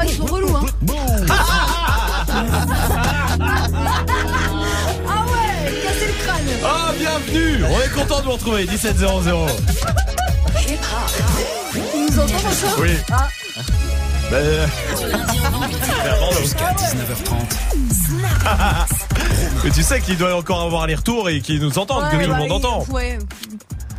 Ah, ils sont relous, hein. ah ouais, casser le crâne. Ah, bienvenue On est content de vous retrouver, 1700. Ils nous entendent encore? Oui. Ah. Ben, Jusqu'à 19h30. mais tu sais qu'il doit encore avoir les retours et qu'ils nous entendent, que Ouais, tout le bah, monde entend. Ouais.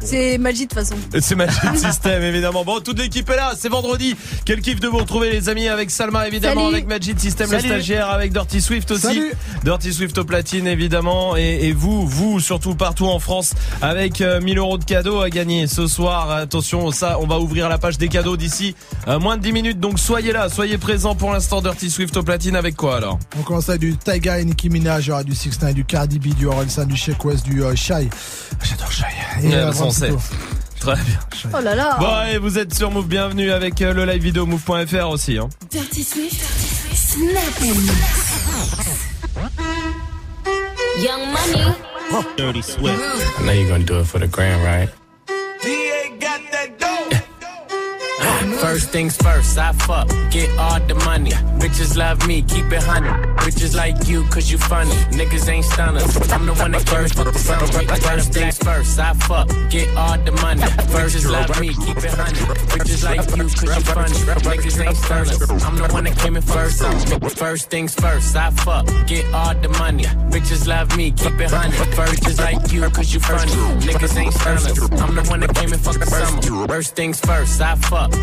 C'est magie de toute façon. C'est Magic System évidemment. Bon, toute l'équipe est là, c'est vendredi. Quel kiff de vous retrouver les amis avec Salma évidemment, Salut. avec Magic System le Salut. stagiaire, avec Dirty Swift aussi. Salut. Dirty Swift au platine évidemment et, et vous, vous surtout partout en France avec euh, 1000 euros de cadeaux à gagner ce soir. Attention, ça, on va ouvrir la page des cadeaux d'ici euh, moins de 10 minutes. Donc soyez là, soyez présents pour l'instant. Dirty Swift au platine avec quoi alors? On commence avec du Taiga et Nicki Minaj, il y aura du 6 9 du Cardi B, du Orelsan, du Sheik West, du euh, Shai. J'adore Shai. Et Ouais, plutôt. Très bien. Oh là là. Bon, allez, vous êtes sur Move, bienvenue avec euh, le live vidéo move.fr aussi. Hein. Dirty Swift, Snap Young Money. Dirty Swift. I know you're gonna do it for the grand, right? First things first, I fuck, get all the money. Bitches love me, keep it honey. Bitches like you, cause you funny. Niggas ain't stunners. I'm the one that first fuck the summer. First things first, I fuck, get all the money. Bitches love me, keep it honey. Bitches like you, cause you funny. Niggas ain't stunners. I'm the one that came in first. First things first, I fuck, get all the money. Bitches love me, keep it honey. Bitches like you, cause you funny. Niggas ain't stunners. I'm the one that came in fuck the summer. First things first, I fuck,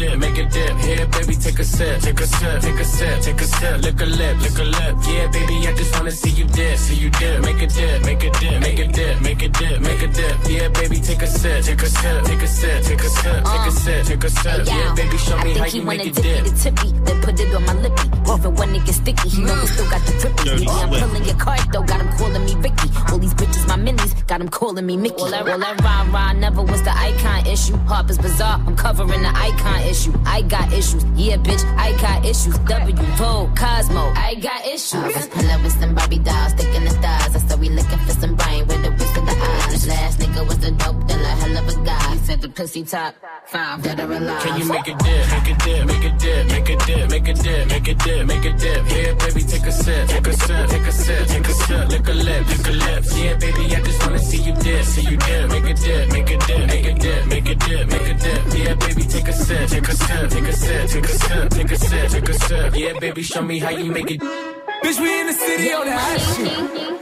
make a dip. Here, baby, take a sip, take a sip, take a sip, take a sip. Lick a lip, lick a lip. Yeah, baby, I just wanna see you dip, see you dip. Make a dip, make a dip, make a dip, make a dip, make a dip. Yeah, baby, take a sip, take a sip, take a sip, take a sip, take a sip, take a sip. Yeah, baby, show me how think he you wanna make dip it me dip. the tippy, then put it on my lippy. Even when it gets sticky, he know we still got the drippy. Dirty Yeah, I'm Swift. pulling your card though, got him calling me Ricky. All these bitches my minis, got him calling me Mickey. All that, all that rah rah never was the icon issue. Harper's bizarre, I'm covering the icon issue. I got issues, yeah, bitch, I got issues. W, Vogue, Cosmo, I got issues. Let's pull up with some Barbie dolls, sticking the stars. I said we looking for some brain with the the eyes. Last nigga was a dope dealer, hell of a guy. He said the pussy top five, dead or alive. Can you make a dip, make a dip, make a dip, make a dip, make a dip, make a dip, make a dip? Here, baby, take a sip, take a sip, take a sip, take a sip, lick a lip, lick a lip. Yeah, baby, I just wanna see you dip, see you dip, make a dip, make a dip, make a dip, make a dip, make a dip. Yeah, baby, take a sip, take a sip, take a sip, take a sip, take a sip, take a sip. Yeah, baby, show me how you make it. Bitch, we in the city on that hot shit.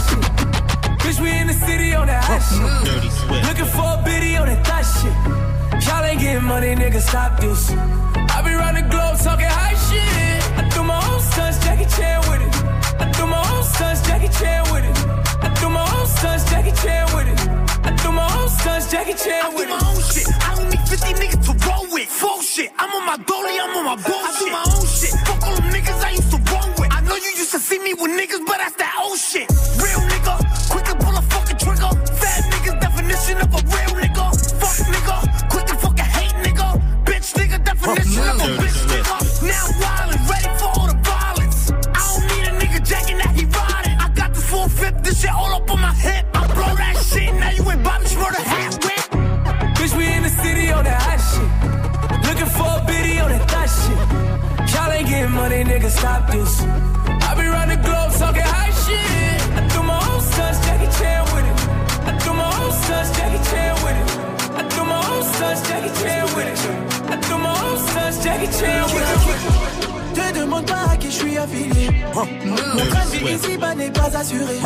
We in the city on that hot shit. Dirty. Looking for a biddy on that thot shit. Y'all ain't getting money, nigga, stop this. I be round the globe talking high shit. I do my own stunts, Jackie Chan with it. I do my own stunts, Jackie Chan with it. I do my own stunts, Jackie Chan with it. I do my own stunts, Jackie Chan I with do it. my own shit. I don't need 50 niggas to roll with. Full shit. I'm on my goalie, I'm on my bullshit. I do my own shit. Fuck all them niggas I used to roll with. I know you used to see me with niggas, but that's that old shit. Real nigga, Move. a Bitch, now wildin', ready for all the violence. I don't need a nigga jacking that he riding. I got this full fifth, this shit all up on my hip. I blow that shit, now you ain't Bobby Smurda half whip. Bitch, we in the city on that hot shit. Looking for a biddy on that thot shit. Y'all ain't getting money, nigga, stop this. I be round the globe talking high shit. I threw my own son's Jackie Chan with it. I threw my own son's Jackie Chan with it. I threw my own son's Jackie Chan with it. Te demande pas à qui je suis affilié. Mon train de vie ici-bas n'est pas assuré.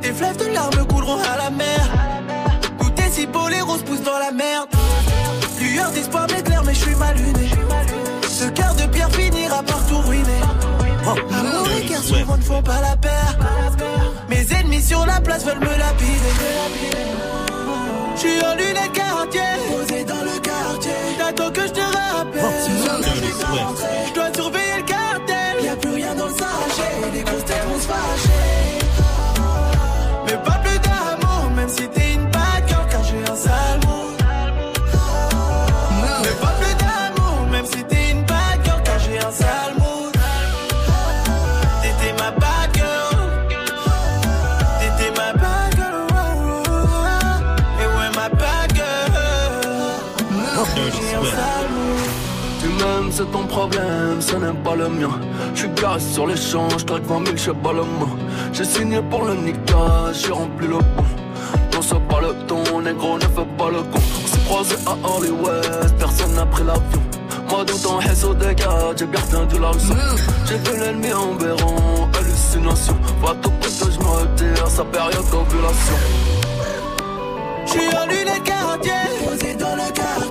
Tes fleuves de larmes couleront à la mer. Tout est si beau, les roses poussent dans la merde. Lueur d'espoir m'éclaire, mais je suis mal luné. Ce cœur de pierre finira par tout ruiner. Amour et guerre souvent ne font pas la paire. Mes ennemis sur la place veulent me lapider. Je suis en lunettes quartier, posé dans le T'attends que je te rappelle. Je dois surveiller le cartel. Y'a plus rien dans le sachet. Les grosses têtes vont se fâcher. Problème, ce n'est pas le mien. J'suis garé sur les champs, j'traque 20 000, j'sais pas. J'ai signé pour le Nika, j'ai rempli le pont. Non, c'est pas le ton, négro, ne fais pas le con. On s'est croisé à Hollywood, personne n'a pris l'avion. Moi, dans ton réseau des gars, j'ai bien entendu la leçon. J'ai vu l'ennemi en béron, hallucination. Va tout près que j'me retire, sa période d'ovulation. J'suis en lunettes quartier, posé dans le quartier.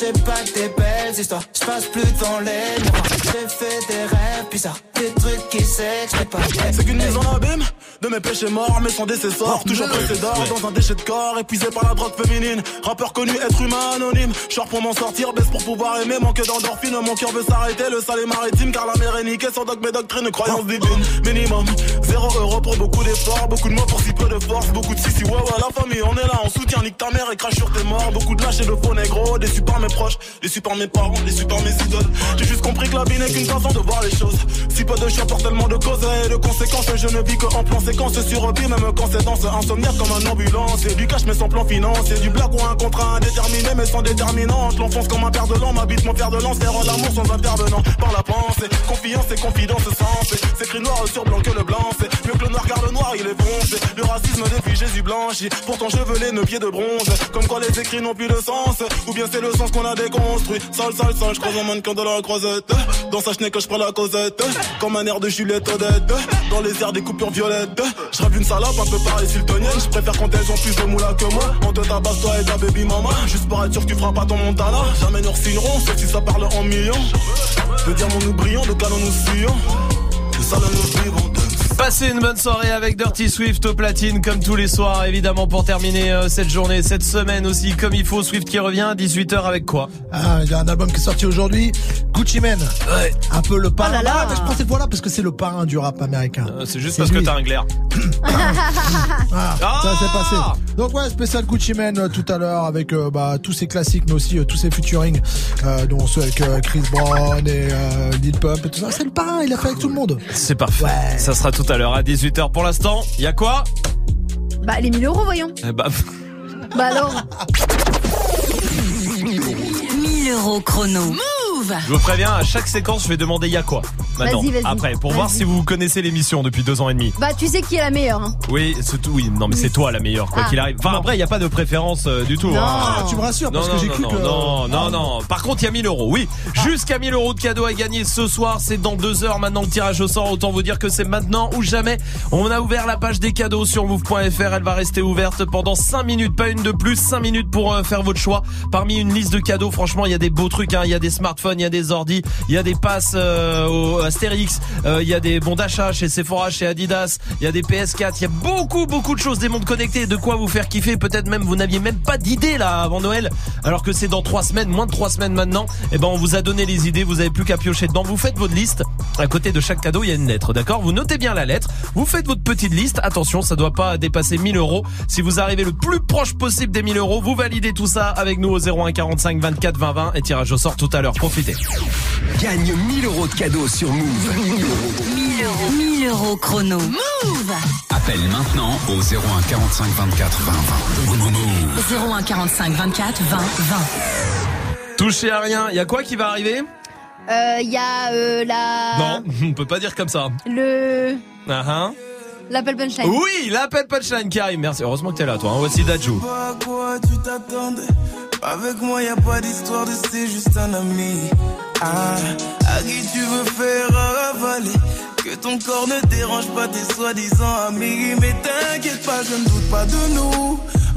C'est pas plus devant les miroirs J'ai fait des rêves bizarres Des trucs qui s'expliquent pas C'est qu'une mise en abîme de mes péchés morts, mais sans décessor. Toujours pressé d'or dans un déchet de corps, épuisé par la drogue féminine. Rappeur connu, être humain anonyme. Short pour m'en sortir, baisse pour pouvoir aimer. Manque d'endorphine, mon cœur veut s'arrêter. Le sale est maritime, car la mer est niquée sans dogme et doctrine. Croyance divine, minimum. Zéro euro pour beaucoup d'efforts. Beaucoup de mots pour si peu de force. Beaucoup de si ouais, ouais, la famille, on est là, on soutient, nique ta mère et crache sur tes morts. Beaucoup de lâches et de faux négro, déçus par mes proches, déçus par mes parents, déçus par mes J'ai juste compris que la vie n'est qu'une façon de voir les choses. Si peu de choix pour tellement de causes et de conséquences, je ne vis que en plan séquence sur vie, même quand c'est dans ce insomniaque comme un ambulance. Et du cash, mais sans plan financier, du blague ou un contrat indéterminé, mais sans déterminante. L'enfonce comme un père de l'an, m'habite mon père de lance, faire l'amour sans intervenant. Par la pensée, confiance et confidence sens. C'est écrit noir sur blanc que le blanc, c'est mieux que le noir car le noir il est bronzé. Le racisme depuis Jésus blanchi, pourtant chevelé, nos pieds de bronze. Comme quoi les écrits n'ont plus de sens, ou bien c'est le sens qu'on a déconstruit. Sale, sale, sale, je mannequin de la croisette. Dans sa chenille que je prends la causette, comme un air de Juliette Odette. Dans les airs des coupures violettes, je rêve une salope un peu pareil sultonienne. Je préfère quand elles ont plus de moula que moi. On te tabasse toi et ta baby mama, juste pour être sûr que tu feras pas ton montana. Jamais nous signeront, sauf si ça parle en millions. De diamants nous brillons, de canons nous fuyons. De salons nous vivons. Passez une bonne soirée avec Dirty Swift au platine comme tous les soirs évidemment pour terminer euh, cette journée, cette semaine aussi comme il faut. Swift qui revient à 18h avec quoi? Ah, il y a un album qui est sorti aujourd'hui, Gucci Mane. Ouais. Un peu le parrain. Oh là là. Ah, mais je cette fois-là parce que c'est le parrain du rap américain. Euh, C'est juste parce que t'as un glaire. Ah, Ah ça s'est passé. Donc ouais, spécial Gucci Mane euh, tout à l'heure avec euh, bah, tous ces classiques, mais aussi euh, tous ces featuring, euh, dont ceux avec euh, Chris Brown et euh, Lil Pump et tout ça. C'est le parrain, il a fait avec tout le monde. C'est parfait. Ouais. Ça sera tout à l'heure à 18h pour l'instant. Il y a quoi? Bah, les 1000 euros, voyons. Eh bah, Bah alors. 1000 euros chrono. Move Je vous préviens, à chaque séquence, je vais demander il y a quoi Maintenant, Vas-y, vas-y. après, pour voir si vous connaissez l'émission depuis deux ans et demi. Bah, tu sais qui est la meilleure. Hein. Oui, c'est tout. Oui, non, mais c'est toi la meilleure, quoi Ah. qu'il arrive. Enfin, après, il n'y a pas de préférence euh, du tout. Non. hein. Ah, tu me rassures Non, parce non, que j'ai non, cru non, que. non, non, Ah. non. Par contre, il y a 1000 euros. Oui, jusqu'à 1000 euros de cadeaux à gagner ce soir. C'est dans deux heures maintenant le tirage au sort. Autant vous dire que c'est maintenant ou jamais. On a ouvert la page des cadeaux sur move.fr. Elle va rester ouverte pendant 5 minutes, pas une de plus. 5 minutes pour euh, faire votre choix. Parmi une liste de cadeaux, franchement, il y a des beaux trucs. hein. Il y a des smartphones, il y a des ordis, il y a des passes euh, au Astérix, euh, il y a des bons d'achat chez Sephora, chez Adidas, il y a des PS4. Il y a beaucoup, beaucoup de choses, des montres connectées, de quoi vous faire kiffer. Peut-être même vous n'aviez même pas d'idée là avant Noël, alors que c'est dans trois semaines, moins de trois semaines maintenant. Et ben on vous a donné les idées, vous avez plus qu'à piocher dedans. Vous faites votre liste. À côté de chaque cadeau, il y a une lettre, d'accord? Vous notez bien la lettre. Vous faites votre petite liste. Attention, ça doit pas dépasser 1000 euros. Si vous arrivez le plus proche possible des 1000 euros, vous validez tout ça avec nous au 01 45 24 20 20 et tirage au sort tout à l'heure. Gagne 1000 euros de cadeaux sur Move. 1000 euros. 1000 euros chrono. Move Appelle maintenant au 01 45 24 20 20. 01 45 24 20 20. Touchez à rien. Il y a quoi qui va arriver Il y a euh, la. Non, on peut pas dire comme ça. Le. Ah, hein. L'appel punchline. Oui, l'appel punchline qui arrive. Merci. Heureusement que t'es là, toi. hein. Voici Dajou. Pas à quoi tu t'attendais Avec moi y a pas d'histoire de c'est juste un ami. Ah, À qui tu veux faire avaler? Que ton corps ne dérange pas tes soi-disant amis. Mais t'inquiète pas je ne doute pas de nous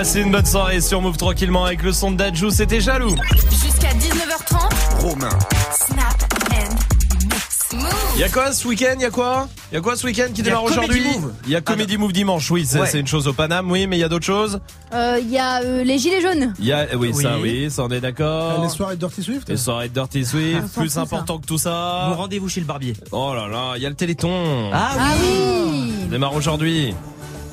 Passez une bonne soirée sur Move tranquillement avec le son de Dajou, c'était jaloux. Jusqu'à 19h30. Romain. Snap and mix. Move. Y a quoi ce week-end Y a quoi? Y a quoi ce week-end qui démarre Comedy aujourd'hui? Move. Il y a Comedy Move dimanche, oui, c'est Ouais. une chose au Paname, oui, mais il y a d'autres choses? Euh, Il y a euh, les gilets jaunes. Y a, oui, ça, Oui. ça on est d'accord. Ah, Les soirées de Dirty Swift Les soirées de Dirty Swift, Ah, plus ça. important que tout Vous ça. rendez-vous chez le barbier. Oh là là, il y a le Téléthon. Ah Ah oui. oui. Ça démarre aujourd'hui.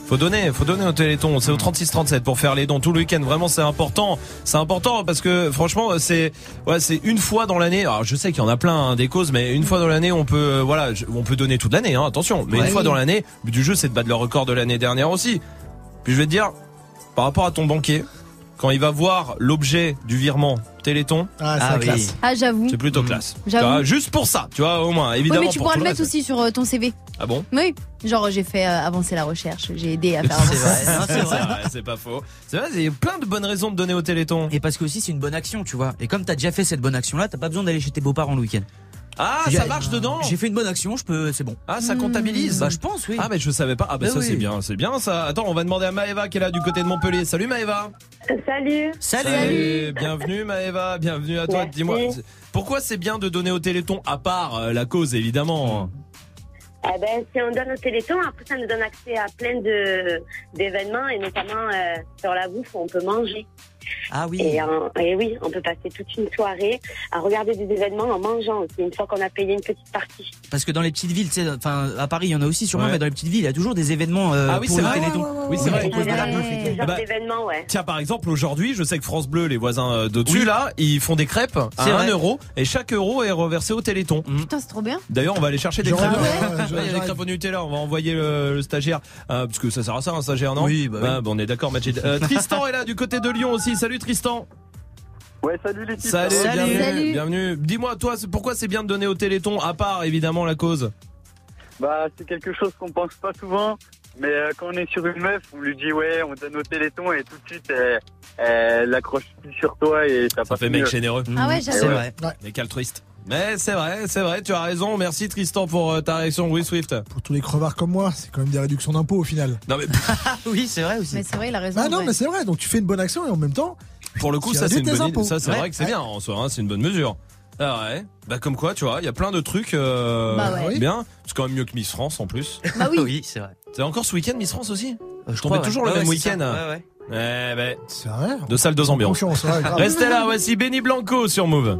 Faut donner, faut donner au Téléthon. C'est au 36-37 pour faire les dons tout le week-end. Vraiment, c'est important. C'est important parce que franchement, c'est ouais, c'est une fois dans l'année. Alors, je sais qu'il y en a plein hein, des causes, mais une fois dans l'année, on peut euh, voilà, on peut donner toute l'année. Hein, attention, mais Ouais. une fois dans l'année, le but du jeu, c'est de battre le record de l'année dernière aussi. Puis je vais te dire, par rapport à ton banquier, quand il va voir l'objet du virement Téléthon, Ah, c'est Ah oui. classe. Ah j'avoue. c'est plutôt classe. J'avoue. vois, juste pour ça, tu vois, au moins. Oui, Évidemment. mais tu pour pourras le mettre aussi sur euh, ton CV. Ah bon? Oui. Genre j'ai fait euh, avancer la recherche. J'ai aidé à faire C'est avancer. c'est vrai. c'est pas faux. C'est vrai, il y a plein de bonnes raisons de donner au Téléthon. Et parce que aussi c'est une bonne action, tu vois. Et comme t'as déjà fait cette bonne action là, t'as pas besoin d'aller chez tes beaux-parents le week-end. Ah, ça marche dedans J'ai fait une bonne action, je peux, c'est bon. Ah, ça comptabilise Bah je pense, oui. Ah, mais je savais pas. Ah, bah Bah ça, oui. c'est bien, c'est bien ça. Attends, on va demander à Maëva qui est là du côté de Montpellier. Salut Maëva. Salut. Salut. Bienvenue Maëva, bienvenue à toi. Dis-moi, pourquoi c'est bien de donner au Téléthon, à part euh, la cause évidemment? Eh ben, si on donne au Téléthon, après ça nous donne accès à plein d'événements et notamment euh, sur la bouffe on peut manger. Ah oui. Et, euh, et oui, on peut passer toute une soirée à regarder des événements en mangeant aussi une fois qu'on a payé une petite partie. Parce que dans les petites villes, tu sais, enfin à Paris, il y en a aussi sûrement, Ouais. mais dans les petites villes, il y a toujours des événements euh, Ah oui, pour le vrai. Téléthon. Oui, c'est vrai. de bah, d'événements, ouais. Tiens, par exemple, aujourd'hui, je sais que France Bleu, les voisins euh, d'au-dessus, Oui. là, ils font des crêpes à C'est 1 vrai. euro et chaque euro est reversé au Téléthon. Putain c'est trop bien. D'ailleurs, on va aller chercher des crêpes. il y a des crêpes au Nutella. On va envoyer le, le stagiaire euh, parce que ça sert à ça, un stagiaire, non Oui, bah oui. Ah, on est d'accord, Majid. Euh, Tristan est là du côté de Lyon aussi. Salut Tristan. Ouais, salut les filles. Salut, Salut. bienvenue. Salut. bienvenue. Dis-moi, toi, c'est- pourquoi c'est bien de donner au Téléthon, à part évidemment la cause Bah, c'est quelque chose qu'on pense pas souvent, mais euh, quand on est sur une meuf, on lui dit ouais, on donne au téléthon et tout de suite, elle, elle accroche plus sur toi et t'as Ça pas fait mec généreux. Ah ouais, C'est j'avoue. vrai. Mec altruiste. Mais c'est vrai, c'est vrai, tu as raison. Merci Tristan pour euh, ta réaction. Oui, Swift. Pour tous les crevards comme moi, c'est quand même des réductions d'impôts au final. Non, mais Ah oui, c'est vrai aussi. Mais c'est vrai, il a raison. Ah non, ouais. mais c'est vrai. Donc tu fais une bonne action et en même temps, pour le coup, ça c'est une bonne impôts. Ça c'est Ouais. vrai que c'est Ouais. bien en soi, hein, c'est une bonne mesure. Ah ouais. Bah comme quoi, tu vois, il y a plein de trucs euh, Bah ouais. bien. C'est quand même mieux que Miss France en plus. Bah oui. oui, c'est vrai. C'est encore ce week-end Miss France aussi? Euh, Je tombais toujours ouais. le Ouais, même week-end. Ouais, ouais. Eh ben, c'est vrai. deux salles, deux ambiances. Restez là, voici Benny Blanco sur Move.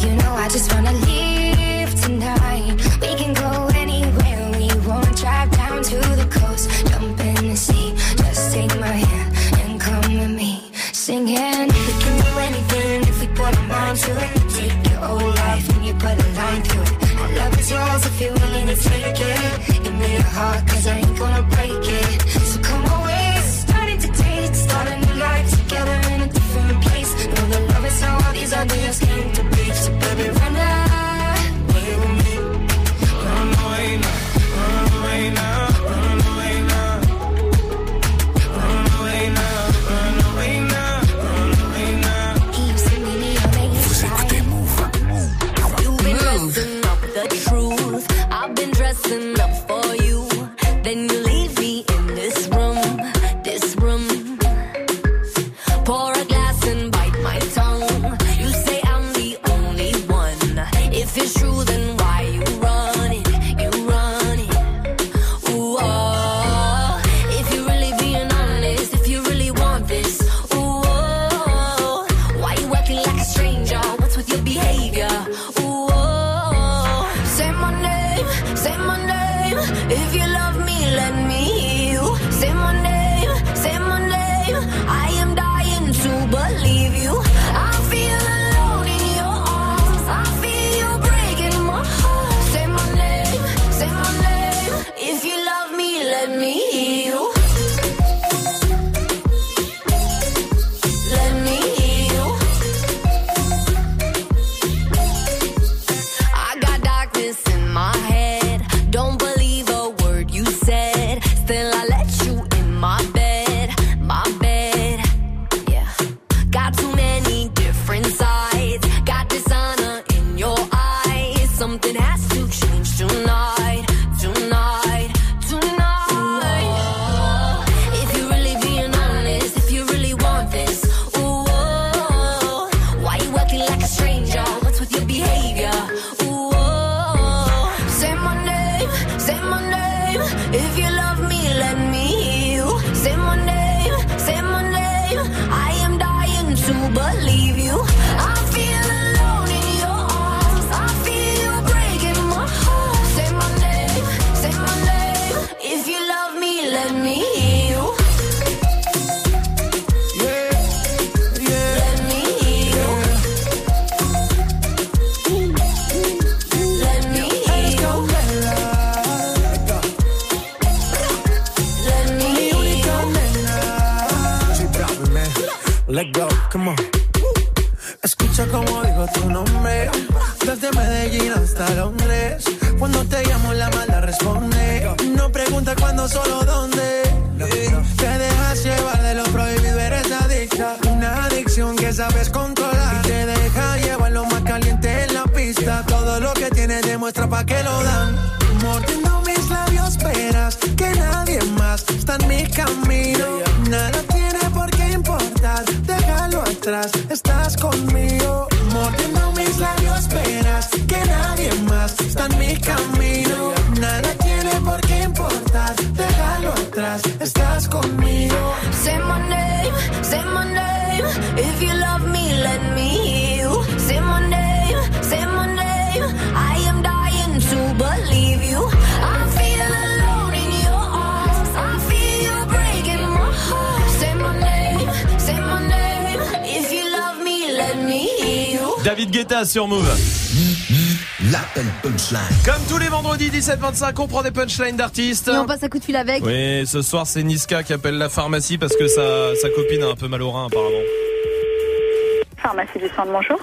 You know I just wanna leave tonight. We can go anywhere we want. Drive down to the coast, jump in the sea. Just take my hand and come with me, singing. We can do anything if we put our mind to it. Take your whole life and you put a line through it. My love is yours if you're willing to take it. Give me a heart, cause I ain't gonna break it. So come away, starting to date, starting a new life together in a different place. Know that love is how all these ideas came to be. nothing sur Move. L'appel punchline. Comme tous les vendredis 17-25, on prend des punchlines d'artistes. Et on passe un coup de fil avec. Oui, ce soir c'est Niska qui appelle la pharmacie parce que sa, sa copine a un peu mal au rein apparemment. Pharmacie du sang de bonjour.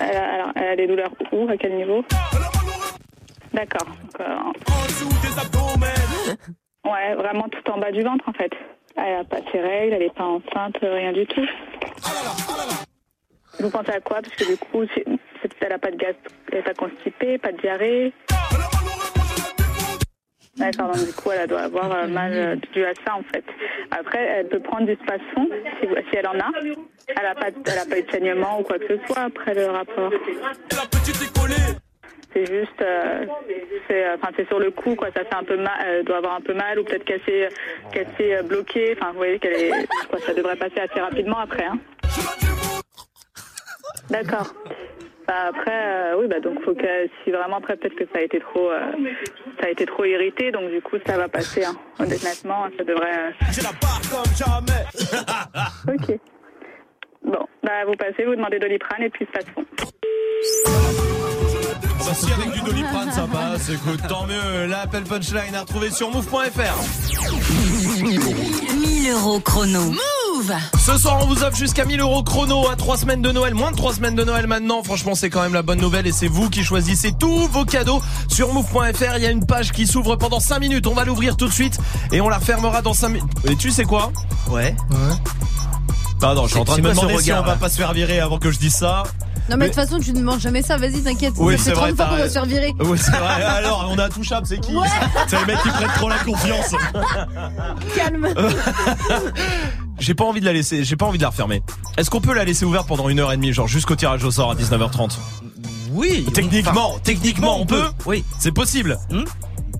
Elle a, alors, elle a des douleurs où À quel niveau? D'accord. euh, Ouais, vraiment tout en bas du ventre en fait. Elle a pas ses règles, elle est pas enceinte, rien du tout. Vous pensez à quoi? Parce que du coup, c'est- elle a pas de gaz, elle est pas constipée, pas de diarrhée. D'accord, donc du coup, elle doit avoir euh, mal euh, dû à ça en fait. Après, elle peut prendre du spasfon si, si elle en a. Elle a pas, elle a pas eu de saignement ou quoi que ce soit après le rapport. C'est juste, euh, c'est, euh, enfin, c'est sur le coup, quoi. Ça fait un peu mal, elle doit avoir un peu mal, ou peut-être qu'elle s'est, qu'elle s'est euh, bloquée. Enfin, vous voyez qu'elle est, quoi, ça devrait passer assez rapidement après. Hein. D'accord. Bah, après, euh, oui, bah donc faut que, si vraiment après peut-être que ça a été trop, euh, ça a été trop irrité, donc du coup ça va passer. Hein. Honnêtement, ça devrait. euh, Ok. Bon, bah vous passez, vous demandez Doliprane et puis Spasfon. Bah si avec du doliprane ça passe, écoute, tant mieux. L'appel punchline à retrouver sur move.fr. 1000 euros chrono. Move Ce soir, on vous offre jusqu'à 1000 euros chrono à 3 semaines de Noël, moins de 3 semaines de Noël maintenant. Franchement, c'est quand même la bonne nouvelle et c'est vous qui choisissez tous vos cadeaux sur move.fr. Il y a une page qui s'ouvre pendant 5 minutes. On va l'ouvrir tout de suite et on la refermera dans 5 minutes. Et tu sais quoi? Ouais. Pardon, je suis en train de me demander si regard, on va pas se faire virer avant que je dise ça. Non, mais de toute façon, tu ne manges jamais ça. Vas-y, t'inquiète. Oui, ça c'est fait vrai, 30 fois qu'on va se faire virer. Oui, c'est vrai. Alors, on a touchable, c'est qui Ouais. C'est les mecs qui prennent trop la confiance. Calme. J'ai pas envie de la laisser, j'ai pas envie de la refermer. Est-ce qu'on peut la laisser ouverte pendant une heure et demie, genre jusqu'au tirage au sort à 19h30 Oui. Techniquement, enfin, techniquement, on peut. Oui. C'est possible. Hmm?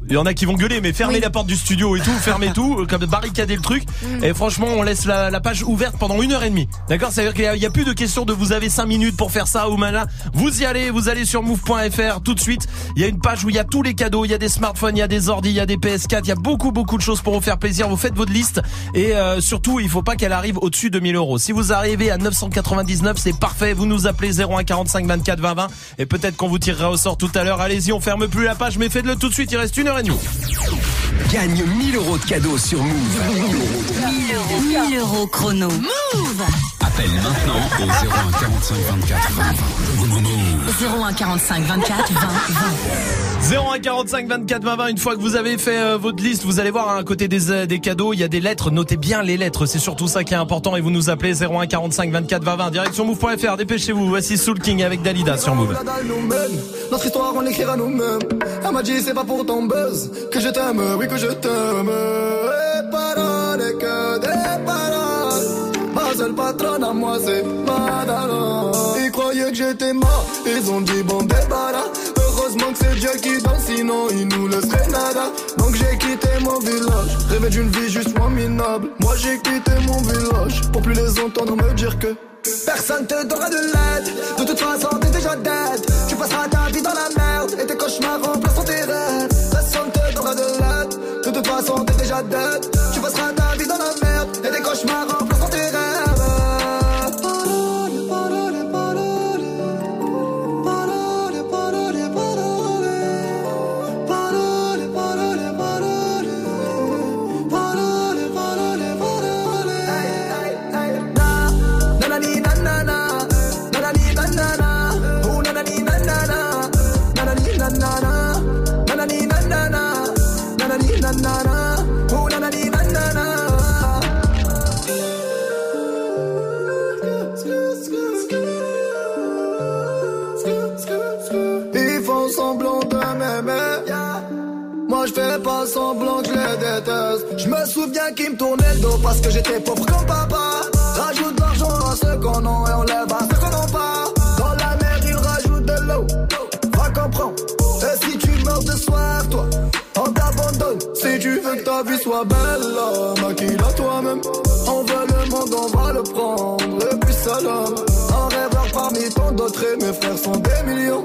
Il y en a qui vont gueuler, mais fermez Oui. la porte du studio et tout, fermez tout, comme barricader le truc. Hmm. Et franchement, on laisse la, la page ouverte pendant une heure et demie. D'accord? Ça veut dire qu'il y a- il y a, plus de question de vous avez 5 minutes pour faire ça ou mana. Vous y allez, vous allez sur move.fr tout de suite. Il y a une page où il y a tous les cadeaux, il y a des smartphones, il y a des ordi, il y a des PS4, il y a beaucoup beaucoup de choses pour vous faire plaisir. Vous faites votre liste et euh, surtout, il faut pas qu'elle arrive au-dessus de 1000 euros. Si vous arrivez à 999, c'est parfait. Vous nous appelez 01 45 24 20 20 et peut-être qu'on vous tirera au sort tout à l'heure. Allez-y, on ferme plus la page, mais faites-le tout de suite. Il reste une heure Gagne 1000 euros de cadeaux sur Move. 1000 euros. 1000 euros chrono. Move. Appelle maintenant au 01 45 24 20 20. 01 45 24 20 20. 01 45 24 20 20 une fois que vous avez fait euh, votre liste vous allez voir hein, à côté des, euh, des cadeaux il y a des lettres. Notez bien les lettres c'est surtout ça qui est important. Et vous nous appelez 01 45 24 20 20 direction move.fr dépêchez-vous. Voici Soul King avec Dalida sur Move. Notre histoire on l'écrira nous-mêmes. Elle m'a dit c'est pas pour ton Que je t'aime, oui que je t'aime. Et paroles et que des paroles. Ma seule patronne à moi c'est Madara Ils croyaient que j'étais mort Ils ont dit bon débarras. Heureusement que c'est Dieu qui danse Sinon il nous laisserait nada. Donc j'ai quitté mon village Rêvais d'une vie juste moins minable. Moi j'ai quitté mon village Pour plus les entendre me dire que Personne te donnera de l'aide. De toute façon t'es déjà dead façon t'es déjà dead Je fais pas semblant que je les déteste. Je me souviens qu'ils me tournaient le dos Parce que j'étais pauvre comme papa. Rajoute l'argent à ceux qu'on a Et on lève à ceux qu'on n'a pas. Dans la mer ils rajoutent de l'eau. Va comprendre. Et si tu meurs de soif toi On t'abandonne. Si tu veux que ta vie soit belle Maquille-la toi-même On veut le monde on va le prendre. Et puis salam Un rêveur parmi tant d'autres. Et mes frères sont des millions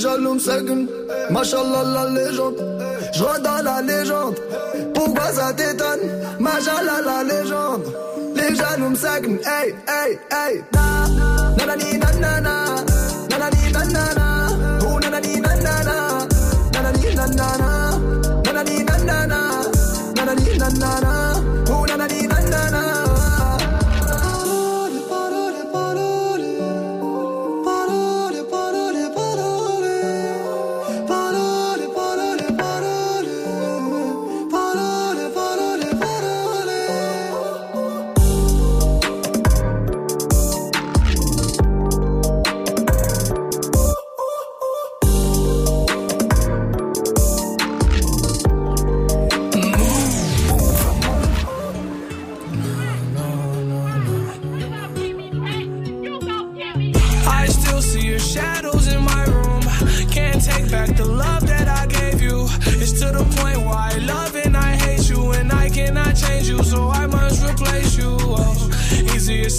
jaloux me. Machallah la légende. Je dans la légende. Pourquoi ça t'étonne? Machallah la légende. Les jaloux me seguent. Hey, hey, hey. Na, nanani, nanana. Nanani, nanana. Oh,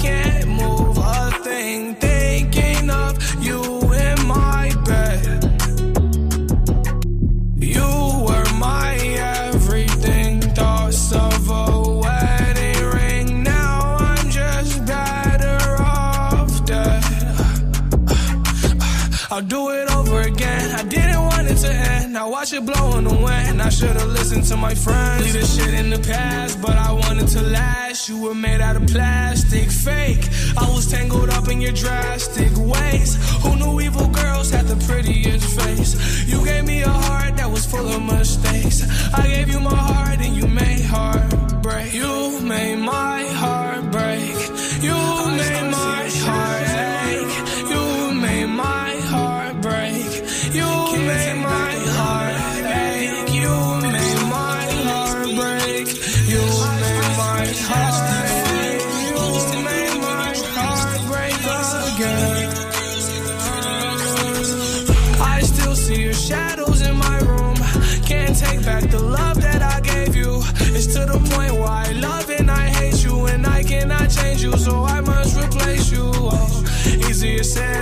can't move a thing, thinking of you in my bed. You were my everything, thoughts of a wedding ring. Now I'm just better off dead. I'll do it over again. I didn't want it to end. Now watch it blow in the wind. I should've listened to my friends. Leave this shit in the past, but I wanted to last. You were made out of plastic, fake. I was tangled up in your drastic ways. Who knew evil girls had the prettiest face? You gave me a heart that was full of mistakes. I gave you my heart and you made heartbreak. You made my heart break. You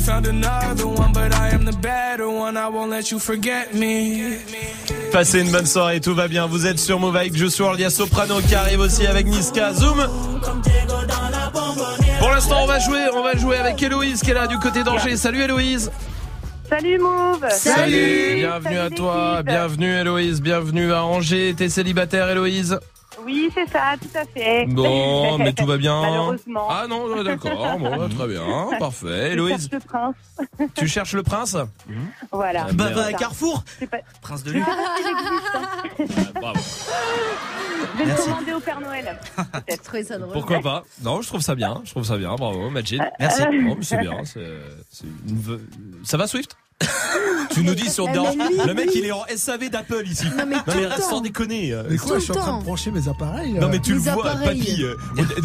You found another one, but I am the better one. I won't let you forget me. Passez une bonne soirée, tout va bien. Vous êtes sur Move avec Joshua, il y a Soprano qui arrive aussi avec Niska. Zoom Pour l'instant, on va jouer, on va jouer avec Héloïse qui est là du côté d'Angers. Salut Héloïse Salut Mauve Salut Bienvenue à toi, bienvenue Héloïse, bienvenue à Angers. T'es célibataire Héloïse Oui, c'est ça, tout à fait. Bon, mais tout va bien. Malheureusement. Ah non, d'accord, bon, bah, très bien, parfait. Héloïse, Je cherche le prince. tu cherches le prince Voilà. Ah. Bah, va à Carrefour pas... Prince de Luc. Bravo. Je vais le commander au Père Noël. Peut-être trouvé ça drôle. Pourquoi pas Non, je trouve ça bien, je trouve ça bien, bravo Majid. Merci. Mais c'est bien, une Ça va Swift? Tu nous dis mais lui, Le mec lui. il est en SAV d'Apple ici. Non, mais tout le temps. sans déconner. euh. Mais quoi, Tout je suis en le train temps. de brancher mes appareils. Non mais tu le vois, appareils. papy. euh,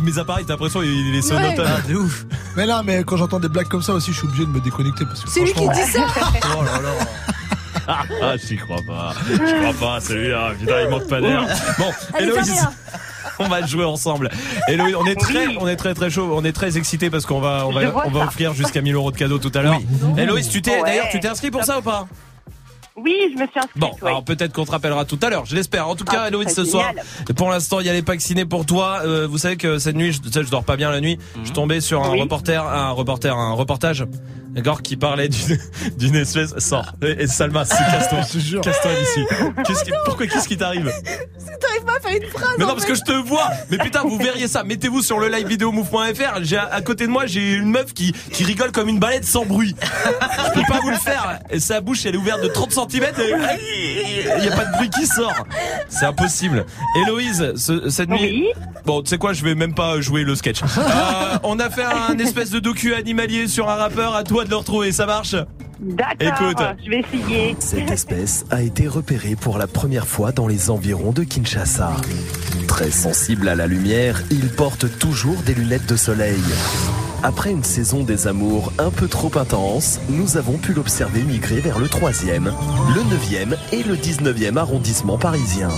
mes appareils, t'as l'impression il est sonotone. Ah, de ouf. Mais là, mais quand j'entends des blagues comme ça aussi, je suis obligé de me déconnecter parce que C'est lui qui franchement- dit ça Oh là là. Ah, ah, j'y crois pas. Je crois pas, celui-là. Putain, il manque pas d'air. Bon, Allez, Héloïse. fermez-la. On va jouer ensemble. Héloïse, on est très, on est très très chaud, on est très excité parce qu'on va, on va, on va offrir jusqu'à 1000 euros de cadeaux tout à l'heure. Héloïse, tu t'es, Ouais. d'ailleurs, tu t'es inscrit pour ça ou pas? Oui, je me suis inscrite. Bon, ouais. alors peut-être qu'on te rappellera tout à l'heure, je l'espère. En tout Ah, cas, Héloïse, ce soir, pour l'instant, il y a les packs ciné pour toi. Euh, vous savez que cette nuit, je, je dors pas bien la nuit. Je tombais sur un Oui. reporter, un reporter, un reportage, d'accord, qui parlait d'une, d'une espèce. Sors. Et, Salma, c'est casse-toi. Je te jure. Casse-toi d'ici. Qu'est-ce qui, pourquoi, qu'est-ce qui t'arrive? T'arrives pas à faire une phrase. Mais non, parce fait. que je te vois. Mais putain, vous verriez ça. Mettez-vous sur le live vidéo move.fr. J'ai à côté de moi, j'ai une meuf qui qui rigole comme une balette sans bruit. Je peux pas vous le faire. Et sa bouche, elle est ouverte de 30 cm. Il y a pas de bruit qui sort. C'est impossible. Héloïse, ce- cette nuit. Bon, tu sais quoi, je vais même pas jouer le sketch. Euh, on a fait un espèce de docu animalier sur un rappeur. À toi de le retrouver. Ça marche? D'accord, Écoute. je vais essayer. Cette espèce a été repérée pour la première fois dans les environs de Kinshasa. Très sensible à la lumière, il porte toujours des lunettes de soleil. Après une saison des amours un peu trop intense, nous avons pu l'observer migrer vers le 3e, le 9e et le 19e arrondissement parisien.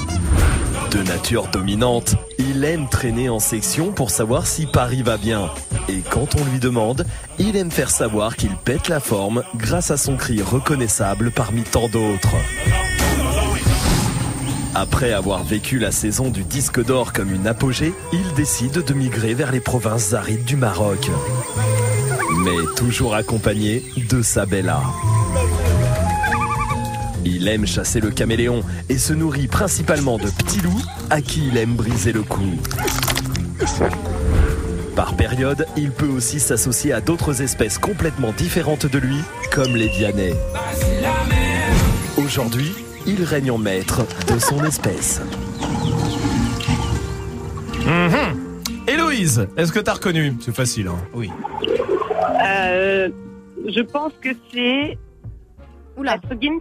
De nature dominante, il aime traîner en section pour savoir si Paris va bien. Et quand on lui demande, il aime faire savoir qu'il pète la forme grâce à son cri reconnaissable parmi tant d'autres. Après avoir vécu la saison du disque d'or comme une apogée, il décide de migrer vers les provinces arides du Maroc. Mais toujours accompagné de sa Bella. Il aime chasser le caméléon et se nourrit principalement de petits loups à qui il aime briser le cou. Par période, il peut aussi s'associer à d'autres espèces complètement différentes de lui, comme les Dianais. Aujourd'hui, il règne en maître de son espèce. Mhm. Héloïse, est-ce que t'as reconnu? C'est facile, hein Oui. Euh, je pense que c'est. Oula. Gims.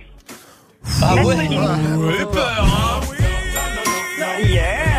Ah ouais Gims. Vous avez peur, hein Yeah.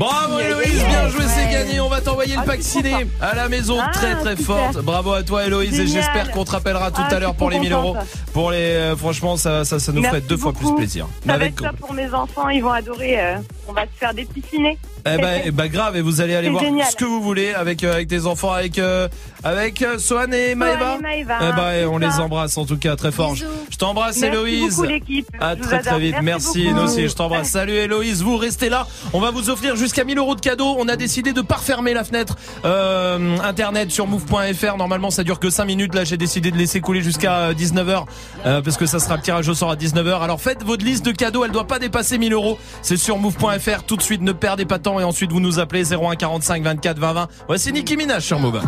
Bravo Héloïse, bien joué, c'est gagné. On va t'envoyer le Ah, pack ciné à la maison, Ah, très très forte. Bravo à toi Héloïse et j'espère qu'on te rappellera tout Ah, à je l'heure pour les trop 1000 euros. Pour les, euh, franchement, ça, ça, ça nous ferait deux fois plus plaisir. Ça va Avec- être ça pour mes enfants, ils vont adorer. euh, on va se faire des petits ciné. Eh ben, ben, grave, et vous allez aller voir génial. ce que vous voulez avec euh, avec tes enfants, avec euh, avec euh, Sohan et Maëva. et Maëva, Eh c'est on ça. les embrasse en tout cas très fort. Je je t'embrasse Merci Héloïse. beaucoup, l'équipe. À Je vous très très vite. Merci Merci, nous aussi. Je t'embrasse. Salut Héloïse. Vous restez là. On va vous offrir jusqu'à 1000 euros de cadeaux. On a décidé de pas refermer la fenêtre euh, internet sur move.fr. Normalement, ça dure que 5 minutes. Là, j'ai décidé de laisser couler jusqu'à 19h euh, parce que ça sera le tirage au sort à 19h. Alors faites votre liste de cadeaux. Elle doit pas dépasser 1000 euros. C'est sur move.fr. Tout de suite, ne perdez pas de temps et ensuite vous nous appelez 01 45 24 20 20. Voici Nicki Minaj sur Move.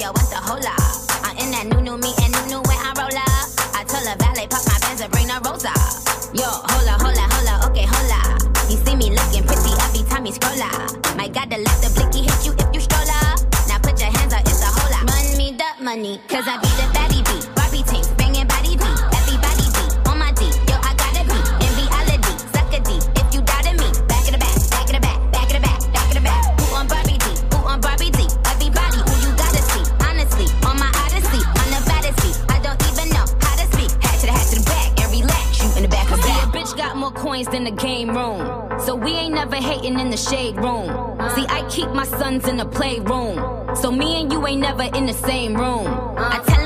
Yo, what's the hold up? I'm in that new, new me and new, new when I roll up. I tell a valet, pop my Benz and bring the rose up. Yo, hold up, hold up, hold up, okay, hold up. You see me looking pretty every time you scroll up. Might gotta let the blicky hit you if you stroll up. Now put your hands up, it's a hold up. Run me that money, cause I be the never hating in the shade room. See, I keep my sons in the playroom. So me and you ain't never in the same room. I tell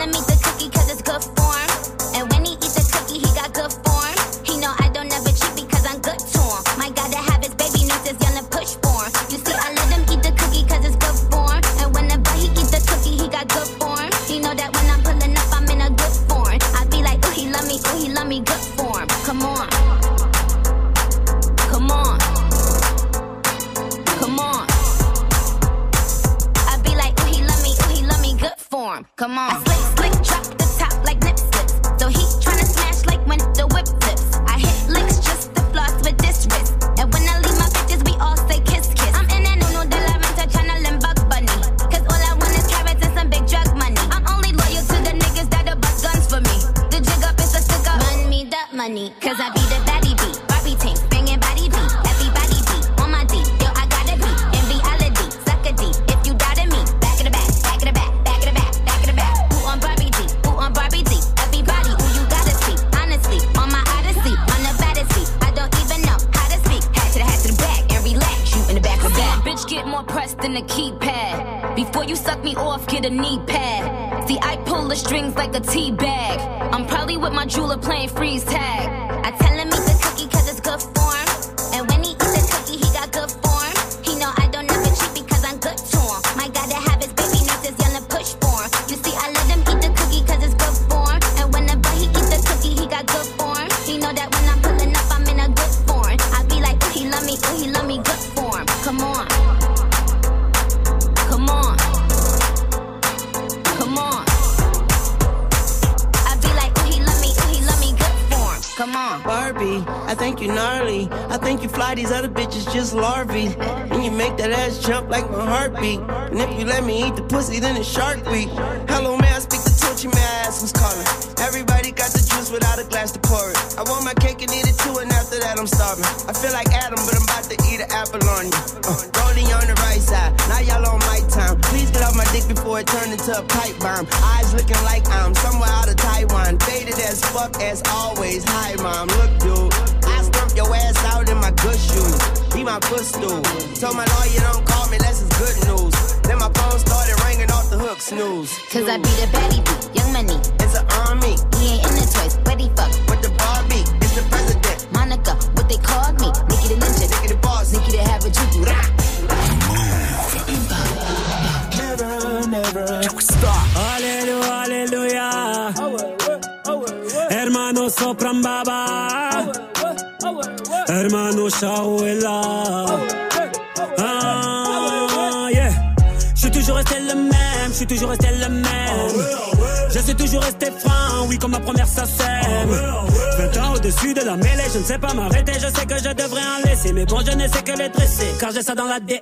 sais pas m'arrêter, je sais que je devrais en laisser. Mais bon, je ne sais que les dresser, car j'ai ça dans l'ADN.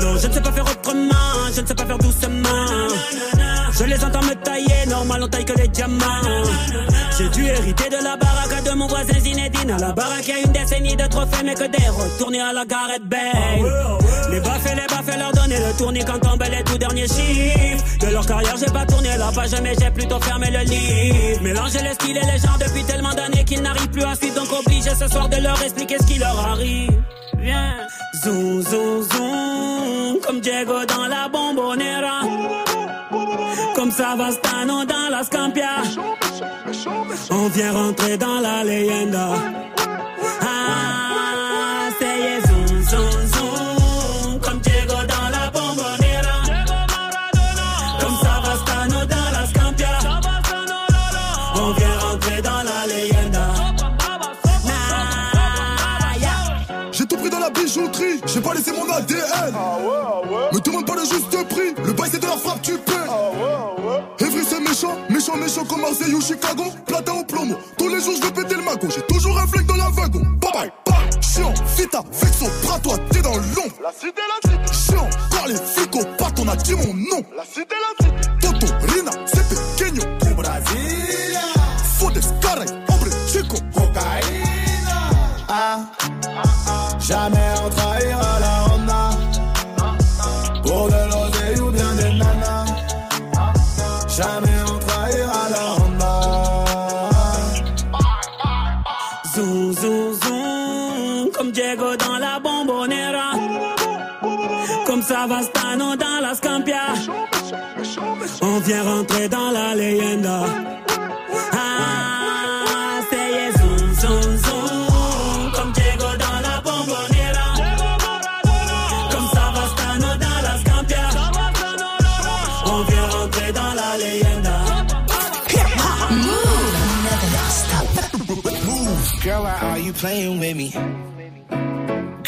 Non, je ne sais pas faire autrement, je ne sais pas faire doucement. Je les entends me tailler, normal on taille que les diamants. J'ai dû hériter de la baraque de mon voisin Zinedine. À la baraque, il y a une décennie de trophées, mais que des retournés à la Gareth Bale. Les baffes et les baffes, leur donner le tournis quand tombent De leur carrière, j'ai pas tourné la page, mais j'ai plutôt fermé le livre. Mélanger les styles et les gens depuis tellement d'années qu'ils n'arrivent plus à suivre, donc obligé ce soir de leur expliquer ce qui leur arrive. Viens, zoom, zoom, zoom, comme Diego dans la bombonera. Comme Savastano dans la Scampia. On vient rentrer dans la leyenda. On vient rentrer dans la leyenda. J'ai tout pris dans la bijouterie, j'ai pas laissé mon ADN. Me demande pas le juste prix, le bail c'est de la frappe, tu paies. Evry c'est méchant, méchant, méchant comme Marseille ou Chicago. Platin au plomo, tous les jours je vais péter le mago. J'ai toujours un flingue dans la wagon. Bye bye, bye. Chiant, vita, vexo, bras toi, t'es dans l'ombre. La cité, la cité. Chiant, car les flics au on a dit mon nom. La cité, la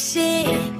shit.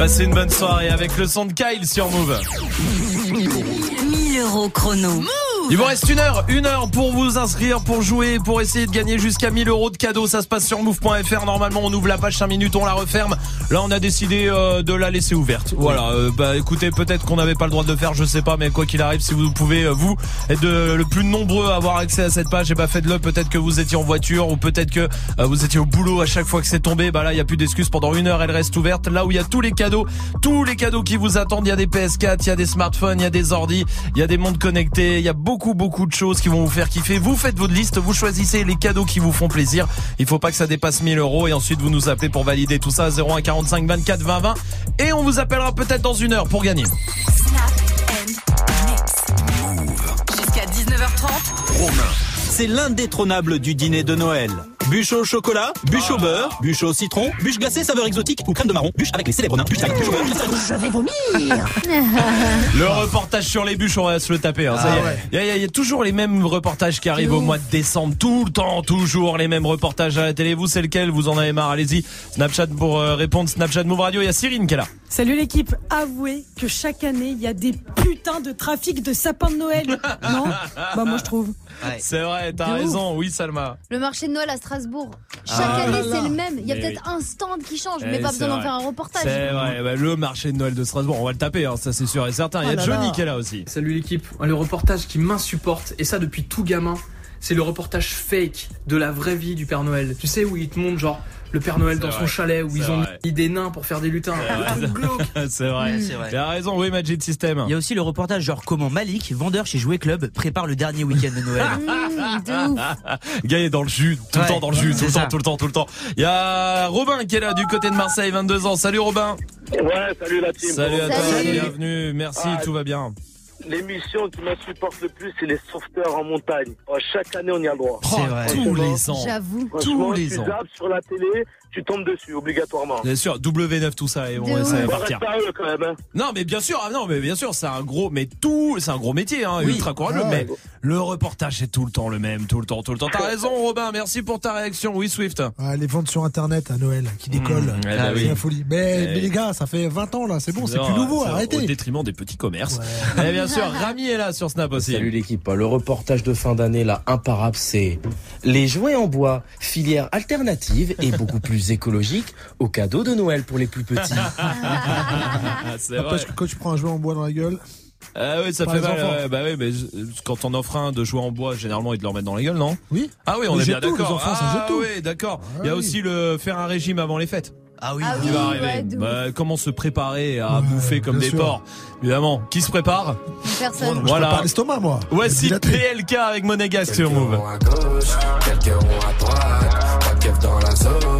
Passez une bonne soirée avec le son de Kyle sur Move. 1000 euros chrono. Il vous reste une heure, une heure pour vous inscrire, pour jouer, pour essayer de gagner jusqu'à 1000 euros de cadeaux. Ça se passe sur move.fr. Normalement, on ouvre la page 5 minutes, on la referme. Là, on a décidé euh, de la laisser ouverte. Voilà. euh, bah, écoutez, peut-être qu'on n'avait pas le droit de le faire, je sais pas, mais quoi qu'il arrive, si vous pouvez, euh, vous, être de- le plus nombreux à avoir accès à cette page, et bah faites-le. Peut-être que vous étiez en voiture ou peut-être que euh, vous étiez au boulot à chaque fois que c'est tombé. Bah là, il y a plus d'excuses. Pendant une heure, elle reste ouverte. Là où il y a tous les cadeaux, tous les cadeaux qui vous attendent. Il y a des PS4, il y a des smartphones, il y a des ordis, il y a des montres connectées, il y a beaucoup beaucoup de choses qui vont vous faire kiffer. Vous faites votre liste, vous choisissez les cadeaux qui vous font plaisir. Il faut pas que ça dépasse 1000 euros et ensuite vous nous appelez pour valider tout ça 01 45 24 20 20 et on vous appellera peut-être dans une heure pour gagner. Jusqu'à 19h30. C'est l'indétrônable du dîner de Noël. Bûche au chocolat, bûche au beurre, bûche au citron, bûche glacée saveur exotique ou crème de marron, bûche avec les célèbres nains, bûche avec bûche au beurre, Je vais vomir. Le reportage sur les bûches, on va se le taper. hein, ça Ah y est. ouais. Il y, a- y a- il y a toujours les mêmes reportages qui arrivent au mois de décembre. Tout le temps, toujours les mêmes reportages à la télé. Vous, c'est lequel? Vous en avez marre? Allez-y. Snapchat pour euh, répondre. Snapchat Move Radio. Il y a Cyrine qui est là. Salut l'équipe, avouez que chaque année il y a des putains de trafic de sapins de Noël. Non Bah moi je trouve. C'est vrai, t'as ouf. raison. Oui, Salma. Le marché de Noël à Strasbourg. Chaque Ah année, là là. c'est le même. Il y a peut-être oui. un stand qui change, mais Eh, pas besoin d'en faire un reportage. C'est vrai. Bah, le marché de Noël de Strasbourg, on va le taper. hein, ça, c'est sûr et certain. Il y a Oh là Johnny là. qui est là aussi. Salut l'équipe, le reportage qui m'insupporte, et ça depuis tout gamin, c'est le reportage fake de la vraie vie du Père Noël. Tu sais où ils te montrent genre le Père Noël dans vrai. son chalet, où ils ont vrai. mis des nains pour faire des lutins. C'est vrai. Ouais, c'est vrai. A raison. Oui, Magic System. Il y a aussi le reportage genre comment Malik, vendeur chez Jouet Club, prépare le dernier week-end de Noël. Mmh, de ouf. Gars est dans le jus, tout le temps dans le jus, tout le temps, tout le temps, tout le temps. Il y a Robin qui est là du côté de Marseille, 22 ans. Salut Robin. Ouais, salut la team. Salut à toi, bienvenue. Merci, Ah, tout va bien. L'émission qui m'insupporte le plus, c'est les sauveteurs en montagne. Oh, chaque année, on y a le droit. Oh, tous les ans. J'avoue. Tous les ans. sur la télé, tu tombes dessus, obligatoirement. Bien sûr, W9 tout ça et on ça va. Bon, partir. quand même, hein. Non mais bien sûr, ah non mais bien sûr, c'est un gros mais tout, c'est un gros métier hein, Oui. ultra courageux Ouais. mais le reportage c'est tout le temps le même, tout le temps, tout le temps. T'as raison Robin, merci pour ta réaction. Oui Swift. Ah, les ventes sur internet à Noël qui décollent. Mmh, eh bah c'est oui. la folie. Mais, Eh. mais les gars, ça fait 20 ans là, c'est bon, c'est plus nouveau, c'est Au arrêtez. détriment des petits commerces. Et bien sûr, Rami est là sur Snap aussi. Salut l'équipe, le reportage de fin d'année là imparable c'est les jouets en bois, filière alternative et beaucoup plus écologique au cadeau de Noël pour les plus petits. Ah, c'est vrai. Parce que quand tu prends un jouet en bois dans la gueule, Ah oui, ça Par fait mal. enfants. ouais, bah oui, mais je- quand on offre un de jouer en bois, généralement ils te le remettent dans les gueules, non? Oui. Ah oui, on Ils est bien d'accord. les enfants, ça ah jette tout. oui, d'accord. Ah Il y a oui. aussi le faire un régime avant les fêtes. Ah oui. Ah oui, va arriver. ouais. Bah, comment se préparer à Ouais, bouffer comme des sûr. porcs? Évidemment, qui se prépare? Personne. Je Voilà. prépare l'estomac moi. Voici. PLK avec Monégasque sur Move. à gauche, quelques ronds à droite, pas de dans la zone,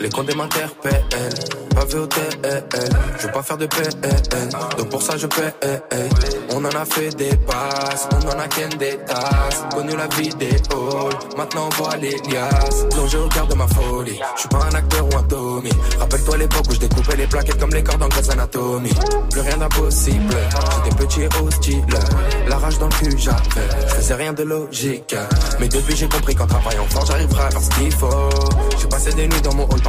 Les comptes m'interpellent, pas vu au TL. Je veux pas faire de PN, donc pour ça je paie. On en a fait des passes, on en a qu'un des tasses. Connu la vie des halls, maintenant on voit les liasses. Donc je regarde ma folie, je suis pas un acteur ou un Tommy. Rappelle-toi l'époque où je découpais les plaquettes comme les cordes en Grey's Anatomy. Plus rien d'impossible, j'étais petit et hostile. La rage dans le cul j'avais, je faisais rien de logique. Mais depuis j'ai compris qu'en travaillant fort j'arriverai à faire ce qu'il faut. J'ai passé des nuits dans mon hall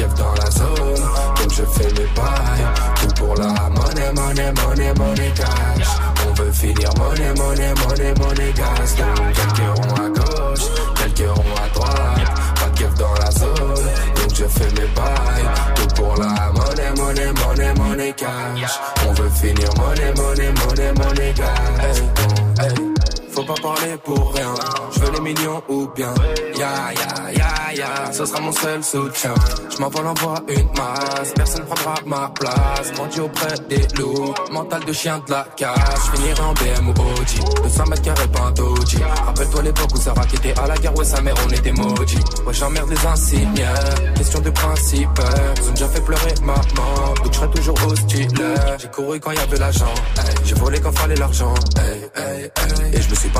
keuf dans la zone, donc je fais mes bails. Tout pour la monnaie, monnaie, monnaie, monnaie cash. On veut finir monnaie, monnaie, monnaie, monnaie gas. Quelques ronds à gauche, quelques ronds à droite, pas de keuf dans la zone, donc je fais mes bails. Tout pour la monnaie, monnaie, monnaie, monnaie cash. On veut finir monnaie, monnaie, monnaie, monnaie gas. Pas parler pour rien. Je veux les millions ou bien. Ya ya ya ya, ce sera mon seul soutien. Je m'envole en voie une masse, personne prendra ma place. Grandi auprès des loups, mental de chien de la casse. Je finirai en BM ou de 100 mètres carrés doji. Rappelle-toi l'époque où Sarah qui était à la guerre, ouais sa mère on était maudits. Ouais j'emmerde les insignes, question de principe. Ils ont déjà fait pleurer maman, donc je serai toujours hostile. J'ai couru quand y avait l'argent, j'ai volé quand fallait l'argent. Et je me suis pas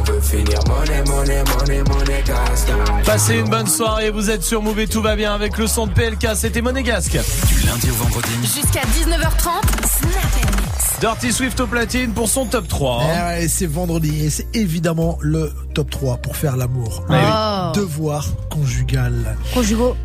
On veut finir monnaie, monnaie, monnaie, monnaie gas. Donc, Passez une bonne soirée, vous êtes sur Move et tout va bien avec le son de PLK, c'était Monégasque. Du lundi au vendredi. Jusqu'à 19h30, Snap Mix. Dirty Swift au platine pour son top 3. Eh ouais, c'est vendredi et c'est évidemment le top 3 pour faire l'amour. Eh oui. Devoir conjugal. Conjugaux.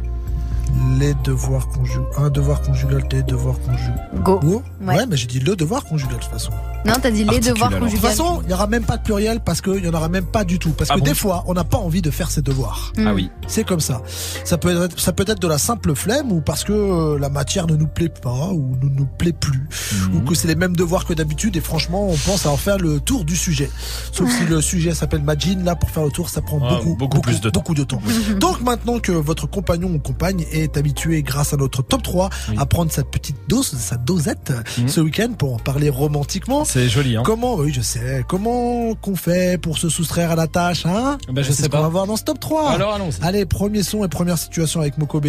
Les devoirs conjugaux. Un devoir conjugal, des devoirs conjugaux. Go. Ouais. Ouais. mais j'ai dit le devoir conjugal de toute façon. Non, t'as dit les devoirs De toute conjugaux. façon, il n'y aura même pas de pluriel parce qu'il n'y en aura même pas du tout. Parce Ah que bon des fois, on n'a pas envie de faire ses devoirs. Mm. Ah oui. C'est comme ça. Ça peut être, ça peut être de la simple flemme ou parce que euh, la matière ne nous plaît pas ou ne nous plaît plus ou que c'est les mêmes devoirs que d'habitude et franchement, on pense à en faire le tour du sujet. Sauf si le sujet s'appelle Majin, là pour faire le tour, ça prend Ah, beaucoup, beaucoup plus de temps. beaucoup de temps. Donc maintenant que votre compagnon ou compagne est habitué grâce à notre top 3 à prendre sa petite dose, sa dosette Mhm. ce week-end pour en parler romantiquement. C'est joli, hein. Comment, oui, je sais. Comment qu'on fait pour se soustraire à la tâche, hein Ben, je sais ce pas. va voir dans ce top 3. Alors, allons-y. Allez, premier son et première situation avec Mokobe.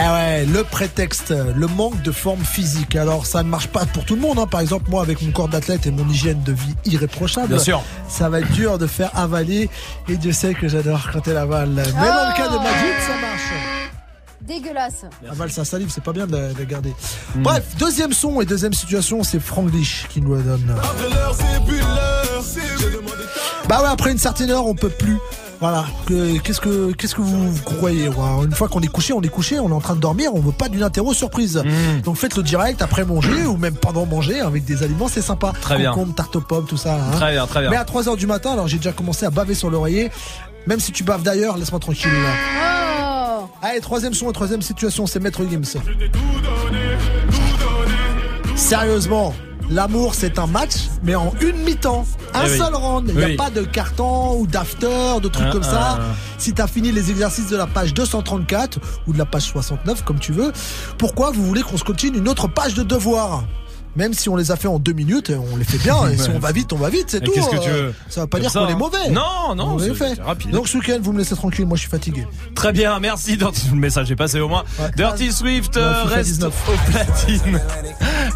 Eh ouais, le prétexte, le manque de forme physique. Alors ça ne marche pas pour tout le monde. Hein. Par exemple, moi avec mon corps d'athlète et mon hygiène de vie irréprochable, Bien sûr. ça va être dur de faire avaler. Et Dieu sait que j'adore quand elle avale. Mais dans le cas de Majid, ça marche. Dégueulasse. Avale sa salive, c'est pas bien de la, de la garder. Bref, deuxième son et deuxième situation, c'est Franglish qui nous la donne. Bah ouais, après une certaine heure, on peut plus. Voilà. Que- Qu'est-ce que qu'est-ce que vous croyez Une fois qu'on est couché, on est couché, on est en train de dormir, on veut pas d'une interro surprise. Mmh. Donc faites le direct après manger ou même pendant manger avec des aliments, c'est sympa. Très bien. Concombre, tarte aux pommes, tout ça. hein. Très bien, très bien. Mais à 3h du matin, alors j'ai déjà commencé à baver sur l'oreiller. Même si tu baves d'ailleurs, laisse-moi tranquille. Oh Allez, troisième son et troisième situation, c'est Maître Gims. Sérieusement, l'amour c'est un match, mais en une mi-temps. Un Eh oui. seul round. Il n'y a Oui. pas de carton ou d'after, de trucs Ah, comme ça. ah. Si t'as fini les exercices de la page 234 ou de la page 69, comme tu veux, pourquoi vous voulez qu'on se continue une autre page de devoirs même si on les a fait en deux minutes, on les fait bien. Et si Ouais. on va vite, on va vite, c'est tout. qu'est-ce que tu Euh, veux Ça va pas dire qu'on est hein. mauvais. Non, non, on les c'est- fait. rapide. Donc ce week-end, vous me laissez tranquille. Moi, je suis fatigué. Très bien, merci. Dirty- Le message est passé au moins. Dirty Swift Ouais, euh, reste 19. au platine.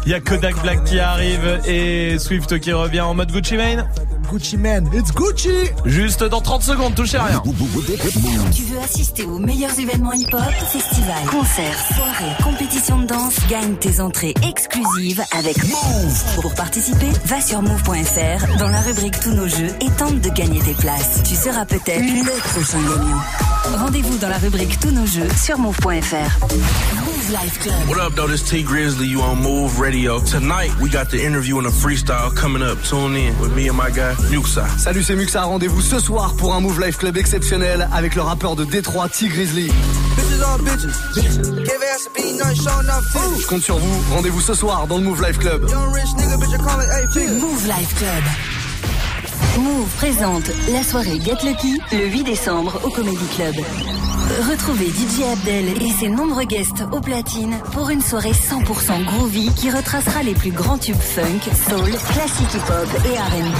Il y a Kodak Black qui arrive et Swift qui revient en mode Gucci Mane. Gucci Man, it's Gucci. Juste dans 30 secondes, touchez à rien. Tu veux assister aux meilleurs événements hip-hop, festivals, concerts, soirées, compétitions de danse Gagne tes entrées exclusives avec Pour participer, va sur move.fr dans la rubrique Tous nos jeux et tente de gagner tes places. Tu seras peut-être le prochain gagnant. Rendez-vous dans la rubrique Tous nos jeux sur move.fr. Move Move Life Club. What up, though? This T Grizzly. You on Move Radio. Tonight, we got the interview and a freestyle coming up. Tune in with me and my guy, Muxa. Salut, c'est Muxa. Rendez-vous ce soir pour un Move Life Club exceptionnel avec le rappeur de Détroit, T Grizzly. Je compte sur vous. Rendez-vous ce soir dans le Move Life Club. Move Life Club. Move présente la soirée Get Lucky le 8 décembre au Comedy Club. Retrouvez DJ Abdel et ses nombreux guests au platine pour une soirée 100% groovy qui retracera les plus grands tubes funk, soul, classique hip-hop et R&B.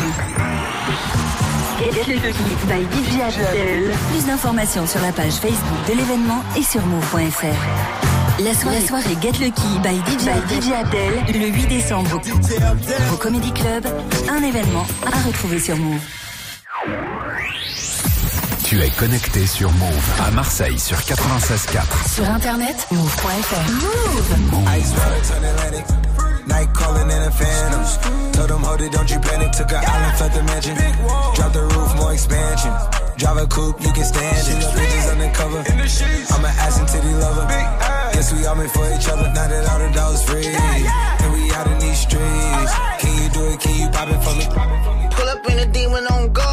Get Lucky by DJ Abdel. Plus d'informations sur la page Facebook de l'événement et sur move.fr. La soirée, la soirée Get Lucky by DJ, DJ Abdel le 8 décembre au Comedy Club. Un événement à retrouver sur Move. Tu es connecté sur Move à Marseille sur 96.4. Sur internet, move.fr. Move. Ice turn Atlantic. Night calling in a phantom. Told them, hold it, don't you panic. Took an island, felt the mansion. Drop the roof, more expansion. Drive a coupe, you can stand it. Bitches undercover. I'm an ass and titty lover. Guess we all made for each other. Now that all the dogs free. And we out in these streets. Can you do it? Can you pop it for me? Pull up in a demon on guard.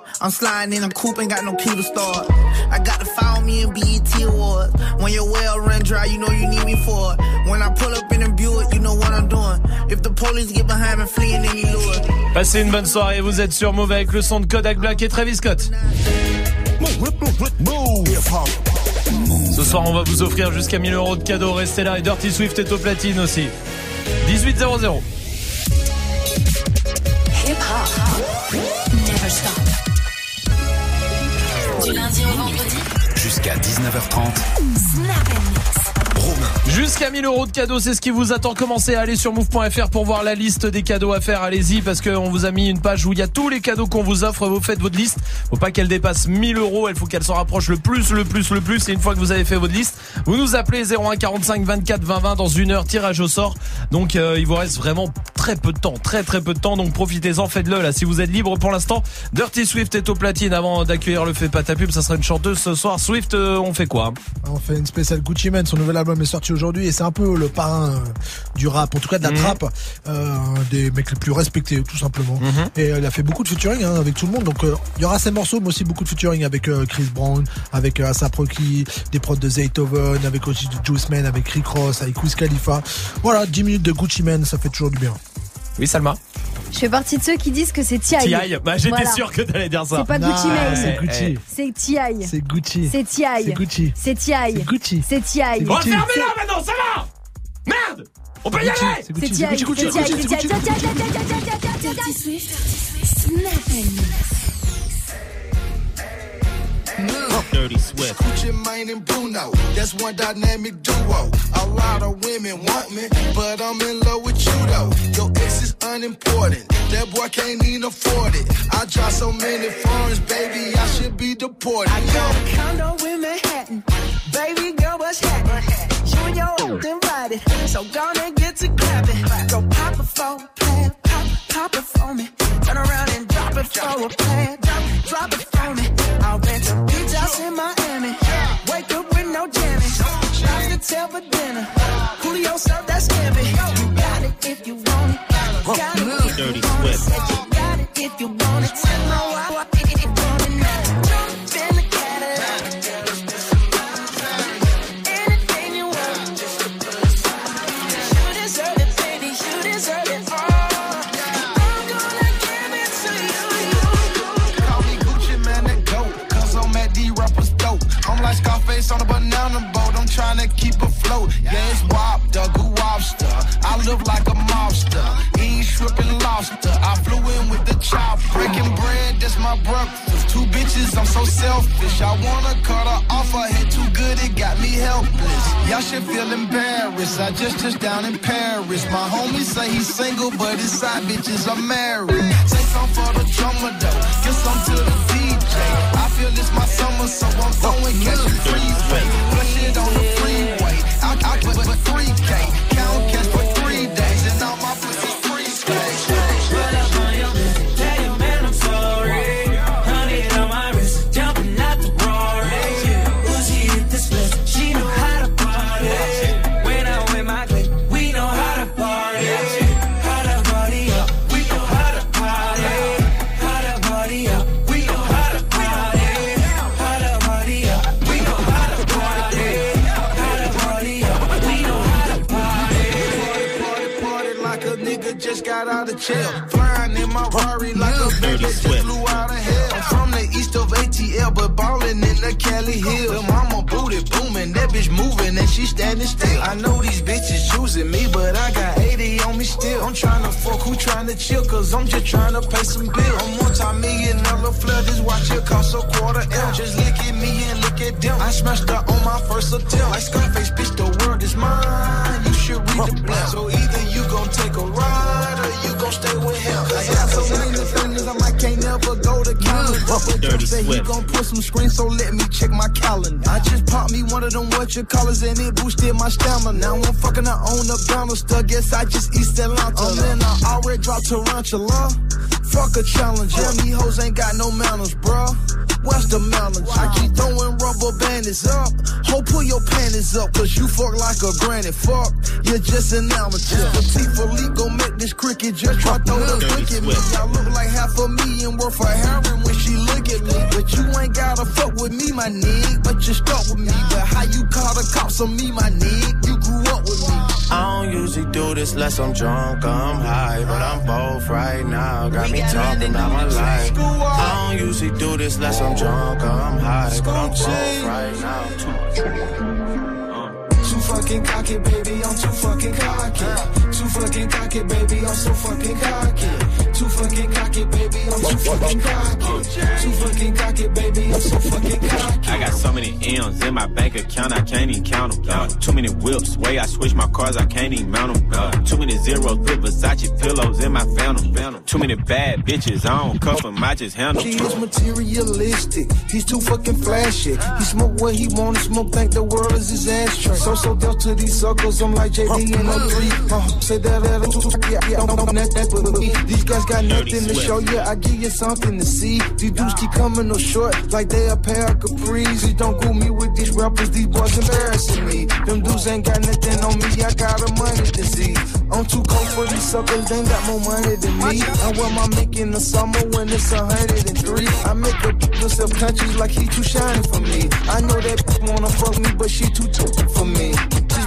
I'm sliding in a coupe, ain't got no key to start. I got to follow me in BET Awards. When your well run dry, you know you need me for it. When I pull up in a Buick, you know what I'm doing. If the police get behind me, fleeing any lure. Passez une bonne soirée, vous êtes sur Move avec le son de Kodak Black et Travis Scott. Ce soir, on va vous offrir jusqu'à 1000 euros de cadeaux. Restez là et Dirty Swift est au platine aussi. 18 00. Hip hop. Never stop. Du lundi au vendredi. Jusqu'à 19h30. Snap Jusqu'à 1000 euros de cadeaux, c'est ce qui vous attend. Commencez à aller sur move.fr pour voir la liste des cadeaux à faire. Allez-y parce qu'on vous a mis une page où il y a tous les cadeaux qu'on vous offre. Vous faites votre liste. Faut pas qu'elle dépasse 1000 euros. Il faut qu'elle s'en rapproche le plus, le plus, le plus. Et une fois que vous avez fait votre liste, vous nous appelez 01 45 24 20 20 dans une heure. Tirage au sort. Donc euh, il vous reste vraiment très peu de temps, très très peu de temps. Donc profitez-en, faites-le là. Si vous êtes libre pour l'instant, Dirty Swift est au platine. Avant d'accueillir le fait pas ta pub, ça sera une chanteuse ce soir. Swift, euh, on fait quoi On fait une spéciale Gucci Mane, son nouvel album est sorti aujourd'hui et c'est un peu le parrain euh, du rap, en tout cas de la Mhm. trappe, euh, des mecs les plus respectés tout simplement. Mhm. Et euh, il a fait beaucoup de featuring hein, avec tout le monde, donc il y aura ces morceaux, mais aussi beaucoup de featuring avec Chris Brown, avec Asap Rocky, des prods de Zaytoven, avec aussi de Juice Man, avec Rick Ross, avec Wiz Khalifa. Voilà, 10 minutes de Gucci Mane, ça fait toujours du bien. Oui, Salma Je fais partie de ceux qui disent que c'est T.I. T.I. Bah, j'étais Voilà. sûr que t'allais dire ça. C'est pas Gucci Mane. c'est Gucci. C'est T.I. C'est Gucci. C'est T.I. C'est Gucci. C'est T.I. C'est Gucci. C'est T.I. On va fermer là maintenant, ça va Merde On peut y aller C'est Gucci, C'est Gucci, c'est Gucci, c'est Tiago, Dirty Swift, snapping. Dirty Gucci Mane and Bruno, that's one dynamic duo. A lot of women want me, but I'm in love with you though. Your ex is unimportant, that boy can't even afford it. I drive so many foreigns, baby, I should be deported. I got a condo in Manhattan. Baby girl, what's happening? You and your old invited. So gonna get to clapping. Go pop it for a plan. Pop, pop it for me. Turn around and drop it for a plan. In Miami. Wake up with no jammies. Lobster tail for dinner. Julio served that scampi. You got it if you want it. Got it if Dirty you want it. Swift. So selfish. I wanna cut her off. Her head too good, it got me helpless. Y'all should feel embarrassed. I just touched down in Paris. My homie say he's single, but his side bitches are married. Take some for the drummer though. Give some to the DJ. I feel it's my summer, so I'm going catch a freeway. Flush it on the freeway. I, I put put 3K. Count cash ATL, but ballin' in the Cali Hills. The mama booty booming, that bitch moving and she standing still. I know these bitches choosing me, but I got 80 on me still. I'm tryna fuck, who tryna chill, cause I'm just tryna pay some bills. I'm multi-million dollar flood, this watch it cost a quarter M. Just look at me and look at them. I smashed her on my first attempt. Like Scarface, bitch, the world is mine. You should read the plan. So either you gon' take a ride or you gon' stay with him. Cause I got so many feelings, I can't never go to Canada. But Dirty say he gon' put some screens, so let me check my calendar. I just popped me one of them what you callers and it boosted my stamina. Now I'm fucking her on the banister. Guess I just East Atlanta. Oh man, I already dropped tarantula. Fuck a challenge. Yeah, me hoes ain't got no manners, bruh. What's the mileage? I keep throwing rubber bandits up. Ho, pull your panties up, cause you fuck like a granny. Fuck, you're just an amateur. Petit Philippe gon' make this cricket just try to throw the brick at me. I look like half a million worth of heroin when she look at me. But you ain't gotta fuck with me, my nigga. But you stuck with me. But how you call the cops on me, my nigga? You grew up with me. I don't usually do this unless I'm drunk, I'm high, but I'm both right now. Got me talking about my life. I don't usually do this unless I'm drunk, I'm high, but I'm both right now. Too fucking cocky, baby, I'm too fucking cocky. Too fucking cocky, baby, I'm so fucking cocky. Too fucking cocky, baby, I'm too fucking cocky. Too fucking cocky, baby, I'm so fucking cocky. I got so many M's in my bank account, I can't even count them. Uh, too many whips, way I switch my cars, I can't even mount them. Uh, too many zeros, put Versace pillows in my phantom. Too many bad bitches, I don't cuff them, I just handle He is materialistic. He's too fucking flashy. He smoke what he want to smoke. Think the world is his ashtray. So so dealt to these suckers. I'm like JD and O3. Uh, say that that yeah, yeah, don't, don't, that, that with me. These guys got nothing to show you. I give you something to see. These dudes keep coming no short, like they a pair of capris. Please don't go me with these rappers. These boys embarrassing me. Them dudes ain't got nothing on me. I got a money disease. I'm too cold for these suckers. They ain't got more money than me. I wear my Mick in the summer when it's a hundred and three. I make a bitch self conscious like he too shiny for me. I know that bitch wanna fuck me, but she too too for me.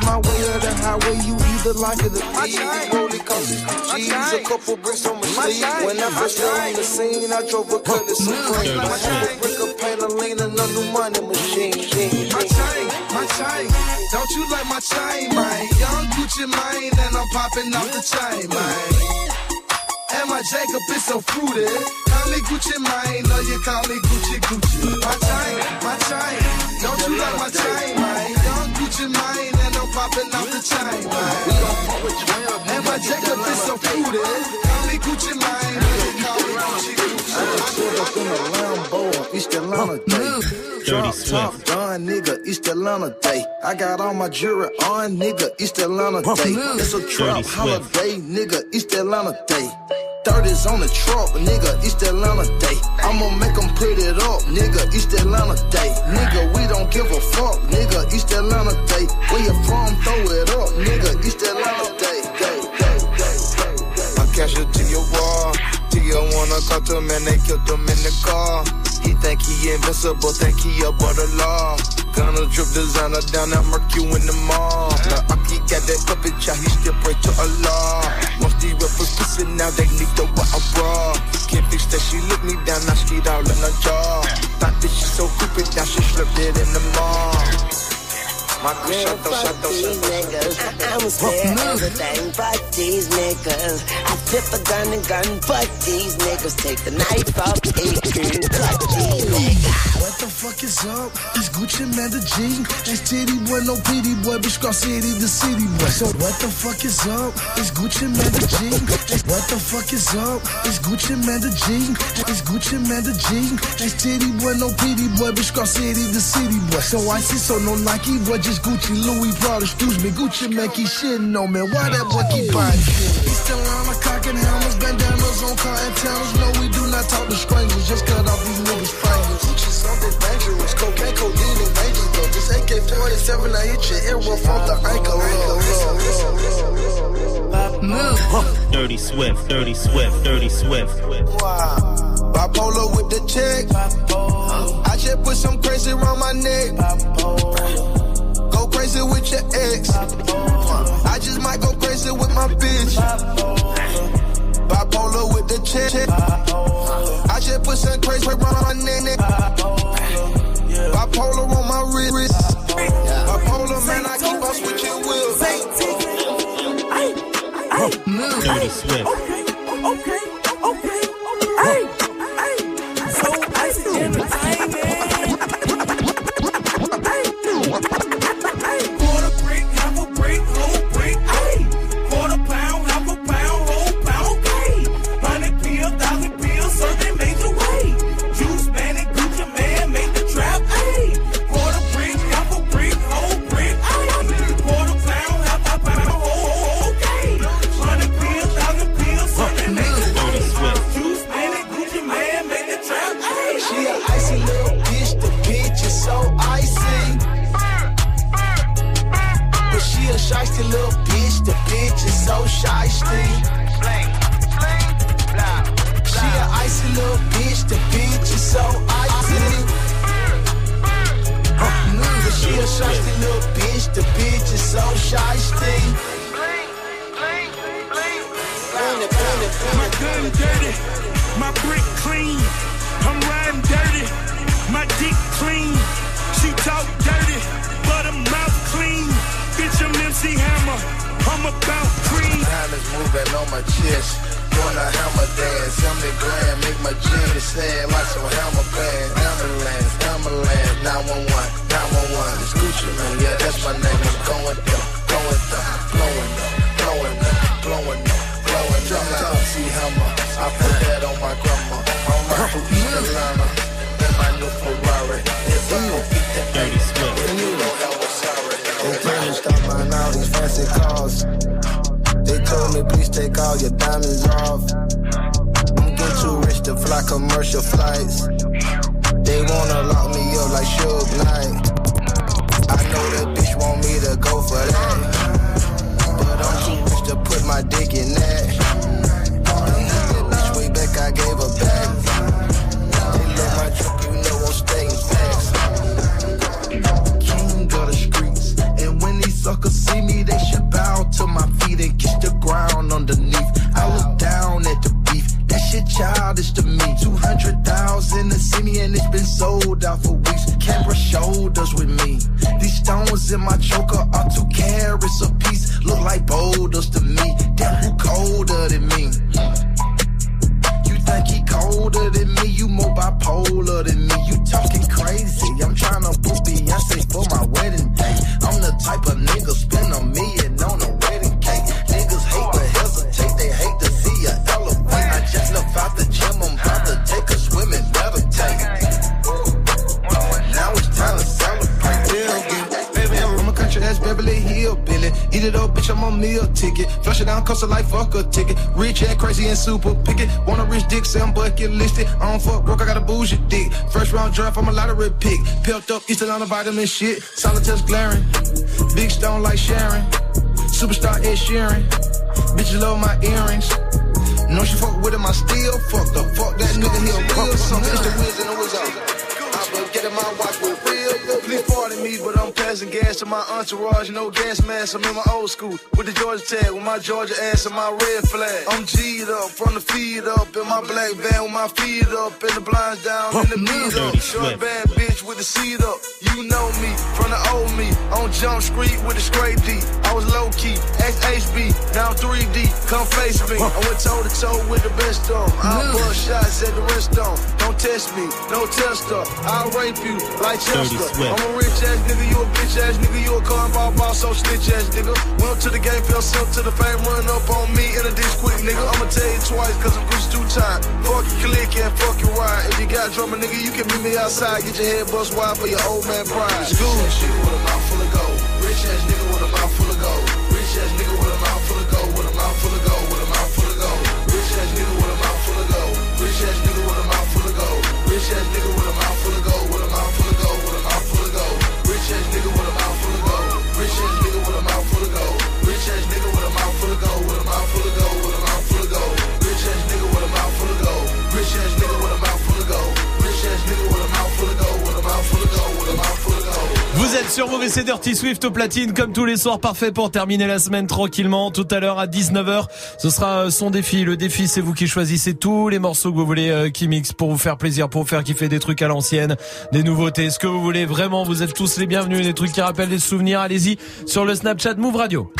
My way or the highway. You either like it or leave. Rolling coasters, G's, a couple bricks on my sleeve. When I first got on the scene, I drove a of supreme. My shit brick a paint a lean and a money machine. My chain, my chain. Don't you like my chain, man? Young Gucci Mane, and I'm popping off the chain, man. And my Jacob is so fruity. Call me Gucci Mane, or you call me Gucci Gucci. My chain, my chain. Don't you like my chain, man? Young Gucci Mane, and I'm popping off the chain, man. And my Jacob is so fruity. Call me Gucci Mane, or you call me Gucci Gucci. in a Lambo, East Atlanta day. Drop top gun, nigga, East Atlanta day. I got all my jewelry on, nigga, East Atlanta day. It's a drop Swift. holiday, nigga, East Atlanta day. 30s on the truck, nigga, East Atlanta day. I'ma make 'em put it up, nigga, East Atlanta day. Nigga, we don't give a fuck, nigga, East Atlanta day. Where you from, throw it up, nigga, East Atlanta day. day, day, day, day. I cash it to your wall. To your wanna cut him and they killed him in the car. He think he invincible, think he above the law. Gonna drip designer down at Mercu in the mall. Now Aki got that puppet child, he still pray to Allah. Most these rappers pussy now, they need to wear a bra. Can't fix that, she look me down, I she all in her jaw. Thought this shit so stupid, now she slipped it in the mall. My girl shut up, shut up, these shut up. niggas. I'ma spare everything but these niggas. I flip a gun and gun, but these niggas take the knife off, eat and cut these niggas. What the fuck is up? It's Gucci man the G. It's Titty boy, no pity boy, bitch Scar City, the city boy. So what the fuck is up? It's Gucci man the G. It's what the fuck is up? It's Gucci man the G. It's Gucci man the G. It's Titty boy, no pity boy, bitch Scar City, the city boy. So I see so no Nike, boy, just Gucci, Louis, Prada, excuse me. Gucci man keep shitting on me. Why that boy keep buying shit? He's still on the cock and helmets, bandanas on car antennas. No, we do not talk to strangers, just cut off these niggas' fingers. Gucci something dangerous, cocaine, codeine, and major though. This AK-47, I hit your ear off off the ankle. Move. Dirty Swift, Dirty Swift, Dirty Swift. Wow. Bipolar with the check. I just put some crazy around my neck. Go crazy with your ex. Uh, I just might go crazy with my bitch. Bipolar with the check. I just put some crazy around my neck. Bipolar on my wrist. Bipolar, man, I keep on switching wheels. Dirty Swift. Okay, okay, hey, bitch is so shiesty. She a icy little bitch, the bitch is so icy. But she a shiesty little bitch, the bitch is so shy, shiesty. My gun dirty, my brick clean. I'm riding dirty, my dick clean. She talk dirty, but her mouth clean. Bitch, I'm MC Hammer, I'm about cream. Diamonds moving on my chest. Doing a hammer dance, hammer gland, make my jeans stand like some hammer band. Ambulance, ambulance, 911, 911. It's Gucci man, yeah, that's my name. I'm going up, going up, blowing up, blowing up, blowing up, blowing up. Drop top, hammer. I put that on my grandma. I'm from Atlanta, in my new Ferrari. If I don't beat that Dirty Swift. Fancy cars. They told me please take all your diamonds off. I'm getting too rich to fly commercial flights. They wanna lock me up like Suge Knight. I know that bitch want me to go for that. But I'm too rich to put my dick in that. And super picket. Want a rich dick, say I'm bucket listed. I don't fuck broke, I got a bougie dick. First round draft, I'm a lottery pick. Pelt up, Eastern on the vitamin shit. Solitaires glaring. Big stone like Sharon. Superstar Ed Sheeran. Bitches love my earrings. No, she fuck with him, I still fuck the fuck that nigga, he a real something. It's the whiz and the wizard. I've been getting my watch with real. Please pardon me, but I'm passing gas to my entourage. No gas mask, I'm in my old school. With the Georgia tag, with my Georgia ass and my red flag. I'm G'd up, from the feet up, in my black van with my feet up, and the blinds down, and the beat up. Dirty Short bad bitch with the seat up. You know me, from the old me. On Jump Street with the scrape D. I was low key, XHB, now I'm 3D. Come face me. I went toe to toe with the best of 'em. I'll bust shots at the rest of 'em. Don't test me, no tester. I'll rape you like Dirty Chester. I'm a rich ass nigga, you a bitch ass nigga, you a cornball boss, so snitch ass nigga. Went up to the game, fell silk to the fame, run up on me in a ditch quick nigga. I'ma tell you twice, cause I'm Gucci two time. Fuck you, click and fuck you ride. If you got drummer nigga, you can meet me outside, get your head bust wide for your old man pride. School shit with a mouth full of gold. Rich ass nigga with a mouth full of gold. Rich ass nigga with a mouth full of gold. With a mouth full of gold. With a mouth full of gold. Rich ass nigga with a mouth full of gold. Rich ass nigga with a mouth full of gold. Rich ass nigga with a mouth Vous êtes sur Mauvais c'est Dirty Swift au platine comme tous les soirs parfait pour terminer la semaine tranquillement. Tout à l'heure à 19h ce sera euh, son défi. Le défi c'est vous qui choisissez tous les morceaux que vous voulez euh, qui mix pour vous faire plaisir pour vous faire kiffer des trucs à l'ancienne des nouveautés ce que vous voulez. Vraiment vous êtes tous les bienvenus. Des trucs qui rappellent des souvenirs allez-y sur le Snapchat Move Radio.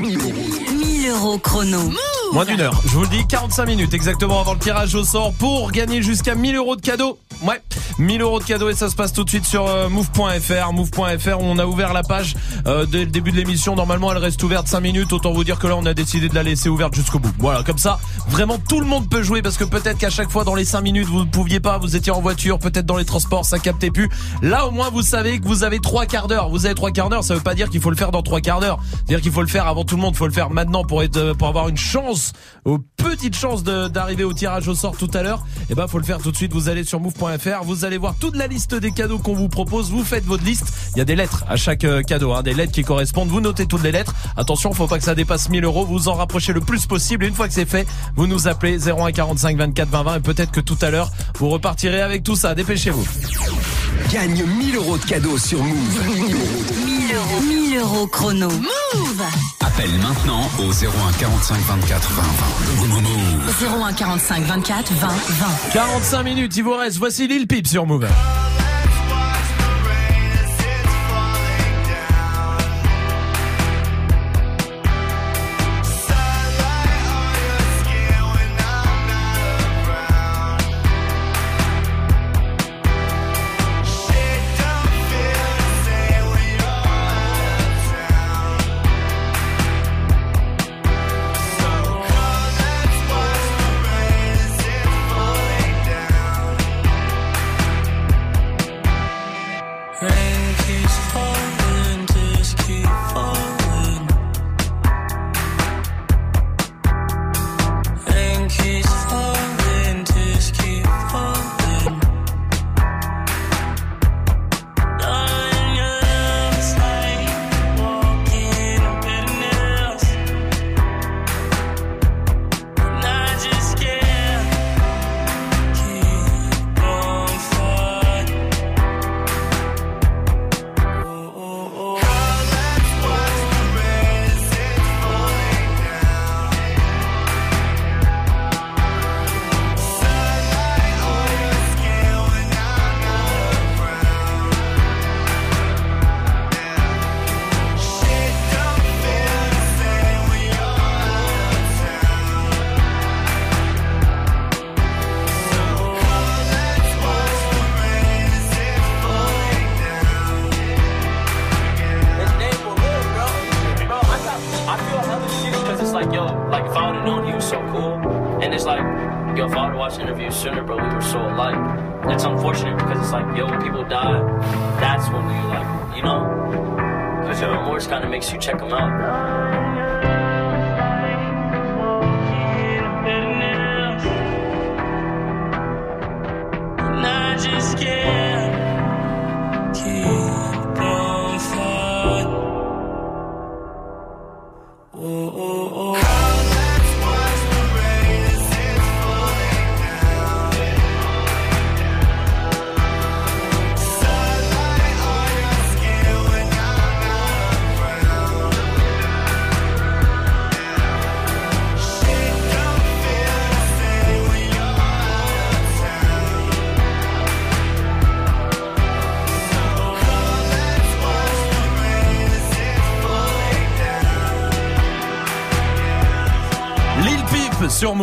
1000 euros chrono. Moins d'une heure. Je vous le dis, 45 minutes exactement avant le tirage au sort pour gagner jusqu'à 1000 euros de cadeaux. Ouais, 1000 euros de cadeaux et ça se passe tout de suite sur euh, move.fr. Move.fr, on a ouvert la page euh, dès le début de l'émission. Normalement, elle reste ouverte 5 minutes. Autant vous dire que là, on a décidé de la laisser ouverte jusqu'au bout. Voilà, comme ça, vraiment tout le monde peut jouer parce que peut-être qu'à chaque fois dans les 5 minutes, vous ne pouviez pas, vous étiez en voiture, peut-être dans les transports, ça captait plus. Là, au moins, vous savez que vous avez trois quarts d'heure. Vous avez trois quarts d'heure, ça veut pas dire qu'il faut le faire dans trois quarts d'heure. C'est-à-dire qu'il faut le faire avant tout le monde. Il faut le faire maintenant pour être, euh, pour avoir une chance, aux petites chances d'arriver au tirage au sort tout à l'heure. Et ben, faut le faire tout de suite. Vous allez sur move.fr, vous allez voir toute la liste des cadeaux qu'on vous propose. Vous faites votre liste. Il y a des lettres à chaque euh, cadeau, hein, des lettres qui correspondent. Vous notez toutes les lettres. Attention, faut pas que ça dépasse 1000 euros. Vous en rapprochez le plus possible. Une fois que c'est fait, vous nous appelez 01 45 24 20 20 et peut-être que tout à l'heure, vous repartirez avec tout ça. Dépêchez-vous. Gagne 1000 euros de cadeaux sur Move. 1000 euros. 1000 euros chrono. Move Appelle maintenant au 01 45 24 20 20. Move. 01 45 24 20 20. 45 minutes, il vous reste. Voici Lil Peep sur Move.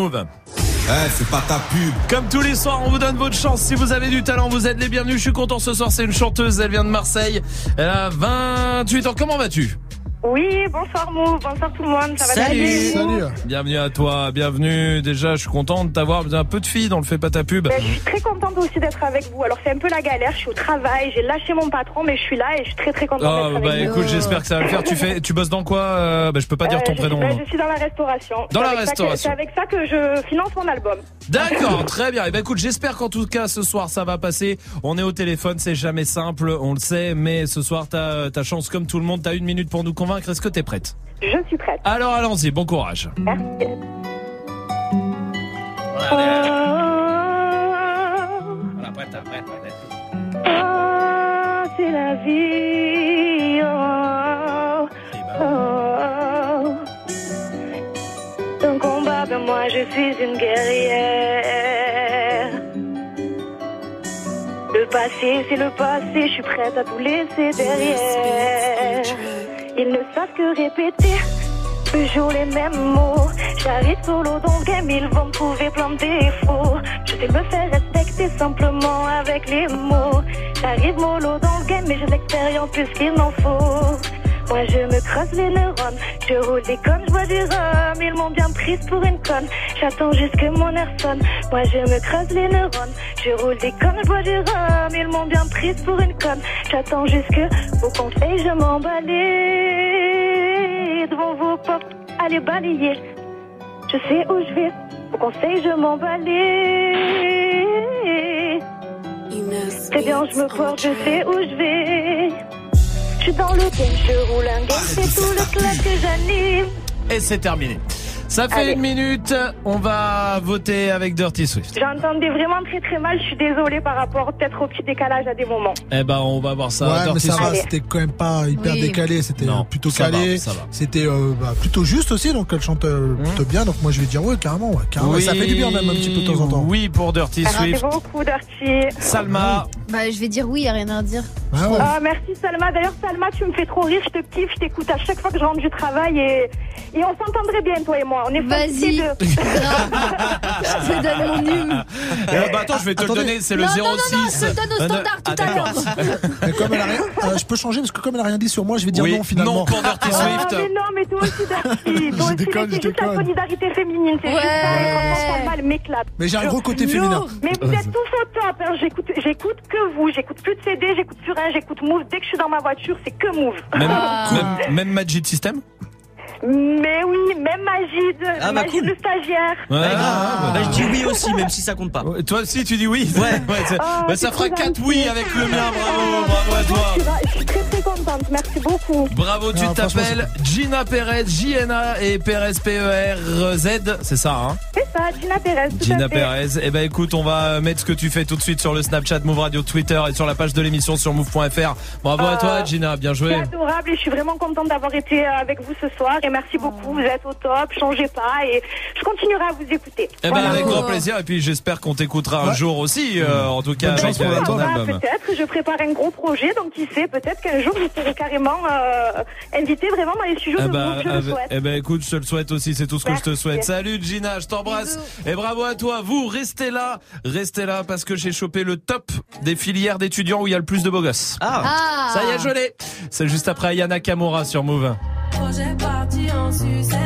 Move. Eh, c'est pas ta pub. Comme tous les soirs, on vous donne votre chance. Si vous avez du talent, vous êtes les bienvenus. Je suis content ce soir. C'est une chanteuse. Elle vient de Marseille. Elle a 28 ans. Comment vas-tu? Oui, bonsoir Mou, bonsoir tout le monde, ça va bien vous? Bienvenue à toi. Bienvenue. Déjà, je suis content de t'avoir. Un peu de filles dans le fait pas ta pub. Ben, je suis très contente aussi d'être avec vous. Alors c'est un peu la galère, je suis au travail, j'ai lâché mon patron, mais je suis là et je suis très très contente Oh, d'être bah avec vous. écoute, j'espère que ça va le faire. Tu fais, tu bosses dans quoi euh, Bah je peux pas dire Euh, ton je, prénom. non. je suis dans la restauration. Dans la que- restauration. C'est avec ça que je finance mon album. D'accord, très bien. Et ben écoute, j'espère qu'en tout cas ce soir ça va passer. On est au téléphone, c'est jamais simple, on le sait, mais ce soir t'as ta chance comme tout le monde. T'as une minute pour nous convaincre. Est-ce que t'es prête? Je suis prête. Alors allons-y, bon courage. Merci. Suis une guerrière. Le passé, c'est le passé, je suis prête à tout laisser derrière. Ils ne savent que répéter toujours les mêmes mots. J'arrive solo dans le game, ils vont me trouver plein de défauts. Je sais me faire respecter simplement avec les mots. J'arrive mollo dans le game, mais j'ai de l'expérience plus qu'il n'en faut. Moi je me creuse les neurones, je roule des connes, je bois du rhum. Ils m'ont bien prise pour une conne, j'attends juste que mon air sonne. Moi je me creuse les neurones, je roule des connes, je bois du rhum. Ils m'ont bien prise pour une conne, j'attends juste que vos conseils, je m'emballer devant vos portes, allez balayer. Je sais où je vais, vos conseils, je m'emballer. Très bien, je me porte, je sais où je vais. Je suis dans le game, je roule un game, c'est tout le club que j'anime. Et c'est terminé. Ça fait Allez. une minute. On va voter avec Dirty Swift. J'entendais vraiment très très mal, je suis désolée par rapport peut-être au petit décalage à des moments. Eh ben, on va voir ça. Ouais, mais Dirty ça va, Swift. c'était quand même pas hyper Oui. décalé, c'était Non, plutôt ça va, calé, ça va. c'était euh, bah, plutôt juste aussi, donc elle chante euh, plutôt bien, donc moi je vais dire ouais, carrément, ouais, carrément. Et ça fait du bien même un petit peu de temps en temps. Oui, pour Dirty Merci Swift. beaucoup, Dirty. Salma. Bah, je vais dire oui, y a rien à redire. Ah, merci Salma. D'ailleurs, Salma, tu me fais trop rire. Je te kiffe, je t'écoute à chaque fois que je rentre du travail et, et on s'entendrait bien, toi et moi. On est Vas-y. Je te donne mon hume. Eh ben, attends, je vais te le donner. C'est le Non, 06. non, non, non, je te le donne au Euh, standard tout à. Mais comme elle a rien, euh, je peux changer parce que comme elle a rien dit sur moi, je vais dire Oui, non finalement. non pour Dirty Ah, Swift. mais non, mais toi aussi, Dirty. Toi aussi, déconne, c'est juste la solidarité féminine. C'est juste ça. Et elle m'éclate. Mais j'ai un gros côté féminin. Mais vous êtes tous au top. hein. J'écoute, j'écoute que vous. J'écoute plus de CD, j'écoute plus rien, j'écoute Move. Dès que je suis dans ma voiture, c'est que Move. Même, Ah. même, même Magic System? Mais oui, même Magid, Ah, bah, Magid cool. le stagiaire. Ouais. Ah, bah, je dis oui aussi, même si ça compte pas. Toi aussi, tu dis oui Ouais. Ah, bah, ça fera trop 4 gentil. oui avec le mien. Bravo, bravo à toi. je suis très très contente. Merci beaucoup. Bravo, tu Ah, t'appelles Gina Perez, J-N-A et Perez P-E-R-Z, c'est ça, hein C'est ça, Gina Perez. tout à Gina fait. Perez. Eh ben écoute, on va mettre ce que tu fais tout de suite sur le Snapchat Move Radio Twitter et sur la page de l'émission sur move.fr. Bravo à Ah, toi, Gina, bien joué. C'est adorable et je suis vraiment contente d'avoir été euh, avec vous ce soir et merci beaucoup, vous êtes au top, changez pas et je continuerai à vous écouter. Eh ben Voilà. avec grand plaisir et puis j'espère qu'on t'écoutera un jour aussi, euh, en tout cas Bonne avec chance pour euh, l'album. ton Bah, album. peut-être, je prépare un gros projet, donc qui sait, peut-être qu'un jour vous serez carrément euh, invité vraiment dans les studios Eh de Move, je le souhaite. eh ben écoute, je te le souhaite aussi, c'est tout ce que je te souhaite. Salut Gina, je t'embrasse et bravo à toi. Vous restez là, restez là parce que j'ai chopé le top des filières d'étudiants où il y a le plus de beaux gosses. Ah. Ça y est, je l'ai. C'est juste après Ayana Kamura sur Move. Oh, Projet parti en sucette.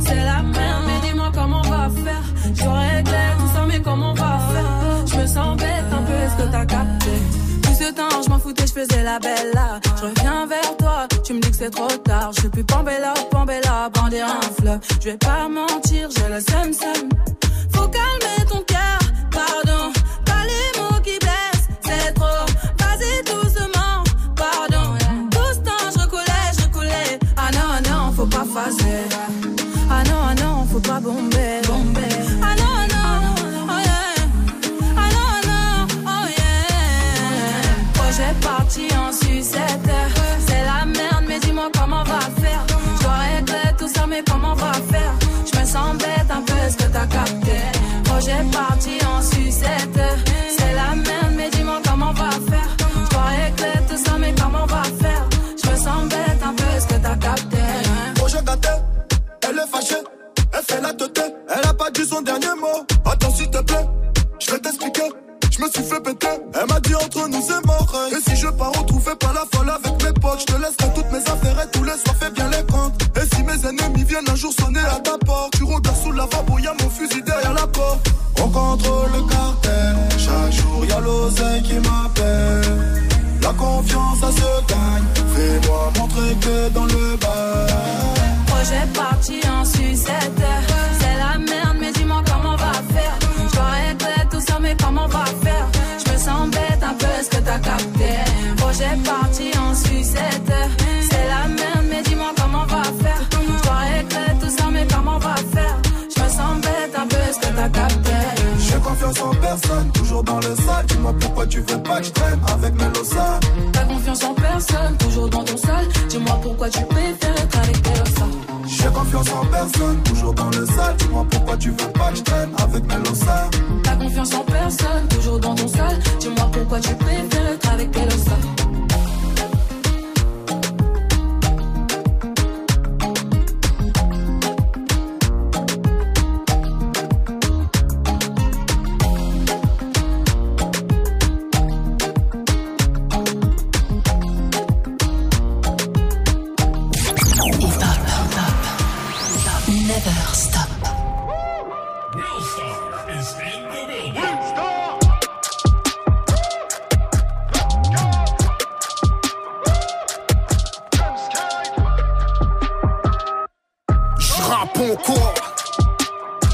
C'est la merde, mais dis-moi comment on va faire. J'aurais réglé tout ça, mais comment on va faire? Je me sens bête un peu, est-ce que t'as capté? Tout ce temps, je m'en foutais, je faisais la belle là. Je reviens vers toi, tu me dis que c'est trop tard. Je suis plus Pambella, Pambella, bander un fleuve. Je vais pas mentir, j'ai le seum seum. Faut calmer ton cœur Projet parti en sucette. C'est la merde, mais dis-moi comment on va faire. Dois régler tout ça, mais comment on va faire? Je me sens bête un peu, est-ce que t'as capté? Projet gâté, elle est fâchée, elle fait la tête, elle a pas dit son dernier mot. Attends s'il te plaît, je vais t'expliquer. Je me suis fait péter, elle m'a dit entre nous c'est mort. Et si je pars retrouver pas la folle avec mes potes, je te laisserai toutes mes affaires et tous les soirs fais bien les comptes. Et si mes ennemis viennent un jour sonner à ta porte, tu regardes sous la lavabo, y'a mon fusil derrière la porte. On contrôle le cartel, chaque jour y'a l'oseille qui m'appelle. La confiance ça se gagne, fais-moi montrer que dans le bar. Projet parti en sucette. Confiance en personne, toujours dans le sale. Dis-moi pourquoi tu veux pas que je traîne avec Melosa. T'as confiance en personne, toujours dans ton sol. Dis-moi pourquoi tu préfères être avec Pelosa. J'ai confiance en personne, toujours dans le sale. Dis-moi pourquoi tu veux pas que je traîne avec Melosa. T'as confiance en personne, toujours dans ton sol. Dis-moi pourquoi tu préfères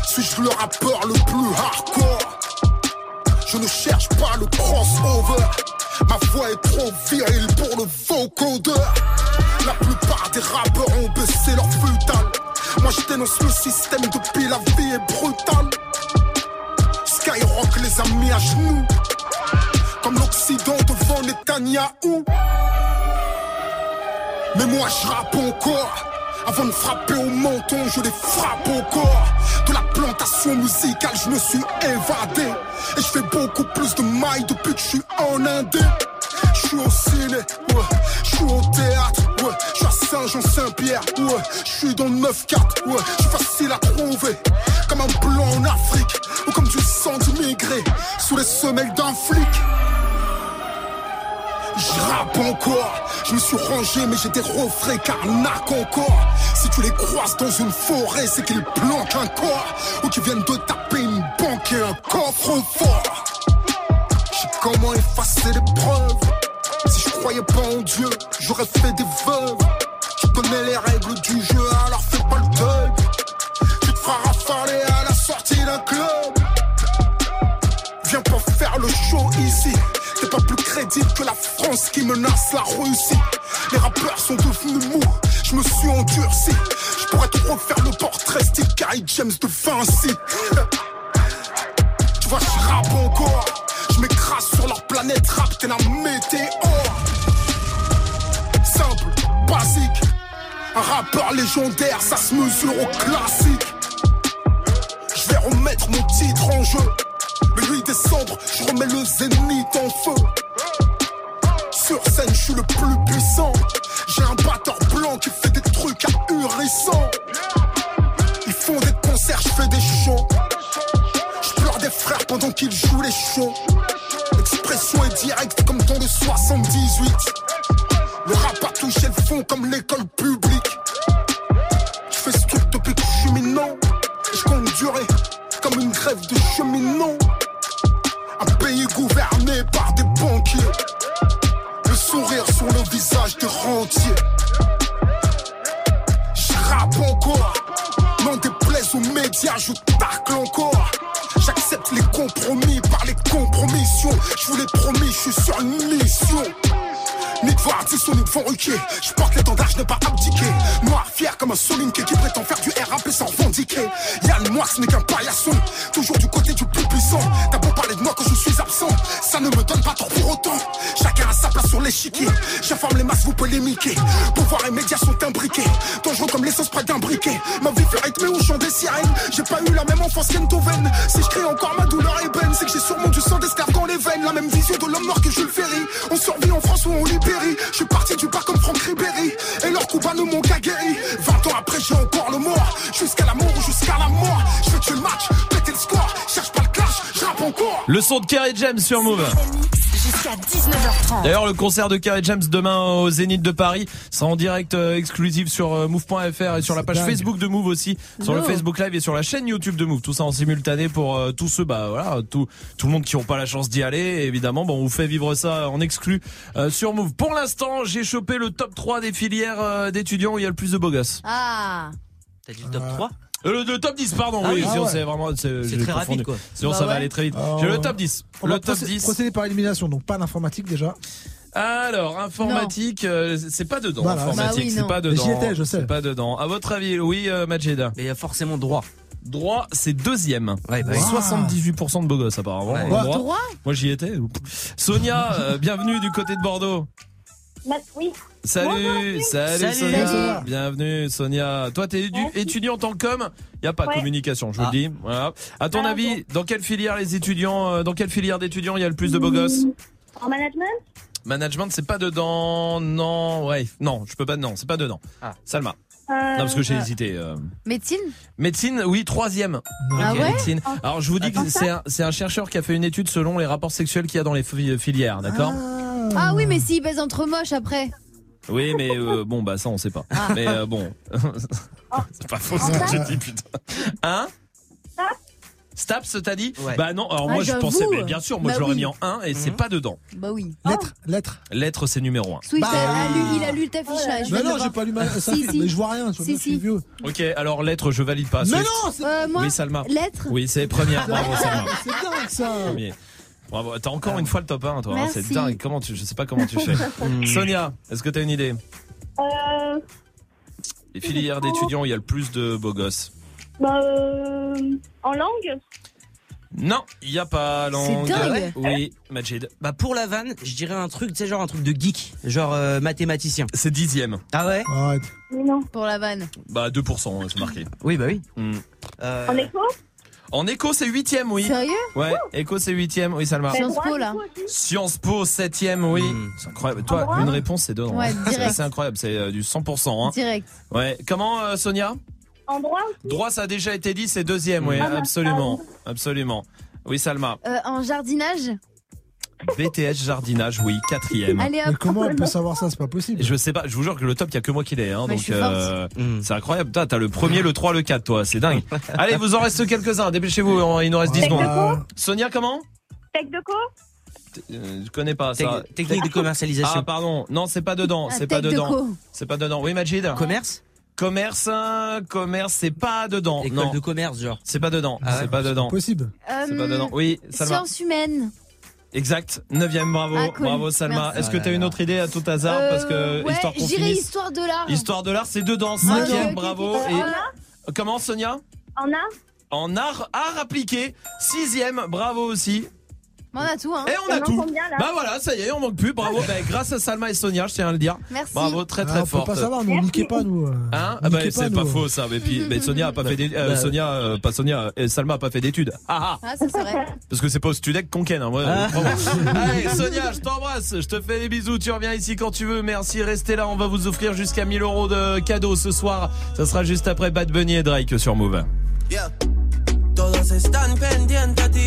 Suis-je le rappeur le plus hardcore Je ne cherche pas le crossover. Ma voix est trop virile pour le vocodeur. La plupart des rappeurs ont baissé leur futal. Moi je dénonce le système depuis la vie est brutale. Skyrock les a mis à genoux. Comme l'Occident devant Netanyahou. Mais moi je rappe encore. Avant de frapper au menton, je les frappe au corps. De la plantation musicale, je me suis évadé. Et je fais beaucoup plus de mailles depuis que je suis en Indé. Je suis au ciné, ouais. Je suis au théâtre, ouais. Je suis à Saint-Jean-Saint-Pierre, ouais. Je suis dans le 9-4, ouais. Je suis facile à trouver. Comme un blanc en Afrique. Ou comme du sang d'immigré. Sous les semelles d'un flic. Je rappe encore, je me suis rangé mais j'ai des refrains carnac encore Si tu les croises dans une forêt c'est qu'ils planquent un corps Ou qu'ils viennent de taper une banque et un coffre fort J'ai comment effacer les preuves Si je croyais pas en Dieu, j'aurais fait des veuves Tu connais les règles du jeu alors fais pas le deuil Tu te feras rafaler à la sortie d'un club Viens pas faire le show ici T'es pas plus crédible que la Qui menace la Russie Les rappeurs sont devenus mous. Je me suis endurci. Je pourrais te refaire le portrait style Carrie James de Vinci. Tu vois je rappe encore. Je m'écrase sur leur planète rap T'es la météore. Simple, basique. Un rappeur légendaire ça se mesure au classique. Je vais remettre mon titre en jeu. Le 8 décembre, je remets le zénith en feu. Sur scène, je suis le plus puissant. J'ai un batteur blanc qui fait des trucs ahurissants. Ils font des concerts, je fais des shows. Je pleure des frères pendant qu'ils jouent les shows. L'expression est directe comme dans le 78. Le rap a touché le fond comme l'école publique. Je fais ce truc depuis que je suis minant. Je compte durer comme une grève de cheminot. Un pays gouverné par des banquiers. Le sourire sur le visage des rentiers. Je rappe encore, non déplaise aux médias, je tacle encore. J'accepte les compromis par les compromissions. Je vous l'ai promis, je suis sur une mission. Nick Vardisson, Nick Van Ruquier. Je porte l'étendard, je n'ai pas abdiqué. Noir, fier comme un solinké qui prétend faire du RAP sans revendiquer. Yann, moi, ce n'est qu'un paillasson. Toujours du côté du plus puissant. Parler de moi quand je suis absent. Ça ne me donne pas tort pour autant. Chacun a sa place sur l'échiquier. J'informe les masses, vous polémiquer. Pouvoir et médias sont imbriqués. Dangereux comme l'essence près d'un briquet. Ma vie fait rythmer au chant des sirènes. J'ai pas eu la même enfance qu'Entoven. Si je crie encore ma douleur ébène, c'est que j'ai sûrement du sang d'esclave dans les veines. La même vision de l'homme noir que Jules Ferry. On survit en France ou on libère. Je suis parti du bar comme Franck Ribéry Et leurs coups bas ne m'ont guéri 20 ans après j'ai encore le mort Jusqu'à l'amour ou jusqu'à la mort Je fais tuer le match, Le son de Kerry James sur Move. Jusqu'à 19h30. D'ailleurs, le concert de Kerry James demain au Zénith de Paris sera en direct euh, exclusif sur euh, move.fr et sur la page dingue. Facebook de Move aussi, sur le. Facebook Live et sur la chaîne YouTube de Move. Tout ça en simultané pour euh, tous ceux, bah voilà, tout tout le monde qui n'ont pas la chance d'y aller. Et évidemment, bon, on vous fait vivre ça en exclu euh, sur Move. Pour l'instant, j'ai chopé le top 3 des filières euh, d'étudiants où il y a le plus de beaux gosses. Ah. T'as dit le top 3 Euh, le, le top 10, pardon. Ah oui, oui. sinon Ah ouais. c'est vraiment c'est très confondu. rapide, quoi. Sinon Bah ça va aller très vite. Alors, J'ai le top 10. On le va top procé- 10. procéder par élimination, donc pas d'informatique déjà. Alors, informatique, euh, c'est pas dedans. Voilà. informatique, Bah oui, c'est pas dedans. j'y étais, je sais. C'est pas dedans. À votre avis, oui, euh, Majid Mais il y a forcément droit. Droit, c'est deuxième. Ouais, bah. Wow. 78% de beaux gosses, apparemment. Ouais. Droit. Droit Moi, j'y étais. Sonia, euh, bienvenue du côté de Bordeaux. Oui. Salut, salut, Salut. Sonia. Salut. Bienvenue, Sonia. Toi, t'es étudiante en com. Il y a pas de Ouais. communication, je vous Ah. le dis. Voilà. À ton Ah, avis, dans quelle filière les étudiants, euh, dans quelle filière d'étudiants il y a le plus de beaux gosses? En management? Management, c'est pas dedans. Non, ouais, non, je peux pas. Non, c'est pas dedans. Ah. Salma. euh, Non, parce que j'ai hésité. euh. Médecine? Médecine, oui, troisième. Ah ouais médecine. Alors, je vous dis que c'est un, chercheur qui a fait une étude selon les rapports sexuels qu'il y a dans les fi- filières, d'accord? Ah oui, mais s'ils baisent entre moches après. Oui, mais euh, bon, bah ça, on sait pas. Ah. Mais euh, bon, c'est pas faux ce que tu dis, putain. Hein Staps, t'as dit Ouais. Bah non, alors Ah, moi je pensais, mais bien sûr, moi Bah je l'aurais oui. mis en 1 et c'est Mhm. pas dedans. Bah oui. Lettre, lettre. Lettre, c'est numéro 1. Swift, Bah, a, a lu, il a lu le affichage. je Mais viens de non, j'ai pas lu ma ça Si, fait- si. mais je vois rien, Si, moi, je suis si. vieux. Ok, alors lettre, je valide pas. Mais Swift. non, c'est Euh, moi, Oui, Salma. lettre. Oui, c'est première. Bravo, Salma. c'est dingue ça. Premier. Bravo, t'as encore une fois le top 1, toi. hein, C'est dingue. Comment tu, je sais pas comment tu fais. Sonia, est-ce que t'as une idée? Euh, Les filières d'étudiants, où il y a le plus de beaux gosses. bah, euh, en langue? Non, il y a pas langue. C'est dingue. Oui, Majid. Bah pour la vanne, je dirais un truc, tu sais, genre un truc de geek, genre euh, mathématicien. C'est dixième. Ah ouais? Arrête. Mais non. Pour la vanne. Bah 2%, hein, c'est marqué. Oui, bah oui. Hmm. Euh, En écho? En éco, c'est huitième, oui. Sérieux Ouais, éco, c'est huitième, oui, Salma. Sciences Po, là. Sciences Po, septième, oui. Hmm. C'est incroyable. Toi, droit une réponse, c'est dedans. Ouais, hein. C'est direct. c'est incroyable, c'est euh, du 100%. Hein. Direct. Ouais. Comment, euh, Sonia? En droit Droit, ça a déjà été dit, c'est deuxième, oui, Ah, bah, absolument. Absolument. Oui, Salma. Euh, en jardinage? BTS jardinage, oui, quatrième. Allez Mais comment elle peut savoir ça C'est pas possible. Je sais pas, je vous jure que le top, il y a que moi qui l'ai. Hein, donc euh, hmm. c'est incroyable. Toi, t'as le premier, le 3, le 4, toi. C'est dingue. Allez, vous en reste quelques-uns. Dépêchez-vous, il nous reste 10 Ah, secondes. Sonia, comment Tech de co Euh, Je connais pas ça. technique de commercialisation. Ah, pardon. Non, c'est pas dedans. Ah, C'est pas dedans. C'est pas dedans. Oui, Majid Commerce Commerce, euh, commerce, c'est pas dedans. École non, de commerce, genre. c'est pas dedans. Ah ouais c'est pas dedans. Possible. C'est pas dedans. Oui. Euh, Sciences humaines. Exact. Neuvième, bravo. Ah, cool. Bravo, Salma. Merci. Est-ce que t'as là une autre idée à tout hasard Parce que, Euh, ouais, histoire qu'on j'irai finisse. histoire de l'art. Histoire de l'art, c'est dedans. Ah, Cinquième, ok, ok, bravo. Et En comment, Sonia En art En art, art appliqué. Sixième, bravo aussi. On a tout, hein. Et on a tout. combien, Bah voilà, ça y est, on manque plus. Bravo. Bah, grâce à Salma et Sonia, je tiens à le dire. Merci. Bravo, très Ah, très on peut pas savoir, nous, niquait pas, nous. euh. Hein ah bah, c'est pas faux ça. Mais puis mais Sonia a pas fait des, euh, Bah, Sonia euh, pas Sonia euh, Salma a pas fait d'études. Ah ah. Ah, ça c'est vrai. Parce que c'est pas au Studec qu'on ken. Hein, moi, Ah. Allez Sonia, je t'embrasse. Je te fais des bisous. Tu reviens ici quand tu veux. Merci. Restez là. On va vous offrir jusqu'à 1000 euros de cadeaux ce soir. Ça sera juste après Bad Bunny et Drake sur Move. Yeah. Todos están pendientes a ti,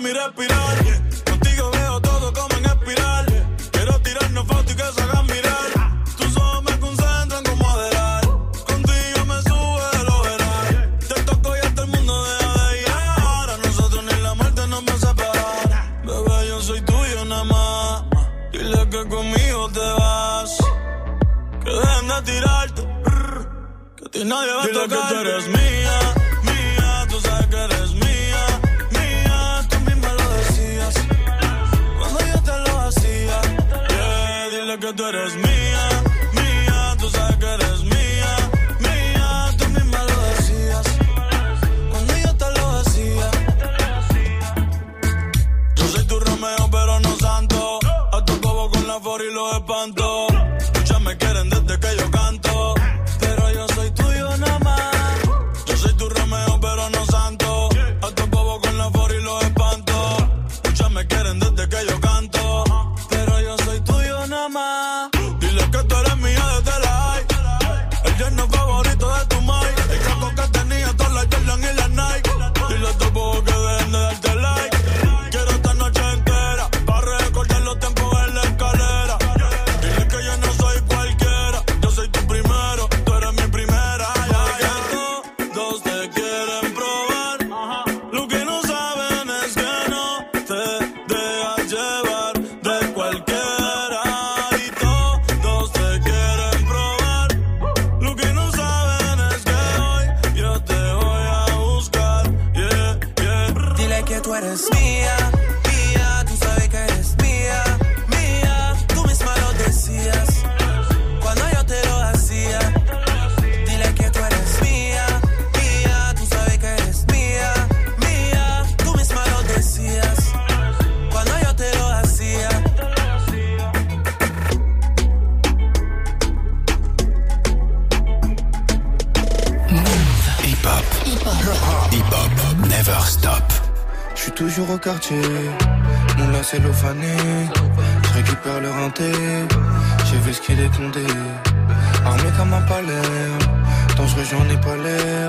mi respirar. Contigo veo todo como en espiral. Quiero tirarnos fotos y que se hagan mirar. Tus ojos me concentran como adelar. Contigo me sube el overall. Te toco y hasta el mundo deja de llegar. A nosotros ni la muerte nos va a separar. Bebé, yo soy tuyo nada más. Dile que conmigo te vas. Que dejen de tirarte. Que a ti nadie va a Dile tocar. que tú eres mía. good as me. Quartier, mon lacet cellophane. Je récupère le renté, j'ai vu ce qu'il est condé. Armé comme un palais, dangereux j'en ai pas l'air.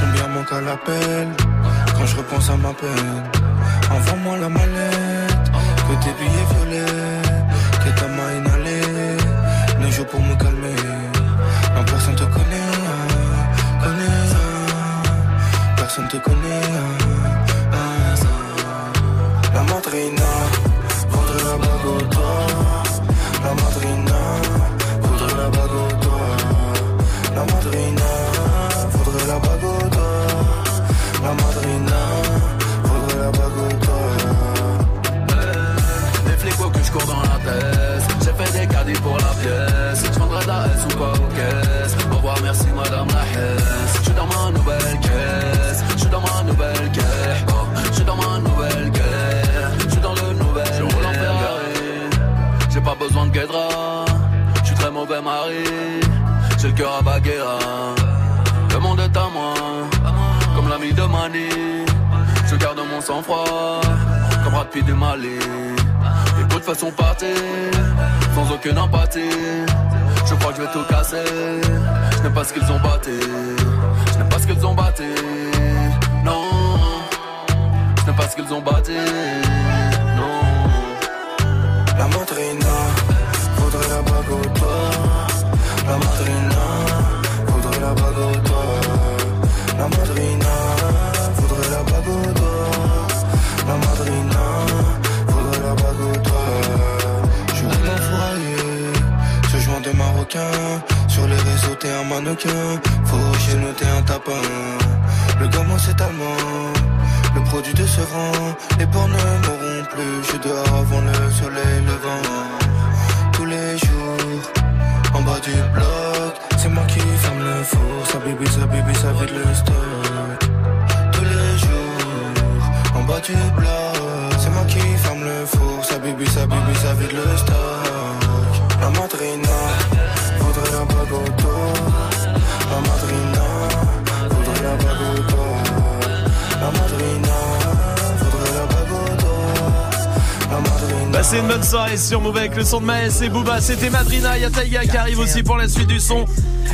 Combien manque à l'appel quand je repense à ma peine? Envoie-moi la mallette, que tes billets violets, que ta main inhalée. Le jour pour me calmer, non personne te connaît, hein, connaît. hein. Personne te connaît. La madrina voudrait la bague. La madrina voudrait la bague. La madrina voudrait la bague. La madrina voudrait la bague au. Les flics que je cours dans la tête J'ai fait des caddies pour la pièce Je prendrai la ou pas aux caisses Au revoir merci madame la Hesse besoin de guédra Je suis très mauvais mari J'ai le cœur à Baguera Le monde est à moi Comme l'ami de Mani Je garde mon sang-froid Comme Brad Pitt du Mali les potes façon partir, sans aucune empathie. Je crois que je vais tout casser. Je n'aime pas ce qu'ils ont batté. Je n'aime pas ce qu'ils ont batté. Non, je n'aime pas ce qu'ils ont batté. Non. La madrina t'es un tapin. Le gamin, c'est allemand. Le produit de ce rang, les porcs ne mourront plus. Je dehors avant le soleil levant. Tous les jours, en bas du bloc, c'est moi qui ferme le four. Sa bibi, sa bibi, ça vide le stock. Tous les jours, en bas du bloc, c'est moi qui ferme le four. Sa bibi, sa bibi, ça vide le stock. La madrina la madrina, faudrait la bague au doigt. La madrina, faudrait la bague au doigt. La madrina. Passez une bonne soirée sur Move avec le son de Maes et Booba. C'était Madrina, Yataïga qui arrive aussi pour la suite du son.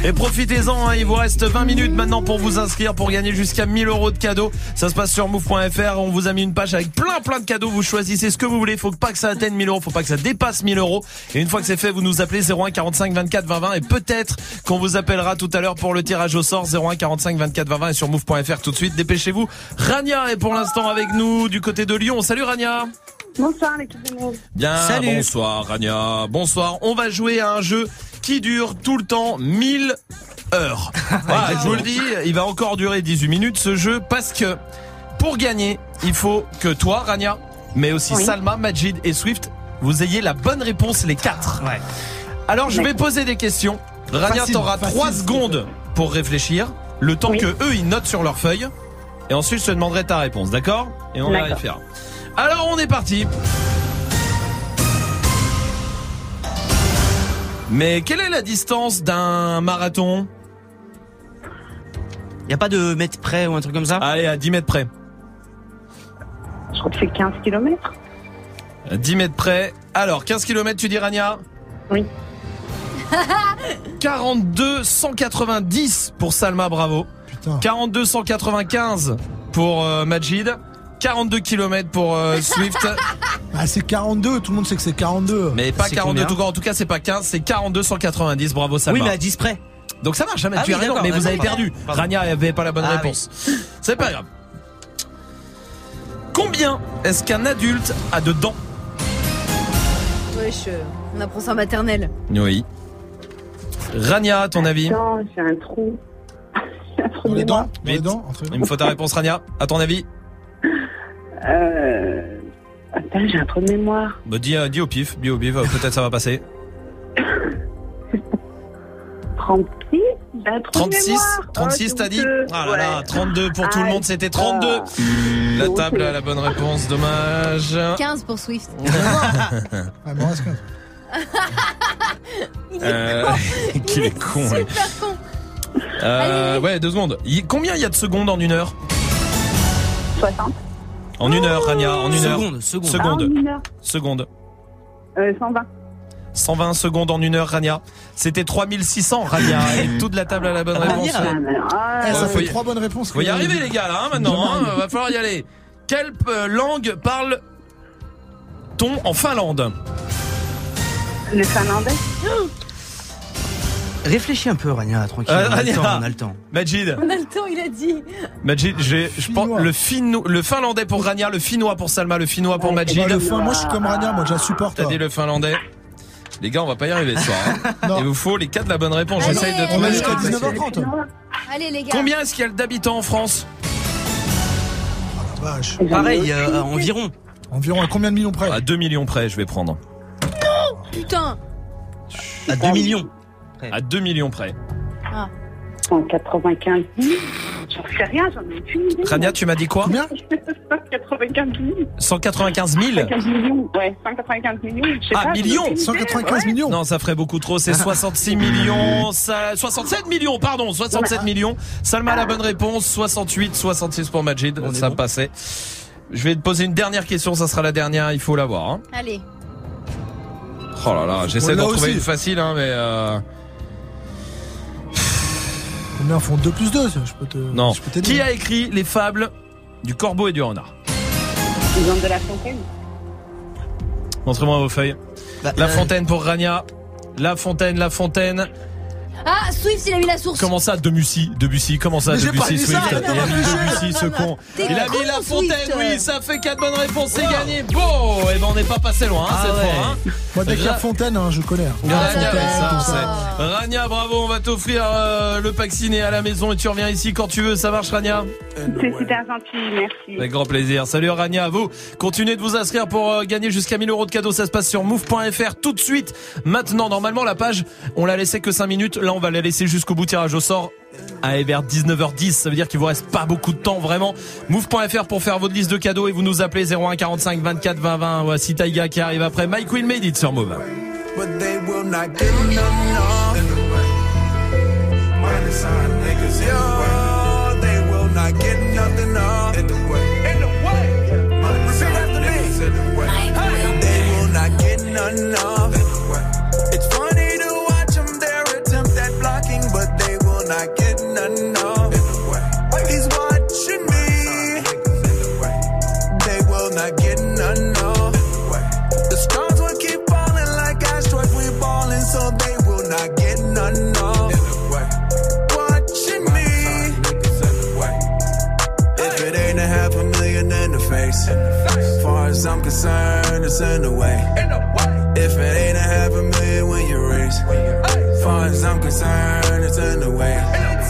Et profitez-en, hein, il vous reste 20 minutes maintenant pour vous inscrire pour gagner jusqu'à 1000 euros de cadeaux. Ça se passe sur move.fr. On vous a mis une page avec plein plein de cadeaux. Vous choisissez ce que vous voulez. Faut pas que ça atteigne 1000 euros. Faut pas que ça dépasse 1000 euros. Et une fois que c'est fait, vous nous appelez 01 45 24 20 20 et peut-être qu'on vous appellera tout à l'heure pour le tirage au sort 01 45 24 20 20 et sur move.fr tout de suite. Dépêchez-vous. Rania est pour l'instant avec nous du côté de Lyon. Salut Rania. Bonsoir l'équipe de Move. Bien, Salut. bonsoir Rania. Bonsoir. On va jouer à un jeu qui dure tout le temps 1000 heures. Voilà, je vous le dis, il va encore durer 18 minutes ce jeu parce que pour gagner, il faut que toi Rania, mais aussi Oui. Salma, Majid et Swift, vous ayez la bonne réponse les quatre. Alors je vais poser des questions. Rania, t'auras facile, 3 s'il te secondes pour réfléchir, le temps Oui. que eux ils notent sur leur feuille. Et ensuite je te demanderai ta réponse, d'accord? Et on vérifiera. Alors on est parti. Mais quelle est la distance d'un marathon? Y a pas de mètre près ou un truc comme ça? Allez, à 10 mètres près. Je crois que c'est 15 km. À 10 mètres près. Alors, 15 km, tu dis Rania? Oui. 42 190 pour Salma, bravo. 42 195 pour euh, Majid. 42 km pour euh, Swift. Ah, c'est 42, tout le monde sait que c'est 42. Mais pas C'est 42 combien tout cas, en tout cas c'est pas 15, c'est 42 190. Bravo Salma. Oui, mais à 10 près. Donc ça marche jamais, Ah tu oui, as raison, mais vous avez perdu. Pardon. Rania avait pas la bonne Ah réponse. C'est pas grave. Combien est-ce qu'un adulte a de dents Wesh, on apprend ça en maternelle. Oui. Rania, à ton avis Non, j'ai un trou. J'ai un trou Dans les dents Dans les dents entre- Il me faut ta réponse Rania. À ton avis Euh... Attends, j'ai un trou de mémoire. bah, dis, euh, dis au pif, dis au pif, euh, peut-être ça va passer. 36 J'ai un trou de 36 mémoire. 36 Oh, t'as dit honteux. Ah là là, Ouais. 32 pour tout le Ah, monde, c'était 32 La honteux. table a la bonne réponse, dommage. 15 pour Swift. Ah, il m'en reste 15. Euh, qu'il est con. lui. Super con. Euh, ouais, deux secondes. Combien il y a de secondes en une heure? 60 En une heure, Rania, en une heure. Seconde, seconde. Ah, en Seconde. une heure. Seconde. Euh, 120. 120 secondes en une heure, Rania. C'était 3600, Rania. Et toute la table a la bonne réponse. Ah, alors, ah, Eh, ça fait trois bonnes réponses. Faut y arriver, les gars, là, hein, maintenant. Hein, va falloir y aller. Quelle euh, langue parle-t-on en Finlande? Le finlandais Réfléchis un peu, Rania, tranquille. Euh, on, a le Rania. temps, on a le temps. Majid. On a le temps, il a dit. Majid, j'ai, je pense, Finnois. le finno, le finlandais pour Rania, le finnois pour Salma, le finnois pour Ouais, Majid. Bah, le fin, moi, je suis comme Rania, moi, je la supporte. T'as dit le finlandais. Les gars, on va pas y arriver ce soir. hein. Non. Il vous faut les quatre de la bonne réponse. Allez, J'essaye de On trouver. a jusqu'à allez. 19h30. Allez les gars. Combien est-ce qu'il y a d'habitants en France? Vache. Pareil, euh, environ. Environ à combien de millions près? À 2 millions près, je vais prendre. Putain. À 2 millions. À 2 millions près. Ah. 195 000. J'en sais rien, j'en ai aucune idée. Rania, tu m'as dit quoi Combien 195 000. 195 000 195 millions. Ouais, 195 millions. Je sais Ah, pas, millions j'en ai aucune idée. 195 Ouais. millions Non, ça ferait beaucoup trop. C'est 66 millions. Ça, 67 millions, pardon. 67 millions. Salma a la bonne réponse. 68, 66 pour Majid. On ça bon. passait. Je vais te poser une dernière question. Ça sera la dernière. Il faut l'avoir. Hein. Allez. Oh là là, j'essaie d'en trouver une facile, hein, mais euh... Combien font 2 plus 2 Je peux te. non. Je peux. Qui a écrit les fables du corbeau et du renard ont de la fontaine. Montrez-moi vos feuilles. Bah, La euh, Fontaine pour Rania. La Fontaine, La Fontaine. Ah, Swift, il a mis la source. Comment ça, Debussy Debussy, comment ça, Mais j'ai pas Debussy, ça, Swift arrête Il a de mis. Debussy, ce con. Il a mis La Fontaine, oui, ça fait 4 bonnes réponses, c'est gagné. Bon, et ben on n'est pas passé loin, hein, Ah cette fois. Hein. Moi, dès qu'il y a Fontaine, hein, je connais. hein. Rania, ça, ça. bravo, on va t'offrir euh, le pack ciné à la maison et tu reviens ici quand tu veux. Ça marche, Rania C'est super gentil, merci. Avec grand plaisir. Salut Rania, à vous. Continuez de vous inscrire pour euh, gagner jusqu'à 1000 euros de cadeaux. Ça se passe sur move.fr tout de suite. Maintenant, normalement, la page, on l'a laissé que 5 minutes. Là, on va la laisser jusqu'au bout tirage au sort. Allez, vers 19h10, ça veut dire qu'il vous reste pas beaucoup de temps, vraiment. Move.fr pour faire votre liste de cadeaux et vous nous appelez 01 45 24 20 20. Voici Taiga qui arrive après. Mike Will Made It sur Move. not getting none, no. He's watching me. They will not get none, no. The stars will keep falling like asteroids, we balling, so they will not get none, no. Watching me. If it ain't a half a million in the face, far as I'm concerned, it's in the way. If it ain't a half a million when you raise. Far as I'm concerned, it's in the way.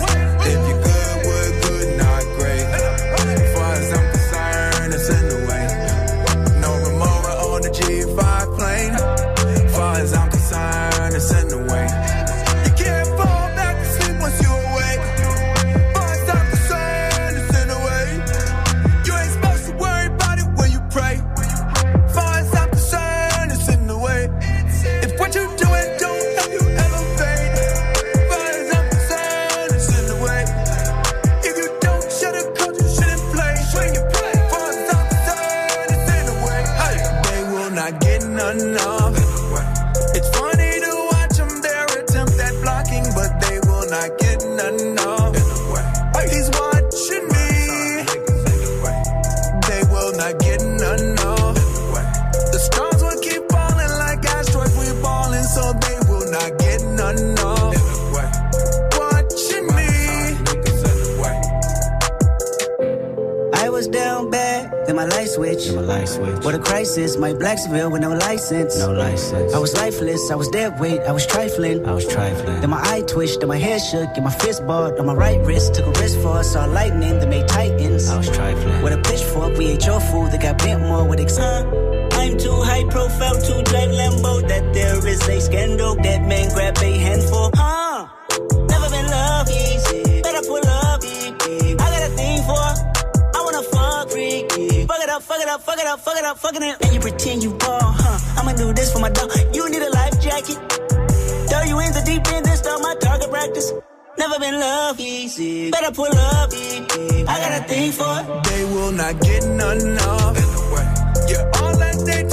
My light switch. Then my light switch. What a crisis, my Blacksville with no license. No license. I was lifeless, I was dead weight, I was trifling. I was trifling. Then my eye twitched, then my head shook, and my fist balled on my right wrist. Took a risk for us, saw lightning, then made titans. I was trifling. With a pitchfork, we ate your food, that got bent more with ex- I'm too high profile to drive Lambo. That there is a scandal. That man grab a handful. Huh? Freaky. Fuck it up, fuck it up, fuck it up, fuck it up, fucking it. And you pretend you ball, huh? I'ma do this for my dog. You need a life jacket. Throw you in the deep end, then start my target practice. Never been love easy. Better pull up, baby. I got a thing for it. They will not get none off. Yeah, all that they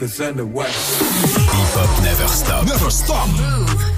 me. Niggas in the west. Hip hop never stop. Never stop.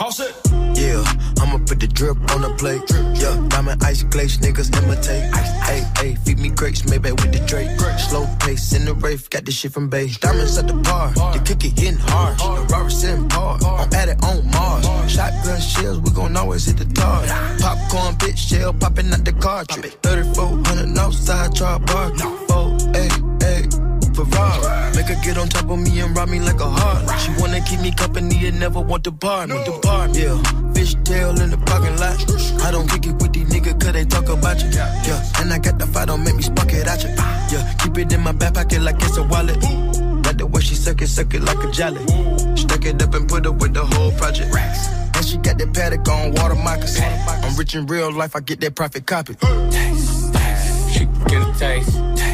All set. Yeah, I'ma put the drip on the plate. Yeah, diamond ice glaze, niggas imitate. Hey, hey, feed me grapes, maybe with the Drake. Slow pace in the rave, got this shit from base. Diamonds at the bar, the kick it hitting hard. The rubber sitting hard, I'm at it on Mars. Shotgun shells, we gon' always hit the target. Popcorn, bitch, shell popping out the cartridge. 3400 outside, try bar. Ferrari. Make her get on top of me and rob me like a heart. She wanna keep me company and never want to bar me. The bar, yeah. Fish tail in the parking lot. I don't kick it with these niggas cause they talk about you. Yeah, and I got the fight, don't make me spark it at you. Yeah, keep it in my back pocket like it's a wallet. Like the way she suck it, suck it like a jelly. Stuck it up and put up with the whole project. And she got that paddock on water moccasin. I'm rich in real life, I get that profit copy. She can get a taste. taste, taste.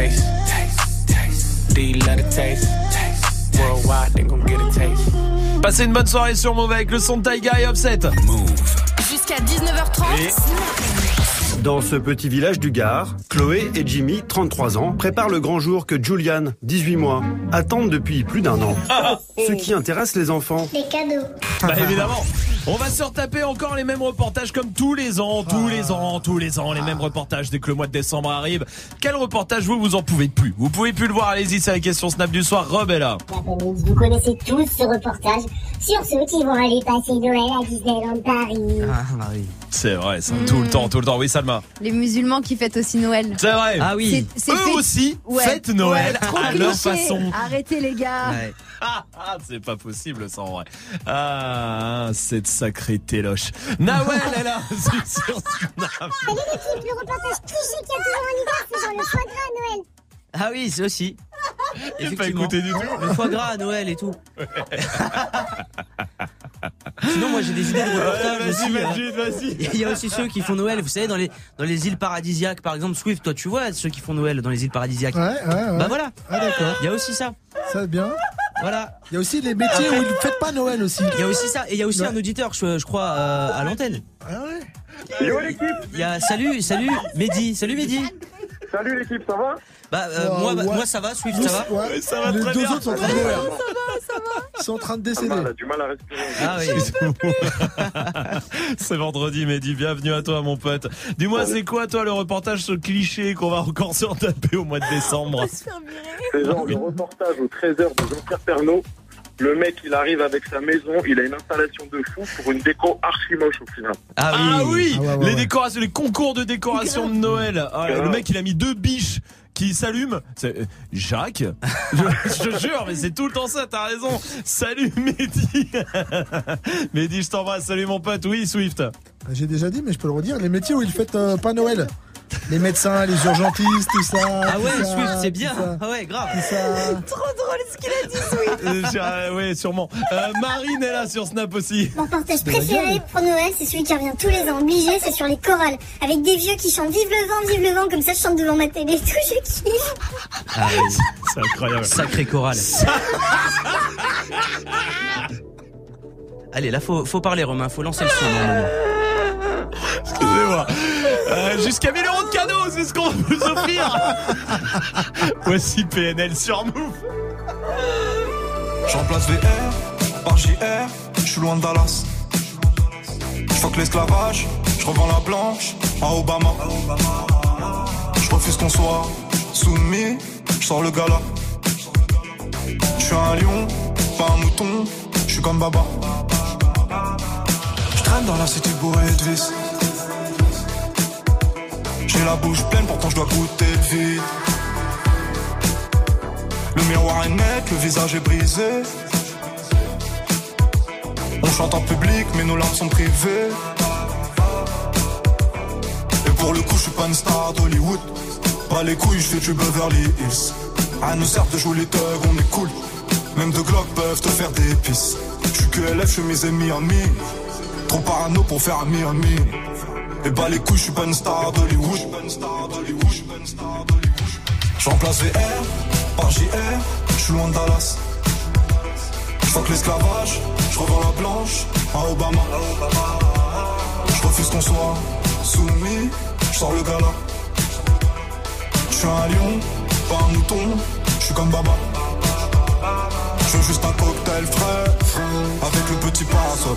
Taste. taste. taste. Do you love the taste? taste. Worldwide, they gon' get a taste. Passez une bonne soirée sur Move avec le son de Taiga et Offset. Jusqu'à 19h30. Dans ce petit village du Gard, Chloé et Jimmy, 33 ans, préparent le grand jour que Julian, 18 mois, attendent depuis plus d'un an. Ce qui intéresse les enfants. Des cadeaux. Bah évidemment. On va se retaper encore les mêmes reportages comme tous les ans, tous les ans, tous les ans, les mêmes reportages dès que le mois de décembre arrive. Quel reportage vous, vous en pouvez plus? Vous pouvez plus le voir, allez-y, c'est la question Snap du soir. Rob est là. Vous connaissez tous ce reportage sur ceux qui vont aller passer Noël à Disneyland Paris. Ah, Marie. C'est vrai, ça, tout le temps, tout le temps. Oui, Salma. Les musulmans qui fêtent aussi Noël. C'est vrai. Ah oui. Eux fait- aussi Ouais. fêtent Noël Ouais, trop à leur façon. Arrêtez les gars. Ouais. Ah, ah, c'est pas possible ça en vrai. Ah, cette sacrée téloche. Nawel est là c'est sur Snap. Salut l'équipe, le reportage cliché qui a toujours en hiver, c'est genre le foie gras à Noël. Ah oui, c'est aussi. J'ai pas Effectivement. écouté du tout. Le foie gras à Noël et tout. Sinon, moi j'ai des idées de reportages Ouais, aussi. vas-y, hein. vas-y, vas-y. Il y a aussi ceux qui font Noël, vous savez, dans les, dans les îles paradisiaques, par exemple, Swift, toi tu vois ceux qui font Noël dans les îles paradisiaques. Ouais, ouais, ouais. Bah voilà, Ah, d'accord. il y a aussi ça. Ça, bien. Voilà. Il y a aussi les métiers où ils ne fêtent pas Noël aussi. Il y a aussi ça, et il y a aussi Ouais. un auditeur, je, je crois, euh, à l'antenne. Ah ouais Yo l'équipe Il y a salut, salut, Mehdi, salut Mehdi. Salut l'équipe, ça va Bah euh, Oh, moi, bah, ouais. moi ça va, Swift, ça va. Ouais, ça va les très deux bien. autres sont en train de mourir. Ils sont en train de Ah, décéder. mal, a du mal à respirer. Ah oui. C'est vendredi, Mehdi. Bienvenue à toi, mon pote. Dis-moi, c'est quoi, toi, le reportage, ce cliché qu'on va encore se retaper au mois de décembre C'est genre le reportage au 13h de Jean-Pierre Pernaud. Le mec, il arrive avec sa maison, il a une installation de fou pour une déco archi moche au final. Ah oui. Ah oui, Ah ouais, ouais, les ouais. décorations, les concours de décoration de Noël. Ah, le mec, il a mis deux biches qui s'allument. C'est euh, Jacques. je, je jure, mais c'est tout le temps ça. T'as raison. Salut Mehdi. Mehdi, je t'embrasse. Salut mon pote. Oui, Swift. J'ai déjà dit, mais je peux le redire. Les métiers où ils fêtent euh, pas Noël. Les médecins, les urgentistes, tout ça. Ah tout ouais, Swift, c'est bien. ça, Ah ouais, grave. tout ça. Trop drôle ce qu'il a dit, Sweet. Euh, euh, ouais, sûrement. Euh, Marine est là sur Snap aussi. Mon reportage préféré pour Noël, c'est celui qui revient tous les ans, obligé, c'est sur les chorales. Avec des vieux qui chantent Vive le vent, vive le vent, comme ça je chante devant ma télé et tout, je kiffe. Ah oui. C'est incroyable. Sacré choral. Allez, là faut, faut parler Romain, faut lancer le son. Excusez-moi. Euh, Jusqu'à 1000 euros de cadeaux, c'est ce qu'on va vous offrir. Voici PNL sur Move. Je remplace VR par JR, je suis loin de Dallas. Je fuck l'esclavage, je revends la blanche à Obama. Je refuse qu'on soit soumis, je sors le gala. Je suis un lion, pas un mouton, je suis comme Baba. Dans la cité bourrée de vis. J'ai la bouche pleine, pourtant je dois goûter le vide. Le miroir est net, le visage est brisé. On chante en public, mais nos larmes sont privées. Et pour le coup, je suis pas une star d'Hollywood. Pas les couilles, je fais du Beverly Hills. À nous sert de jouer les thugs, on est cool. Même deux Glock peuvent te faire des pisses. Je suis que LF, je suis mes ennemis en mi. Trop parano pour faire un mi en mi. Et bah les couilles, je suis pas une star d'Hollywood. Je remplace VR par JR, je suis loin de Dallas. Je fuck l'esclavage, je revends la blanche à Obama. Je refuse qu'on soit soumis, je sors le gala. Je suis un lion, pas un mouton, je suis comme Baba. Je veux juste un cocktail frais, avec le petit parasol.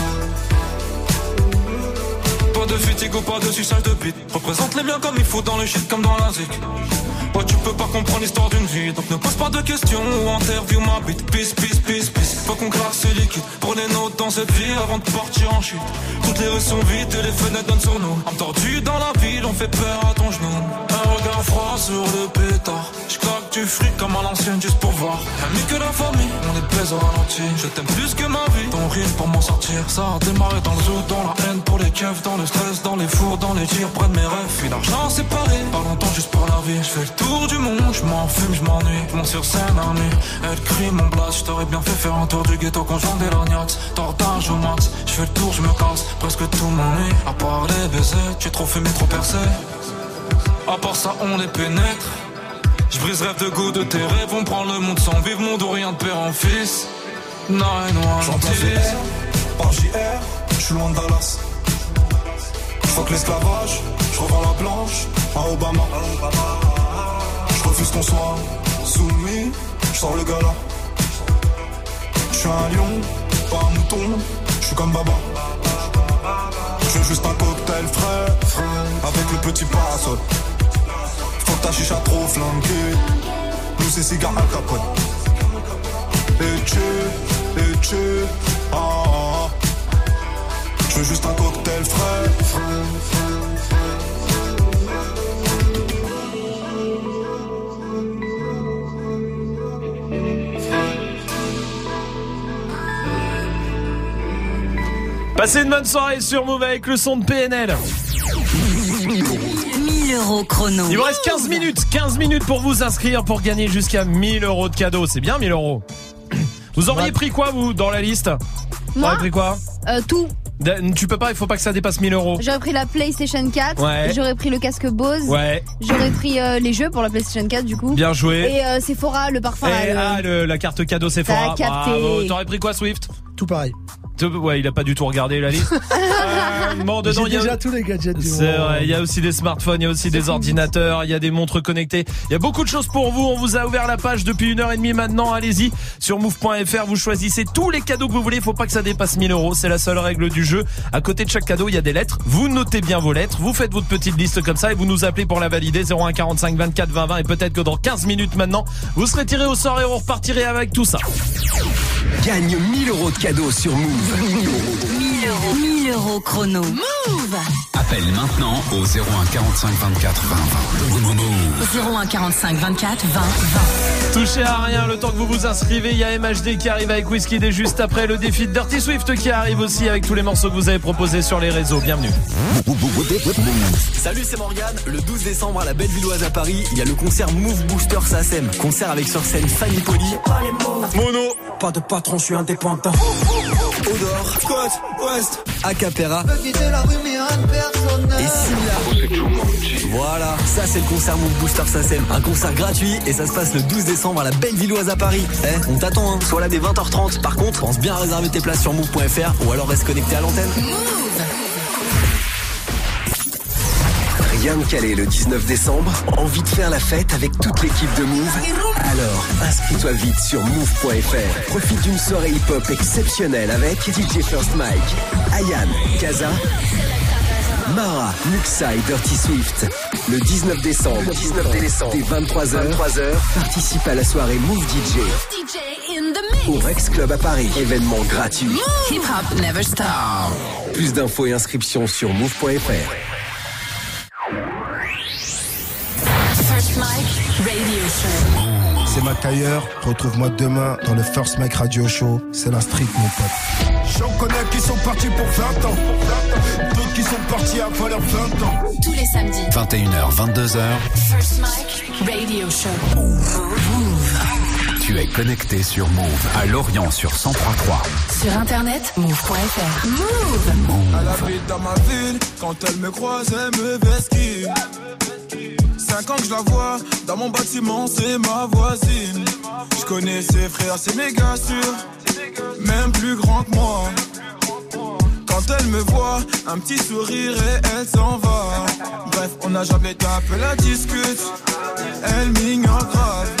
Pas de fatigue pas de suçage de bite. Représente les biens comme il faut dans le shit comme dans la zik. Ouais, tu peux pas comprendre l'histoire d'une vie, donc ne pose pas de questions ou interview ma bite. Peace, peace, peace, peace. Faut qu'on claque ce liquide. Prenez notes dans cette vie avant de partir en chute. Toutes les rues sont vides et les fenêtres donnent sur nous. Entendu dans la ville, on fait peur à ton genou. Un regard froid sur le pétard. J'claque du fric comme à l'ancienne juste pour voir. Ami que la famille, on est pèse au ralenti. Je t'aime plus que ma vie. Ton rire pour m'en sortir. Ça a démarré dans le zoo, dans la haine pour les keufs, dans le stress, dans les fours, dans les tirs, près de mes rêves. Puis l'argent séparé. Pas longtemps juste pour la vie. Je fais le tour du monde, je m'en fume, je m'ennuie. Mon sur scène à nuit. Elle crie mon blast, je t'aurais bien fait faire un tour du ghetto conjoint des lorgnax. Tortage au max, je fais le tour, je me casse. Presque tout m'ennuie. À part les baisers, tu es trop fumé, trop percé. À part ça, on les pénètre. Je brise rêve de goût de tes rêves, on prend le monde sans vivre, mon dos rien de père en fils. Non, non, J'entends VR, par JR, je suis loin de Dallas. Fuck l'esclavage, je revends la planche à Obama. Je refuse qu'on soit soumis, je sors le gala. Je suis un lion, pas un mouton, je suis comme Baba. Je veux juste un cocktail frais, avec le petit parasol. Faut que ta chicha trop flanquée, nous c'est cigare à capote. Et tu, et tu, ah, ah. Je veux juste un cocktail frais. Passez une bonne soirée sur Move avec le son de PNL. 1000 euros chrono. Il vous reste 15 minutes, 15 minutes pour vous inscrire pour gagner jusqu'à 1000 euros de cadeaux. C'est bien 1000 euros. Vous auriez pris quoi vous dans la liste Vous Moi auriez pris quoi Euh, tout. Tu peux pas, il faut pas que ça dépasse 1000 euros. J'aurais pris la PlayStation 4. Ouais. J'aurais pris le casque Bose. Ouais. J'aurais pris euh, les jeux pour la PlayStation 4 du coup. Bien joué. Et euh, Sephora, le parfum. Et, là, le- ah, le- la carte cadeau Sephora. T'as capté. Bravo. T'aurais pris quoi Swift? Tout pareil. Ouais, il a pas du tout regardé la liste. Euh, bon, dedans, il y a- déjà tous les gadgets du vrai, il y a aussi des smartphones, il y a aussi des ordinateurs, il y a des montres connectées. Il y a beaucoup de choses pour vous. On vous a ouvert la page depuis une heure et demie maintenant. Allez-y sur move.fr. Vous choisissez tous les cadeaux que vous voulez. Il faut pas que ça dépasse 1000 euros. C'est la seule règle du jeu. À côté de chaque cadeau, il y a des lettres. Vous notez bien vos lettres. Vous faites votre petite liste comme ça et vous nous appelez pour la valider 01 45 24 20 20 et peut-être que dans 15 minutes maintenant, vous serez tiré au sort et on repartirez avec tout ça. Gagne 1000 euros de cadeaux sur Move. 1000 euros. 1000 euros chrono. Move Appelle maintenant au 01 45 24 20 20. Move. 01 45 24 20 20. Touchez à rien le temps que vous vous inscrivez. Il y a MHD qui arrive avec Whisky et juste après le défi de Dirty Swift qui arrive aussi avec tous les morceaux que vous avez proposés sur les réseaux. Bienvenue. Salut, c'est Morgane. Le 12 décembre à la Bellevilloise à Paris, il y a le concert Move Booster SACEM. Concert avec sur scène Fanny Poli. Mono. Pas de patron, je suis indépendant. Odor. Scott. West. Acapera. Et Silla. Voilà, ça c'est le concert Move Booster SACEM. Un concert gratuit et ça se passe le 12 décembre à la Bellevilloise à Paris. Eh, on t'attend, hein. Sois là dès 20h30. Par contre, pense bien à réserver tes places sur move.fr ou alors reste connecté à l'antenne. Rien de calé le 19 décembre Envie de faire la fête avec toute l'équipe de Move? Alors, inscris-toi vite sur move.fr. Profite d'une soirée hip-hop exceptionnelle avec DJ First Mike, Ayan, Kaza, Mara, Muxa et Dirty Swift. Le 19 décembre, 19 décembre, dès 23h, 23h, participe à la soirée Move DJ DJ in the au Rex Club à Paris. Événement gratuit. Hip hop never stop. Plus d'infos et inscriptions sur move.fr. First Mike Radio Show. C'est ma tailleur, retrouve-moi demain dans le First Mike Radio Show. C'est la street, mon pote. J'en connais qui sont partis pour 20 ans. D'autres qui sont partis avant leurs 20 ans. Tous les samedis. 21h, 22h, First Mike Radio Show. Move. Tu es connecté sur Move à Lorient sur 1033. Sur internet, move.fr. Move. Elle habite dans ma ville, quand elle me croise, elle me vesquille. Cinq ans que je la vois, dans mon bâtiment, c'est ma voisine. Je connais ses frères, c'est méga sûr, même plus grand que moi. Quand elle me voit, un petit sourire et elle s'en va. Bref, on a jamais peu la discute, elle m'ignore grave.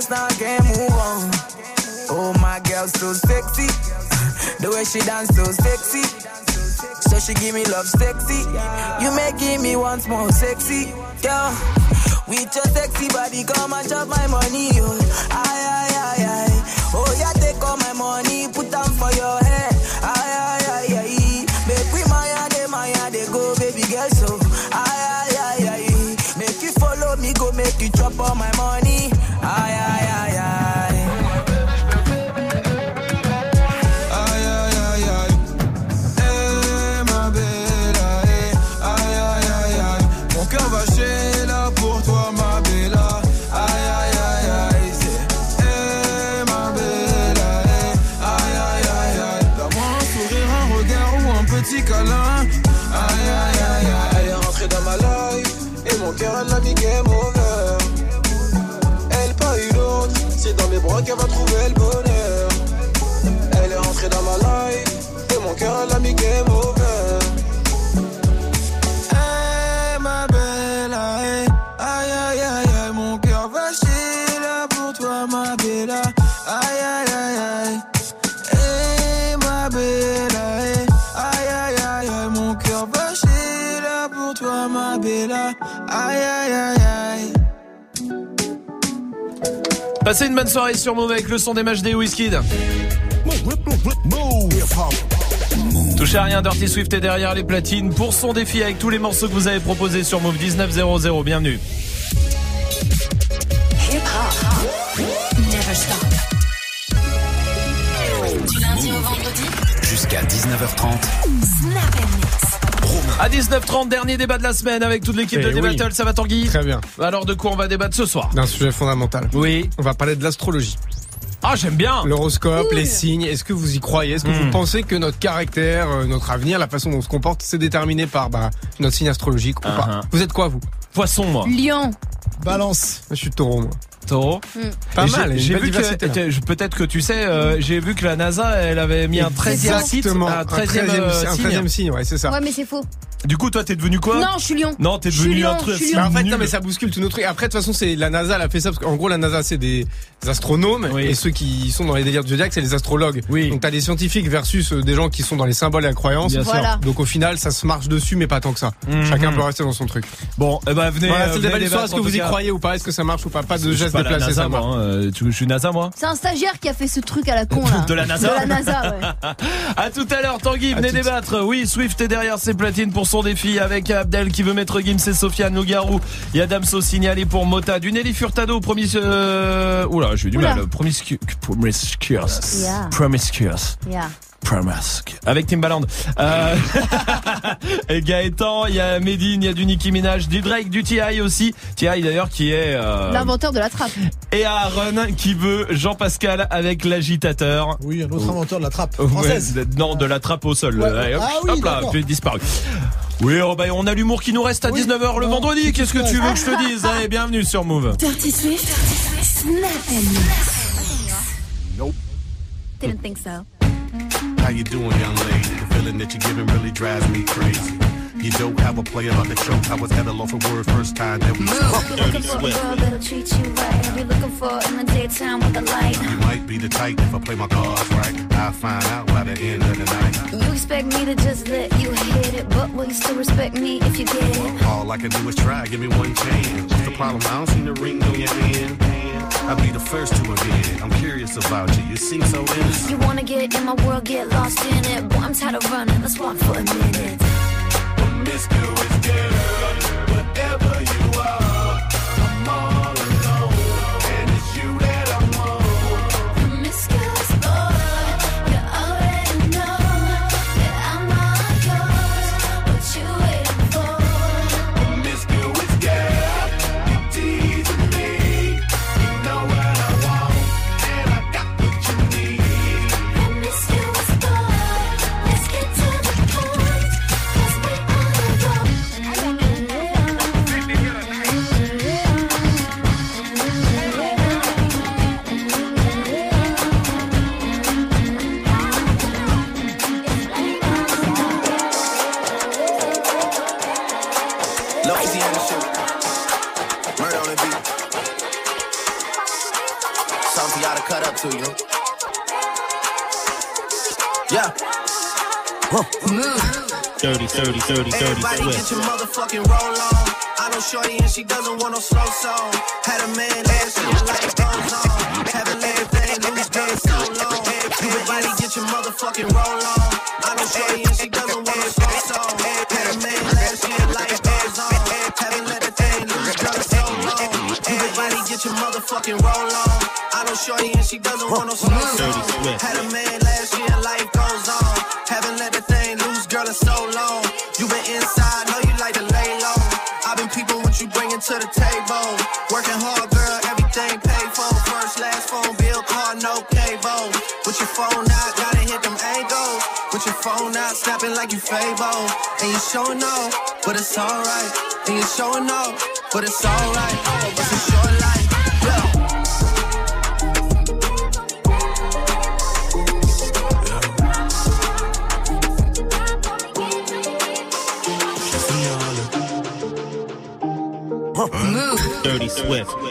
dance, now can't move on. Oh, my girl, so sexy. The way she dance, so sexy. So she give me love sexy. You making me once more sexy. Girl, with your sexy body, come and chop my money. Oh, aye, aye, aye, aye. Oh, yeah, take all my money, put them for your head. Cœur elle a mis game over. Hey ma belle aïe. Aïe aïe aïe Mon cœur va chier là pour toi ma bella. Aïe aïe aïe aïe. Hey ma belle aïe. Aïe aïe aïe Mon cœur va chier là pour toi ma bella. Aïe aïe aïe aïe. Passez une bonne soirée sur Move avec le son des matchs des Wizkid. Touchez à rien, Dirty Swift est derrière les platines pour son défi avec tous les morceaux que vous avez proposés sur Move 1900. Bienvenue. Hip hop. Never stop. Du lundi au vendredi. Jusqu'à 19h30. Snap and mix. À 19h30, dernier débat de la semaine avec toute l'équipe Eh de oui. D-Battle. Ça va Tanguy? Très bien. Alors de quoi on va débattre ce soir? D'un sujet fondamental. Oui. On va parler de l'astrologie. Ah, j'aime bien. L'horoscope, les signes. Est-ce que vous y croyez? Est-ce que Hmm. vous pensez que notre caractère, euh, notre avenir, la façon dont on se comporte, c'est déterminé par bah, notre signe astrologique ou pas? Uh-huh. Vous êtes quoi, vous? Poisson, moi. Lion. Balance. Je suis taureau, moi. Taureau. Pas Et mal, j'ai- vu que, peut-être que tu sais, euh, j'ai vu que la NASA, elle avait mis un 13e site, Exactement, un 13e, euh, un signe. 13e signe, ouais, c'est ça. Ouais, mais c'est faux. Du coup, toi, t'es devenu quoi? Non, je suis lion. Non, t'es devenu lion, un truc. Bah, en fait, non, mais ça bouscule tout notre truc. Après, de toute façon, c'est la NASA, elle a fait ça parce qu'en gros, la NASA, c'est des astronomes et ceux qui sont dans les délires du zodiaque, c'est les astrologues. Oui. Donc, t'as des scientifiques versus euh, des gens qui sont dans les symboles et la croyance. Bien sûr. Voilà. Donc, au final, ça se marche dessus, mais pas tant que ça. Mhm. Chacun peut rester dans son truc. Bon, eh ben, venez. Voilà, euh, c'est le débat Est-ce que vous y croyez ou pas Est-ce que ça marche ou pas? Pas de Je suis geste pas la NASA, ça moi. hein. Euh, tu- Je suis NASA, moi. C'est un stagiaire qui a fait ce truc à la con là. De la NASA De la NASA, ouais. À tout à l'heure, Tanguy, venez débattre. Oui, Swift est derrière ses platines pour son défi avec Abdel qui veut mettre Gims et Sofiane Nougarou. Il y a Damso signalé pour Mota. Du Nelly Furtado, promis, euh... Oula, j'ai eu du Oula. mal. Promiscu... Promiscuous. Yeah. Promiscuous. Yeah. Promisque. Avec Timbaland. Euh... et Gaëtan, il y a Medine, il y a du Nicki Minaj, du Drake, du T.I. aussi. T.I. d'ailleurs qui est... euh, L'inventeur de la trappe. Et Aaron qui veut Jean-Pascal avec l'agitateur. Oui, un autre inventeur de la trappe Ouais, française. de- non, de la trappe au sol. Ouais. Allez, hop, Ah oui, hop là, d'accord. tu es disparu. Oui, oh, bah, on a l'humour qui nous reste à 19h le vendredi. Qu'est-ce que tu veux que je te dise? Allez, bienvenue sur Move. Dirty Swift. Snap and mix. Nope. Didn't think so. How you doing, young lady? The feeling that you're giving really drives me crazy. You don't have a player about the choke. I was at a loss for words first time that we spoke. You're looking for a girl that'll treat you right. You're looking for in the daytime with a light. You might be the type if I play my cards right. I'll find out by the end of the night. You expect me to just let you hit it, but will you still respect me if you get it? All I can do is try. Give me one chance. What's the problem? I don't see the ring on your hand. I'll be the first to admit it. Curious about you. You seem so innocent. You wanna get in my world, get lost in it. Boy, I'm tired of running. Let's walk for a minute. Promiscuous girl, whatever you are, 30, 30, 30, Everybody Swift. get your motherfucking roll on. I know Shorty and she doesn't want no slow song. Had a man last year like goes on. Haven't laid thing loose dead so long. Everybody get your motherfucking roll on. I know Shorty and she doesn't want no slow song. Had a man last year like goes on. Haven't let the thing loose dead so long. Everybody get your motherfucking roll on. I know Shorty and she doesn't want no slow song. Had a man phone out, snapping like you Fable. And you showing off, but it's alright. And you showing off, but it's alright. It's a short life, yeah. Dirty Swift.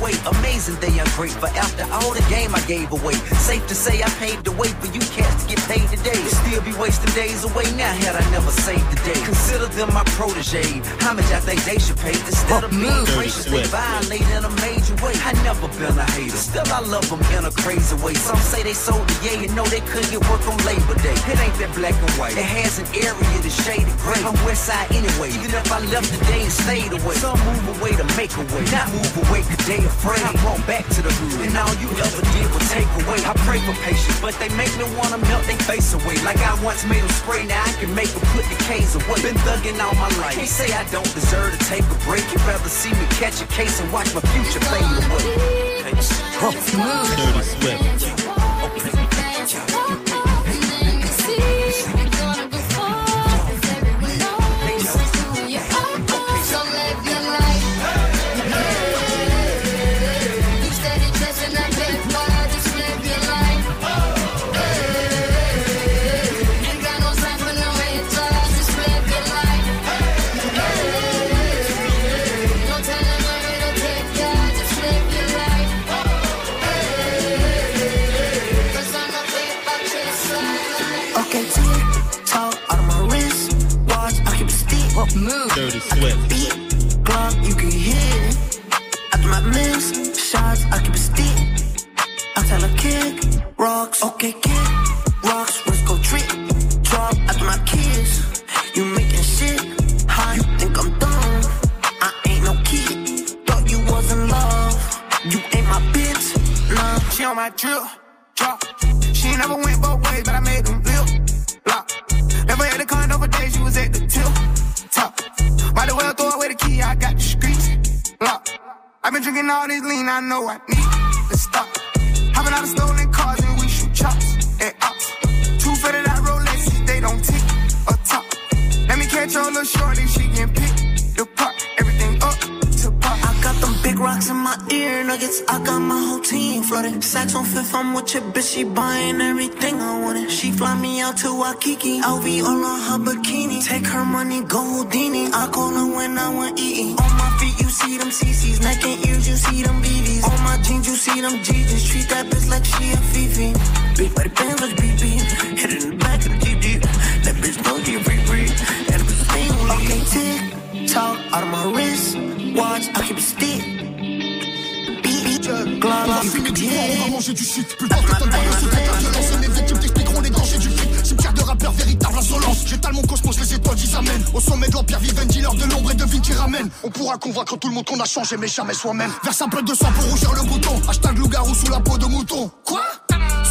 They fade away. Amazing they ungrateful after all the game I gave away. Safe to say I paved the way for you cats to get paid today. Still be wasting days away now had I never saved the day. Consider them my protege. How much I think they should pay instead of being gracious, they violate in a major way. I never been a hater, still I love them in a crazy way. Some say they sold the yeah, you know they couldn't get work on Labor Day. It ain't that black and white. It has an area that's shaded gray. I'm West Side anyway, even if I left today and stayed away. Some move away to make a way, not move away cause they afraid. I brought back to the and all you ever did was take away. I pray for patience, but they make me wanna melt their face away. Like I once made them spray, now I can make them put the K's away. Been thugging all my life. Can't say I don't deserve to take a break. You'd rather see me catch a case and watch my future fade away. Dirty Swift. Beat, Glock, you can hear it. After my miss shots, I keep a stick. I tell her kick, rocks, okay, kick, Sacks on fifth, I'm with your bitch. She buying everything I wanted. She fly me out to Waikiki. LV all on her bikini. Take her money, go Houdini. I call her when I want eating. On my feet, you see them CCs. Neck and ears, you see them BBs. On my jeans, you see them GGs. Treat that bitch like she a Fifi. Big body bands like BB. Hit it in the back of the GG. That bitch know she free free. That bitch thing Okay, tick, talk out of my wrist. Watch, I keep it stick. You can On va manger du shit, que ton talent, sous ta violence. Et mes équipes t'expliqueront les dangers du fric. Cimetière de rappeurs, véritable insolence. J'étale mon cosmos, les étoiles j'y amènent. Au sommet de l'empire, vive un dealer de l'ombre et de vie qui ramène. On pourra convaincre tout le monde qu'on a changé, mais jamais soi-même. Verse un peu de sang pour rougir le bouton. Hashtag loup-garou sous la peau de mouton. Quoi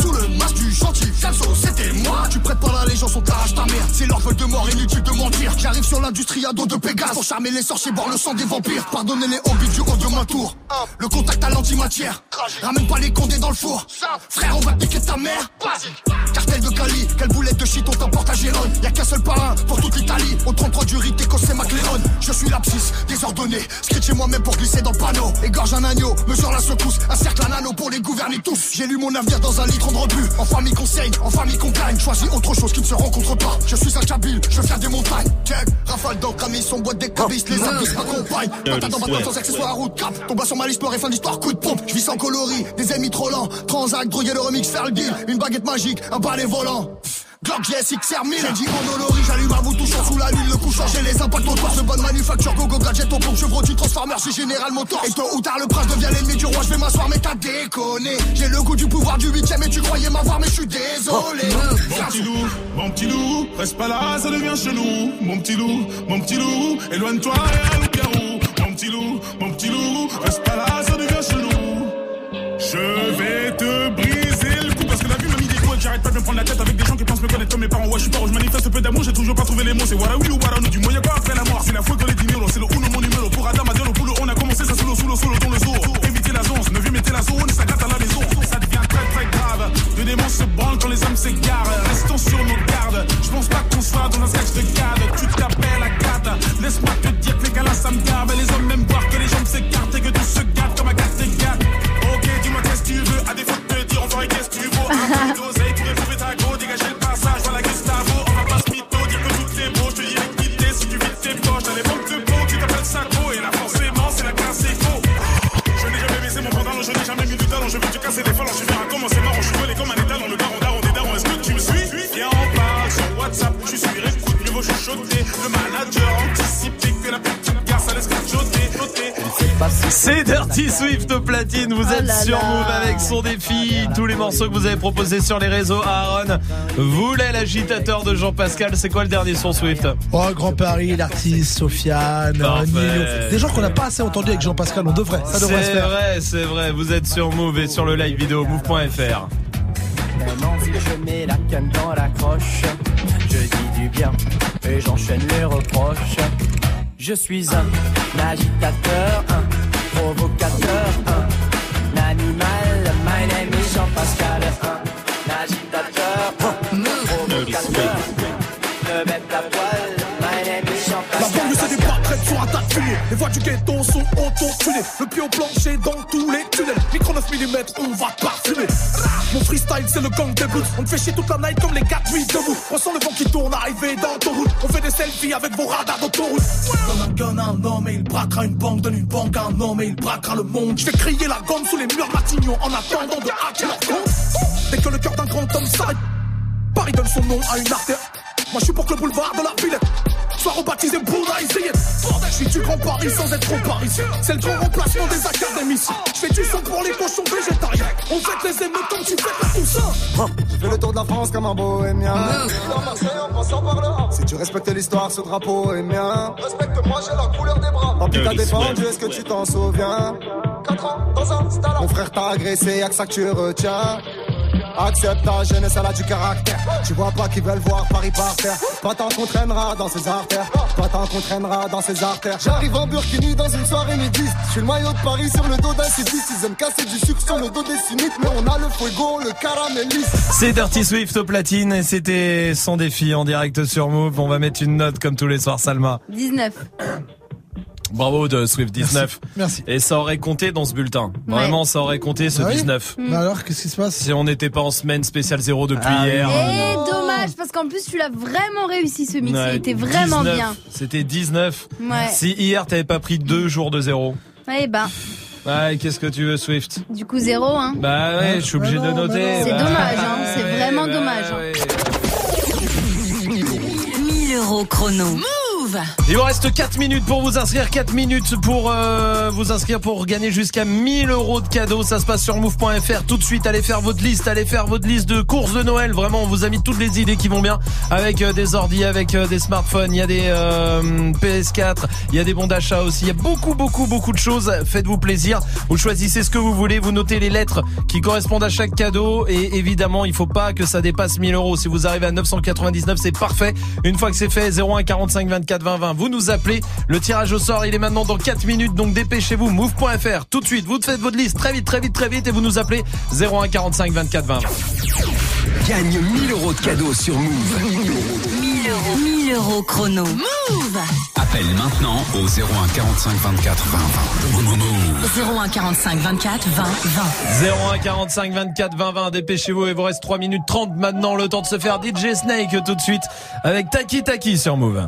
sous le masque du gentil. Fianso, c'était moi. Tu prêtes pas l'allégeance, on t'arrache ta mère C'est leur vol de mort, inutile de mentir. J'arrive sur l'industrie à dos de Pégase. Pour charmer les sorciers, boire le sang des vampires. Pardonnez les hobbies du haut de ma tour. Le contact à l'antimatière. Ramène pas les condés dans le four. Frère, on va piquer ta mère. Cartel de Cali, quelle boulette de shit on t'emporte à Gérone. Y'a qu'un seul parrain pour toute l'Italie. Au 33 du Rite, c'est McLaren Je suis l'abscisse, désordonné. Scritché moi-même pour glisser dans le panneau. Égorge un agneau, mesure la secousse. Un cercle un anneau pour les gouverner tous. J'ai lu mon avenir dans un litre de rebut. En famille qu'on saigne, en famille qu'on gagne Choisis autre chose qui ne se rencontre pas. Je suis un kabyle, je viens des montagnes. Check, rafale d'encre, amis, son boîte des cabistes Les abysses m'accompagnent. Patate dans ma sans accessoire, route. Cap Tombe sur ma liste noire et fin d'histoire, coup de pompe. Je vis sans coloris, des ennemis trop lents. Transac, droguer le remix, faire le deal. Une baguette magique, un balai volant Glock GS XR 1000 J'ai dit en olorie, j'allume un bout touchant sous la lune Le coup changer les impacts au de bonne manufacture Go go gadget au pompe, chevreau du transformer C'est Général Motors Et tôt ou tard le prince devient l'ennemi du roi Je vais m'asseoir mais t'as déconné J'ai le goût du pouvoir du 8 et tu croyais m'avoir mais je suis désolé Mon petit loup, mon petit loup, reste pas là, ça devient chelou. Mon petit loup, mon petit loup, éloigne-toi et un loup-garou. Mon petit loup, mon petit loup, reste pas là, ça devient chelou. Je vais te briser le cou parce que la vie m'a mis des coups et j'arrête pas de me prendre la tête avec des gens qui pensent me connaître comme mes parents. Ouais, je suis pas, je manifeste peu d'amour, j'ai toujours pas trouvé les mots. C'est voilà oui ou voilà nous, du moyen quoi après la mort. C'est la faute dans les dinero, c'est le uno mon numéro. Pour que vous avez proposés sur les réseaux. Aaron voulait l'agitateur de Jean-Pascal, c'est quoi le dernier son Swift Oh, Grand Paris, l'artiste, Sofiane. Nino. Des gens qu'on n'a pas assez entendus avec Jean-Pascal, on devrait. Ça devrait se C'est vrai, c'est vrai, vous êtes sur Move et sur le live vidéo move.fr. Maintenant si je mets la canne dans la croche Je dis du bien et j'enchaîne les reproches Je suis un agitateur, un provocateur, Les voix du ghetto sont auto-tunées Le pied au plancher dans tous les tunnels. Micro 9 mm, on va parfumer. Mon freestyle c'est le gang des blues. On te fait chier toute la night comme les 4 nuits debout. On sent le vent qui tourne arrivé dans ton route On fait des selfies avec vos radars d'autoroute. Donne un gun à un homme et il braquera une banque. Donne une banque à un homme et il braquera le monde. Je fais crier la gomme sous les murs Matignon En attendant de hacker leur compte Dès que le cœur d'un grand homme s'arrête Paris donne son nom à une artère Moi je suis pour que le boulevard de la Villette Sois rebaptisé Bouddha, essayez Bordel, je suis du grand Paris sans être trop parisien. C'est le grand remplacement des académiciens. Je fais du son pour les cochons végétariens. On fait les émeutes comme tu fais pas tout ça. Je fais le tour de la France comme un bohémien. Dans Marseille en passant par le A. Si tu respectes l'histoire, ce drapeau est mien. Respecte-moi, j'ai la couleur des bras. Pis t'as défendu, est-ce que tu t'en souviens? 4 ans dans un stade. Mon frère t'a agressé, y'a que ça que tu retiens. Accepte ta jeunesse, elle a du caractère. Tu vois pas qu'ils veulent voir Paris par terre. Pas tant qu'on traînera dans ses artères. Pas tant qu'on traînera dans ses artères. J'arrive en Burkini dans une soirée nudiste. Je suis le maillot de Paris sur le dos d'un civiste. Ils aiment casser du sucre sur le dos des cyniques. Mais on a le fuego, le caraméliste. C'est Dirty Swift au platine et c'était son défi en direct sur Move. On va mettre une note comme tous les soirs, Salma. 19. Bravo de Swift 19. Merci. Et ça aurait compté dans ce bulletin. Vraiment, ça aurait compté ce Ah oui 19. Bah alors, qu'est-ce qui se passe Si on n'était pas en semaine spéciale zéro depuis Ah hier. Et dommage, parce qu'en plus, tu l'as vraiment réussi ce mix. Ouais, Il était vraiment 19. bien. C'était 19. Ouais. Si hier t'avais pas pris deux jours de zéro. Eh ben, Ouais, qu'est-ce que tu veux, Swift du coup, zéro, hein. Bah ouais, je suis obligé de noter. C'est Bah dommage, hein. C'est ouais, vraiment bah dommage. hein. ouais. 1000 euros chrono. Il vous reste 4 minutes pour vous inscrire, 4 minutes pour euh, vous inscrire pour gagner jusqu'à 1000 euros de cadeaux. Ça se passe sur move.fr. Tout de suite, allez faire votre liste, allez faire votre liste de courses de Noël. Vraiment, on vous a mis toutes les idées qui vont bien avec euh, des ordi, avec euh, des smartphones. Il y a des euh, PS4, il y a des bons d'achat aussi. Il y a beaucoup, beaucoup, beaucoup de choses. Faites-vous plaisir. Vous choisissez ce que vous voulez. Vous notez les lettres qui correspondent à chaque cadeau. Et évidemment, il faut pas que ça dépasse 1000 euros. Si vous arrivez à 999, c'est parfait. Une fois que c'est fait, 01 45 24 20 20, vous nous appelez. Le tirage au sort, il est maintenant dans 4 minutes. Donc dépêchez-vous. Move.fr. Tout de suite, vous faites votre liste très vite, très vite, très vite. Et vous nous appelez 01 45 24 20 20. Gagne 1000 euros de cadeaux sur Move. 1000 euros. 1000 euros chrono. Move Appelle maintenant au 01 45 24 20 20. Move. 01 45 24 20 20. 01 45 24 20 20 dépêchez-vous il vous reste 3 minutes 30 maintenant le temps de se faire DJ Snake tout de suite avec Taki Taki sur Move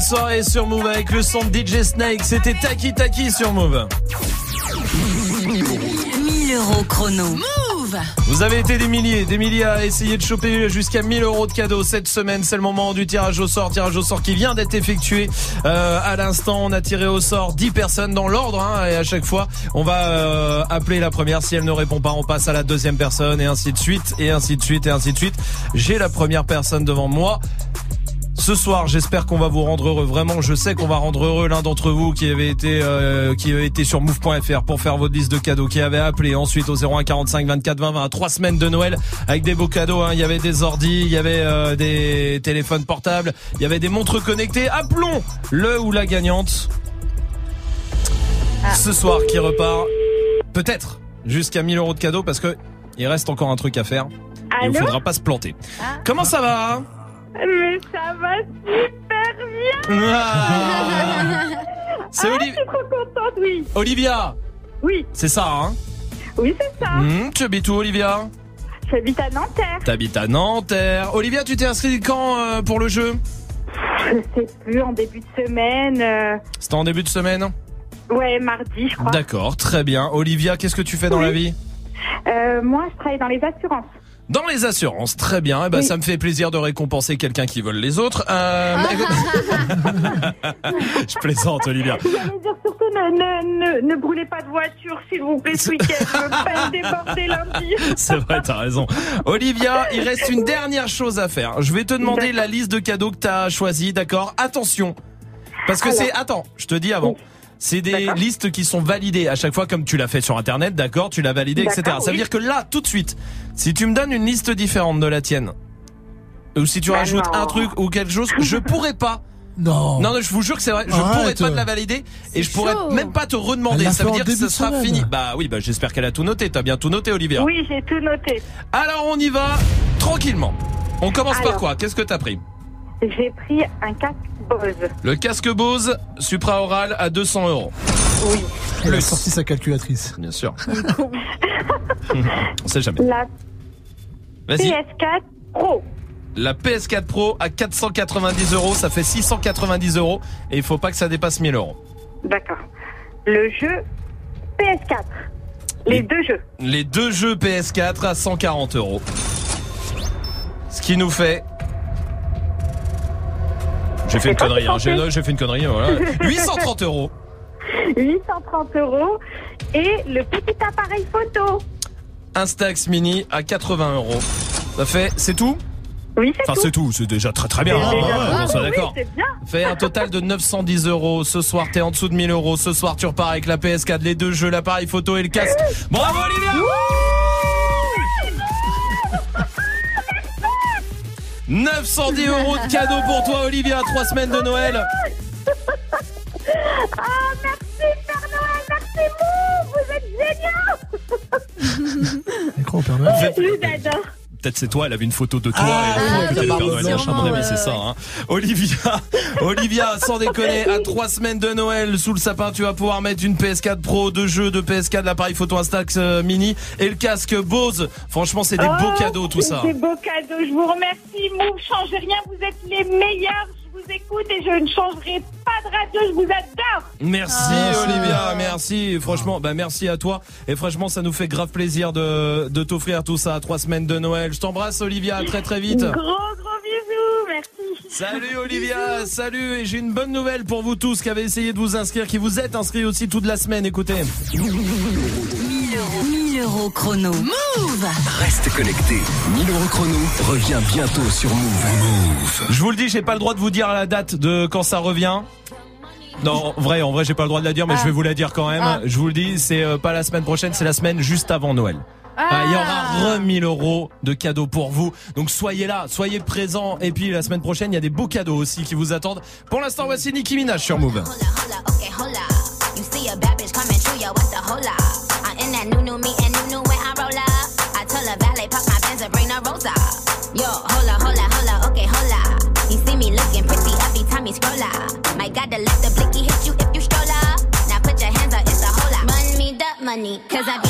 Bonne soirée sur Move avec le son de DJ Snake. C'était Taki Taki sur Move. 1000 euros chrono. Move Vous avez été des milliers, des milliers à essayer de choper jusqu'à 1000 euros de cadeaux cette semaine. C'est le moment du tirage au sort. Tirage au sort qui vient d'être effectué. Euh, à l'instant, on a tiré au sort 10 personnes dans l'ordre. hein, et à chaque fois, on va euh, appeler la première. Si elle ne répond pas, on passe à la deuxième personne. Et ainsi de suite, et ainsi de suite, et ainsi de suite. J'ai la première personne devant moi. Ce soir, j'espère qu'on va vous rendre heureux. Vraiment, je sais qu'on va rendre heureux l'un d'entre vous qui avait été euh, qui avait été sur move.fr pour faire votre liste de cadeaux, qui avait appelé ensuite au 01 45 24 20 20 à trois semaines de Noël avec des beaux cadeaux. hein. Il y avait des ordis, il y avait euh, des téléphones portables, il y avait des montres connectées. Appelons le ou la gagnante. Ce soir, qui repart peut-être jusqu'à 1000 euros de cadeaux parce que il reste encore un truc à faire. Et il Allô faudra pas se planter. Comment ça va? Mais ça va super bien Ah. C'est Ah, Oli- Je suis trop contente, oui. Olivia Oui, C'est ça, hein? Oui, c'est ça. Hmm, Tu habites où, Olivia? J'habite à Nanterre. T'habites à Nanterre. Olivia, tu t'es inscrit quand euh, pour le jeu? Je sais plus, en début de semaine. euh, C'était en début de semaine? Ouais, mardi, je crois. D'accord, très bien. Olivia, qu'est-ce que tu fais dans la vie? Euh, moi, je travaille dans les assurances. Dans les assurances, très bien. Eh ben, ça me fait plaisir de récompenser quelqu'un qui vole les autres. Euh, Je plaisante, Olivia. Dire surtout, ne, ne, ne, ne brûlez pas de voiture, s'il vous plaît, ce week-end. C'est vrai, t'as raison. Olivia, il reste une dernière chose à faire. Je vais te demander la liste de cadeaux que t'as choisi, d'accord? Attention. Parce que c'est... Attends, je te dis avant. C'est des listes qui sont validées à chaque fois comme tu l'as fait sur internet, d'accord Tu l'as validé, etc. Ça veut dire que là, tout de suite, si tu me donnes une liste différente de la tienne, ou si tu Bah rajoutes non. un truc ou quelque chose, je pourrais pas. Non. Non, non, je vous jure que c'est vrai. Je Arrête. pourrais pas te la valider et je pourrais chaud. même pas te redemander. Ça veut dire que ce sera semaine. fini. Bah oui, bah j'espère qu'elle a tout noté. T'as bien tout noté, Olivia. Oui, j'ai tout noté. Alors on y va tranquillement. On commence par quoi? Qu'est-ce que t'as pris? J'ai pris un casque Bose. Le casque Bose supraoral à 200 euros. Oui. Elle a sorti sa calculatrice. Bien sûr. On sait jamais. La Vas-y. PS4 Pro. La PS4 Pro à 490 euros, ça fait 690 euros et il faut pas que ça dépasse 1000 euros. D'accord. Le jeu PS4. Les deux jeux. Les deux jeux PS4 à 140 euros. Ce qui nous fait. J'ai fait une connerie, hein. j'ai fait une connerie, voilà. 830 euros. 830 euros. Et le petit appareil photo. Instax Mini à 80 euros. Ça fait, c'est tout? Oui, c'est Enfin, c'est tout, c'est déjà très très bien. Hein. déjà Ouais, bien. on soit Oui, d'accord. c'est bien. Fait un total de 910 euros. Ce soir, t'es en dessous de 1000 euros. Ce soir, tu repars avec la PS4, les deux jeux, l'appareil photo et le casque. Bravo, Olivia! 910 euros de cadeau pour toi, Olivia. Trois semaines de Noël. Ah, merci Père Noël, merci vous, vous êtes géniaux Je vous adore. Peut-être c'est toi, elle avait une photo de toi Ah, et elle a oui, peut-être le Père Noël. sûrement, À mon avis, ouais, c'est ça. hein. Olivia, Olivia, sans déconner, à trois semaines de Noël, sous le sapin, tu vas pouvoir mettre une PS4 Pro, deux jeux de PS4, l'appareil photo Instax euh, Mini et le casque Bose. Franchement, c'est des beaux Oh, cadeaux, tout ça. Des beaux cadeaux, je vous remercie. Move, changez rien, vous êtes les meilleurs. Je vous écoute et je ne changerai pas de radio, je vous adore. Merci Ah. Olivia, merci. Franchement, bah merci à toi. Et franchement, ça nous fait grave plaisir de, de t'offrir tout ça à trois semaines de Noël. Je t'embrasse Olivia, à très très vite. Gros, gros bisous, merci. Salut Olivia, salut et j'ai une bonne nouvelle pour vous tous qui avez essayé de vous inscrire, qui vous êtes inscrits aussi toute la semaine, écoutez. 1000 euros. 1000 euros chrono. Move Reste connecté. 1000 euros chrono revient bientôt sur Move. Je vous le dis, j'ai pas le droit de vous dire la date de quand ça revient. Non, en vrai, en vrai, j'ai pas le droit de la dire, mais je vais vous la dire quand même. Ah. Je vous le dis, c'est euh, pas la semaine prochaine, c'est la semaine juste avant Noël. Ah, Il y aura re 1000 euros de cadeaux pour vous. Donc soyez là, soyez présents. Et puis la semaine prochaine, il y a des beaux cadeaux aussi qui vous attendent. Pour l'instant, voici Nicki Minaj sur Move. You see a bad bitch coming through, yo, what's the hold up? I that money. Cause I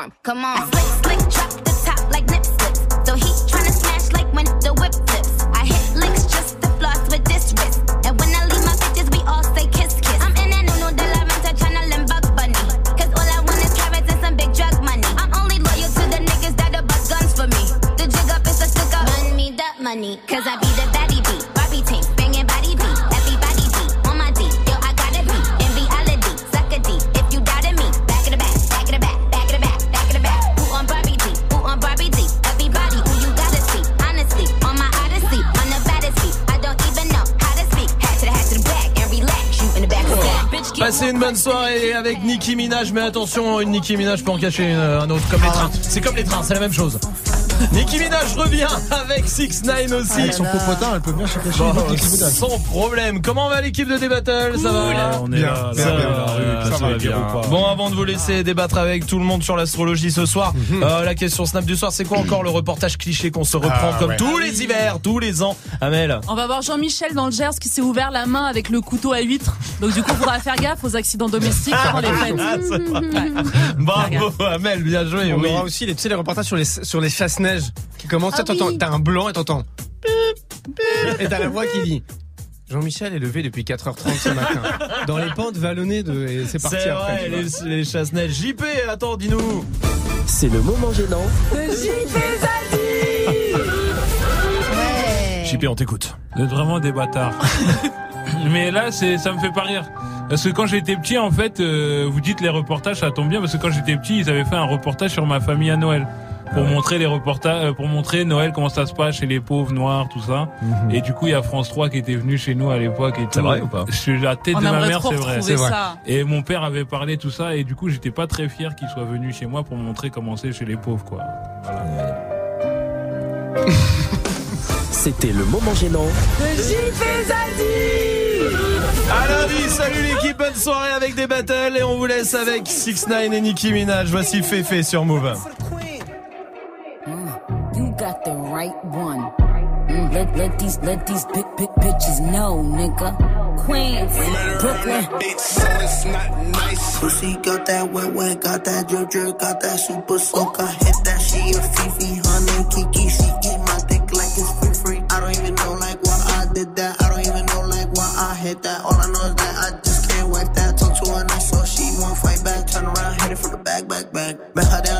form. Come on. Slick, slick, drop the top like nip slips. So he tryna smash like when the whip flips. I hit licks just to floss with this wrist. And when I leave my bitches, we all say kiss, kiss. I'm in that new de la Venta tryna limbo bunny. Cause all I want is carrots and some big drug money. I'm only loyal to the niggas that'll bust guns for me. The jig up is a stick up. Run me that money. Cause I be Passez une bonne soirée avec Nicki Minaj, mais attention, une Nicki Minaj peut en cacher euh, un autre, comme les trains. C'est comme les trains, c'est la même chose. Nicki Minaj revient avec 6 9 aussi. Avec son popotin, elle peut bien se cacher Bon, sans problème. Comment va l'équipe de D-Battle Ça va? On est là, Ça là, va, bien, ça ça va va bien. bien. Bon, avant de vous laisser débattre avec tout le monde sur l'astrologie ce soir, euh, la question Snap du soir, c'est quoi encore le reportage cliché qu'on se reprend Ah, comme ouais. tous les hivers, tous les ans? Amel On va voir Jean-Michel dans le Gers qui s'est ouvert la main avec le couteau à huître. Donc du coup, il faudra faire gaffe aux accidents domestiques pendant les fêtes. Bravo Amel, bien joué. On oui. aura aussi les, tu sais, les reportages sur les, sur les qui commencent. Ah t'entends- oui. T'as un blanc et t'entends. Et t'as la voix qui dit. Jean-Michel est levé depuis 4h30 ce matin. Dans les pentes vallonnées de. Et c'est parti C'est après. vrai, les, les chasse-neige. JP, attends, dis-nous. C'est le moment gênant. JP, on t'écoute. Vous êtes vraiment des bâtards. Mais là, c'est, ça me fait pas rire. Parce que quand j'étais petit, en fait, euh, vous dites les reportages, ça tombe bien, parce que quand j'étais petit, ils avaient fait un reportage sur ma famille à Noël. Pour montrer les reportages, euh, pour montrer Noël, comment ça se passe chez les pauvres noirs, tout ça. Et du coup, il y a France 3 qui était venu chez nous à l'époque. C'est vrai ou pas? Sur la tête On de ma mère, c'est vrai. C'est vrai. ça. Et mon père avait parlé tout ça, et du coup, j'étais pas très fier qu'il soit venu chez moi pour montrer comment c'est chez les pauvres, quoi. C'était le moment gênant. À lundi, salut l'équipe, bonne soirée avec des battles et on vous laisse avec 6 9 et Nicki Minaj. Voici Féfé sur Move. You got the right one. Mm, let, let these let these big big bitches know, nigga. Queens, Brooklyn. it's not nice Pussy got that wet wet, got that drip drip, got that super soak. I hit that she a Fifi, honey Kiki. She eat my dick like it's free free. I don't even know like why I did that. I don't even know like why I hit that. All I know is that I just can't wipe that. Talk to her nice so she won't fight back. Turn around, hit it for the back back back. Bet her down,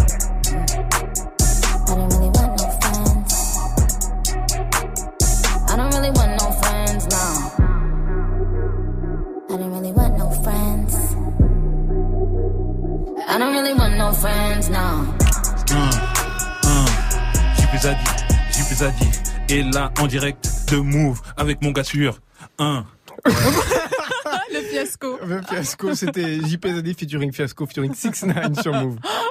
I don't really want no friends, no. Un, un, JP Zadi, JP Zadi. Et là, en direct de Move avec mon gars sûr. Un. Le fiasco. Le fiasco, c'était JP Zadi featuring Fiasco featuring 6 9 sur Move.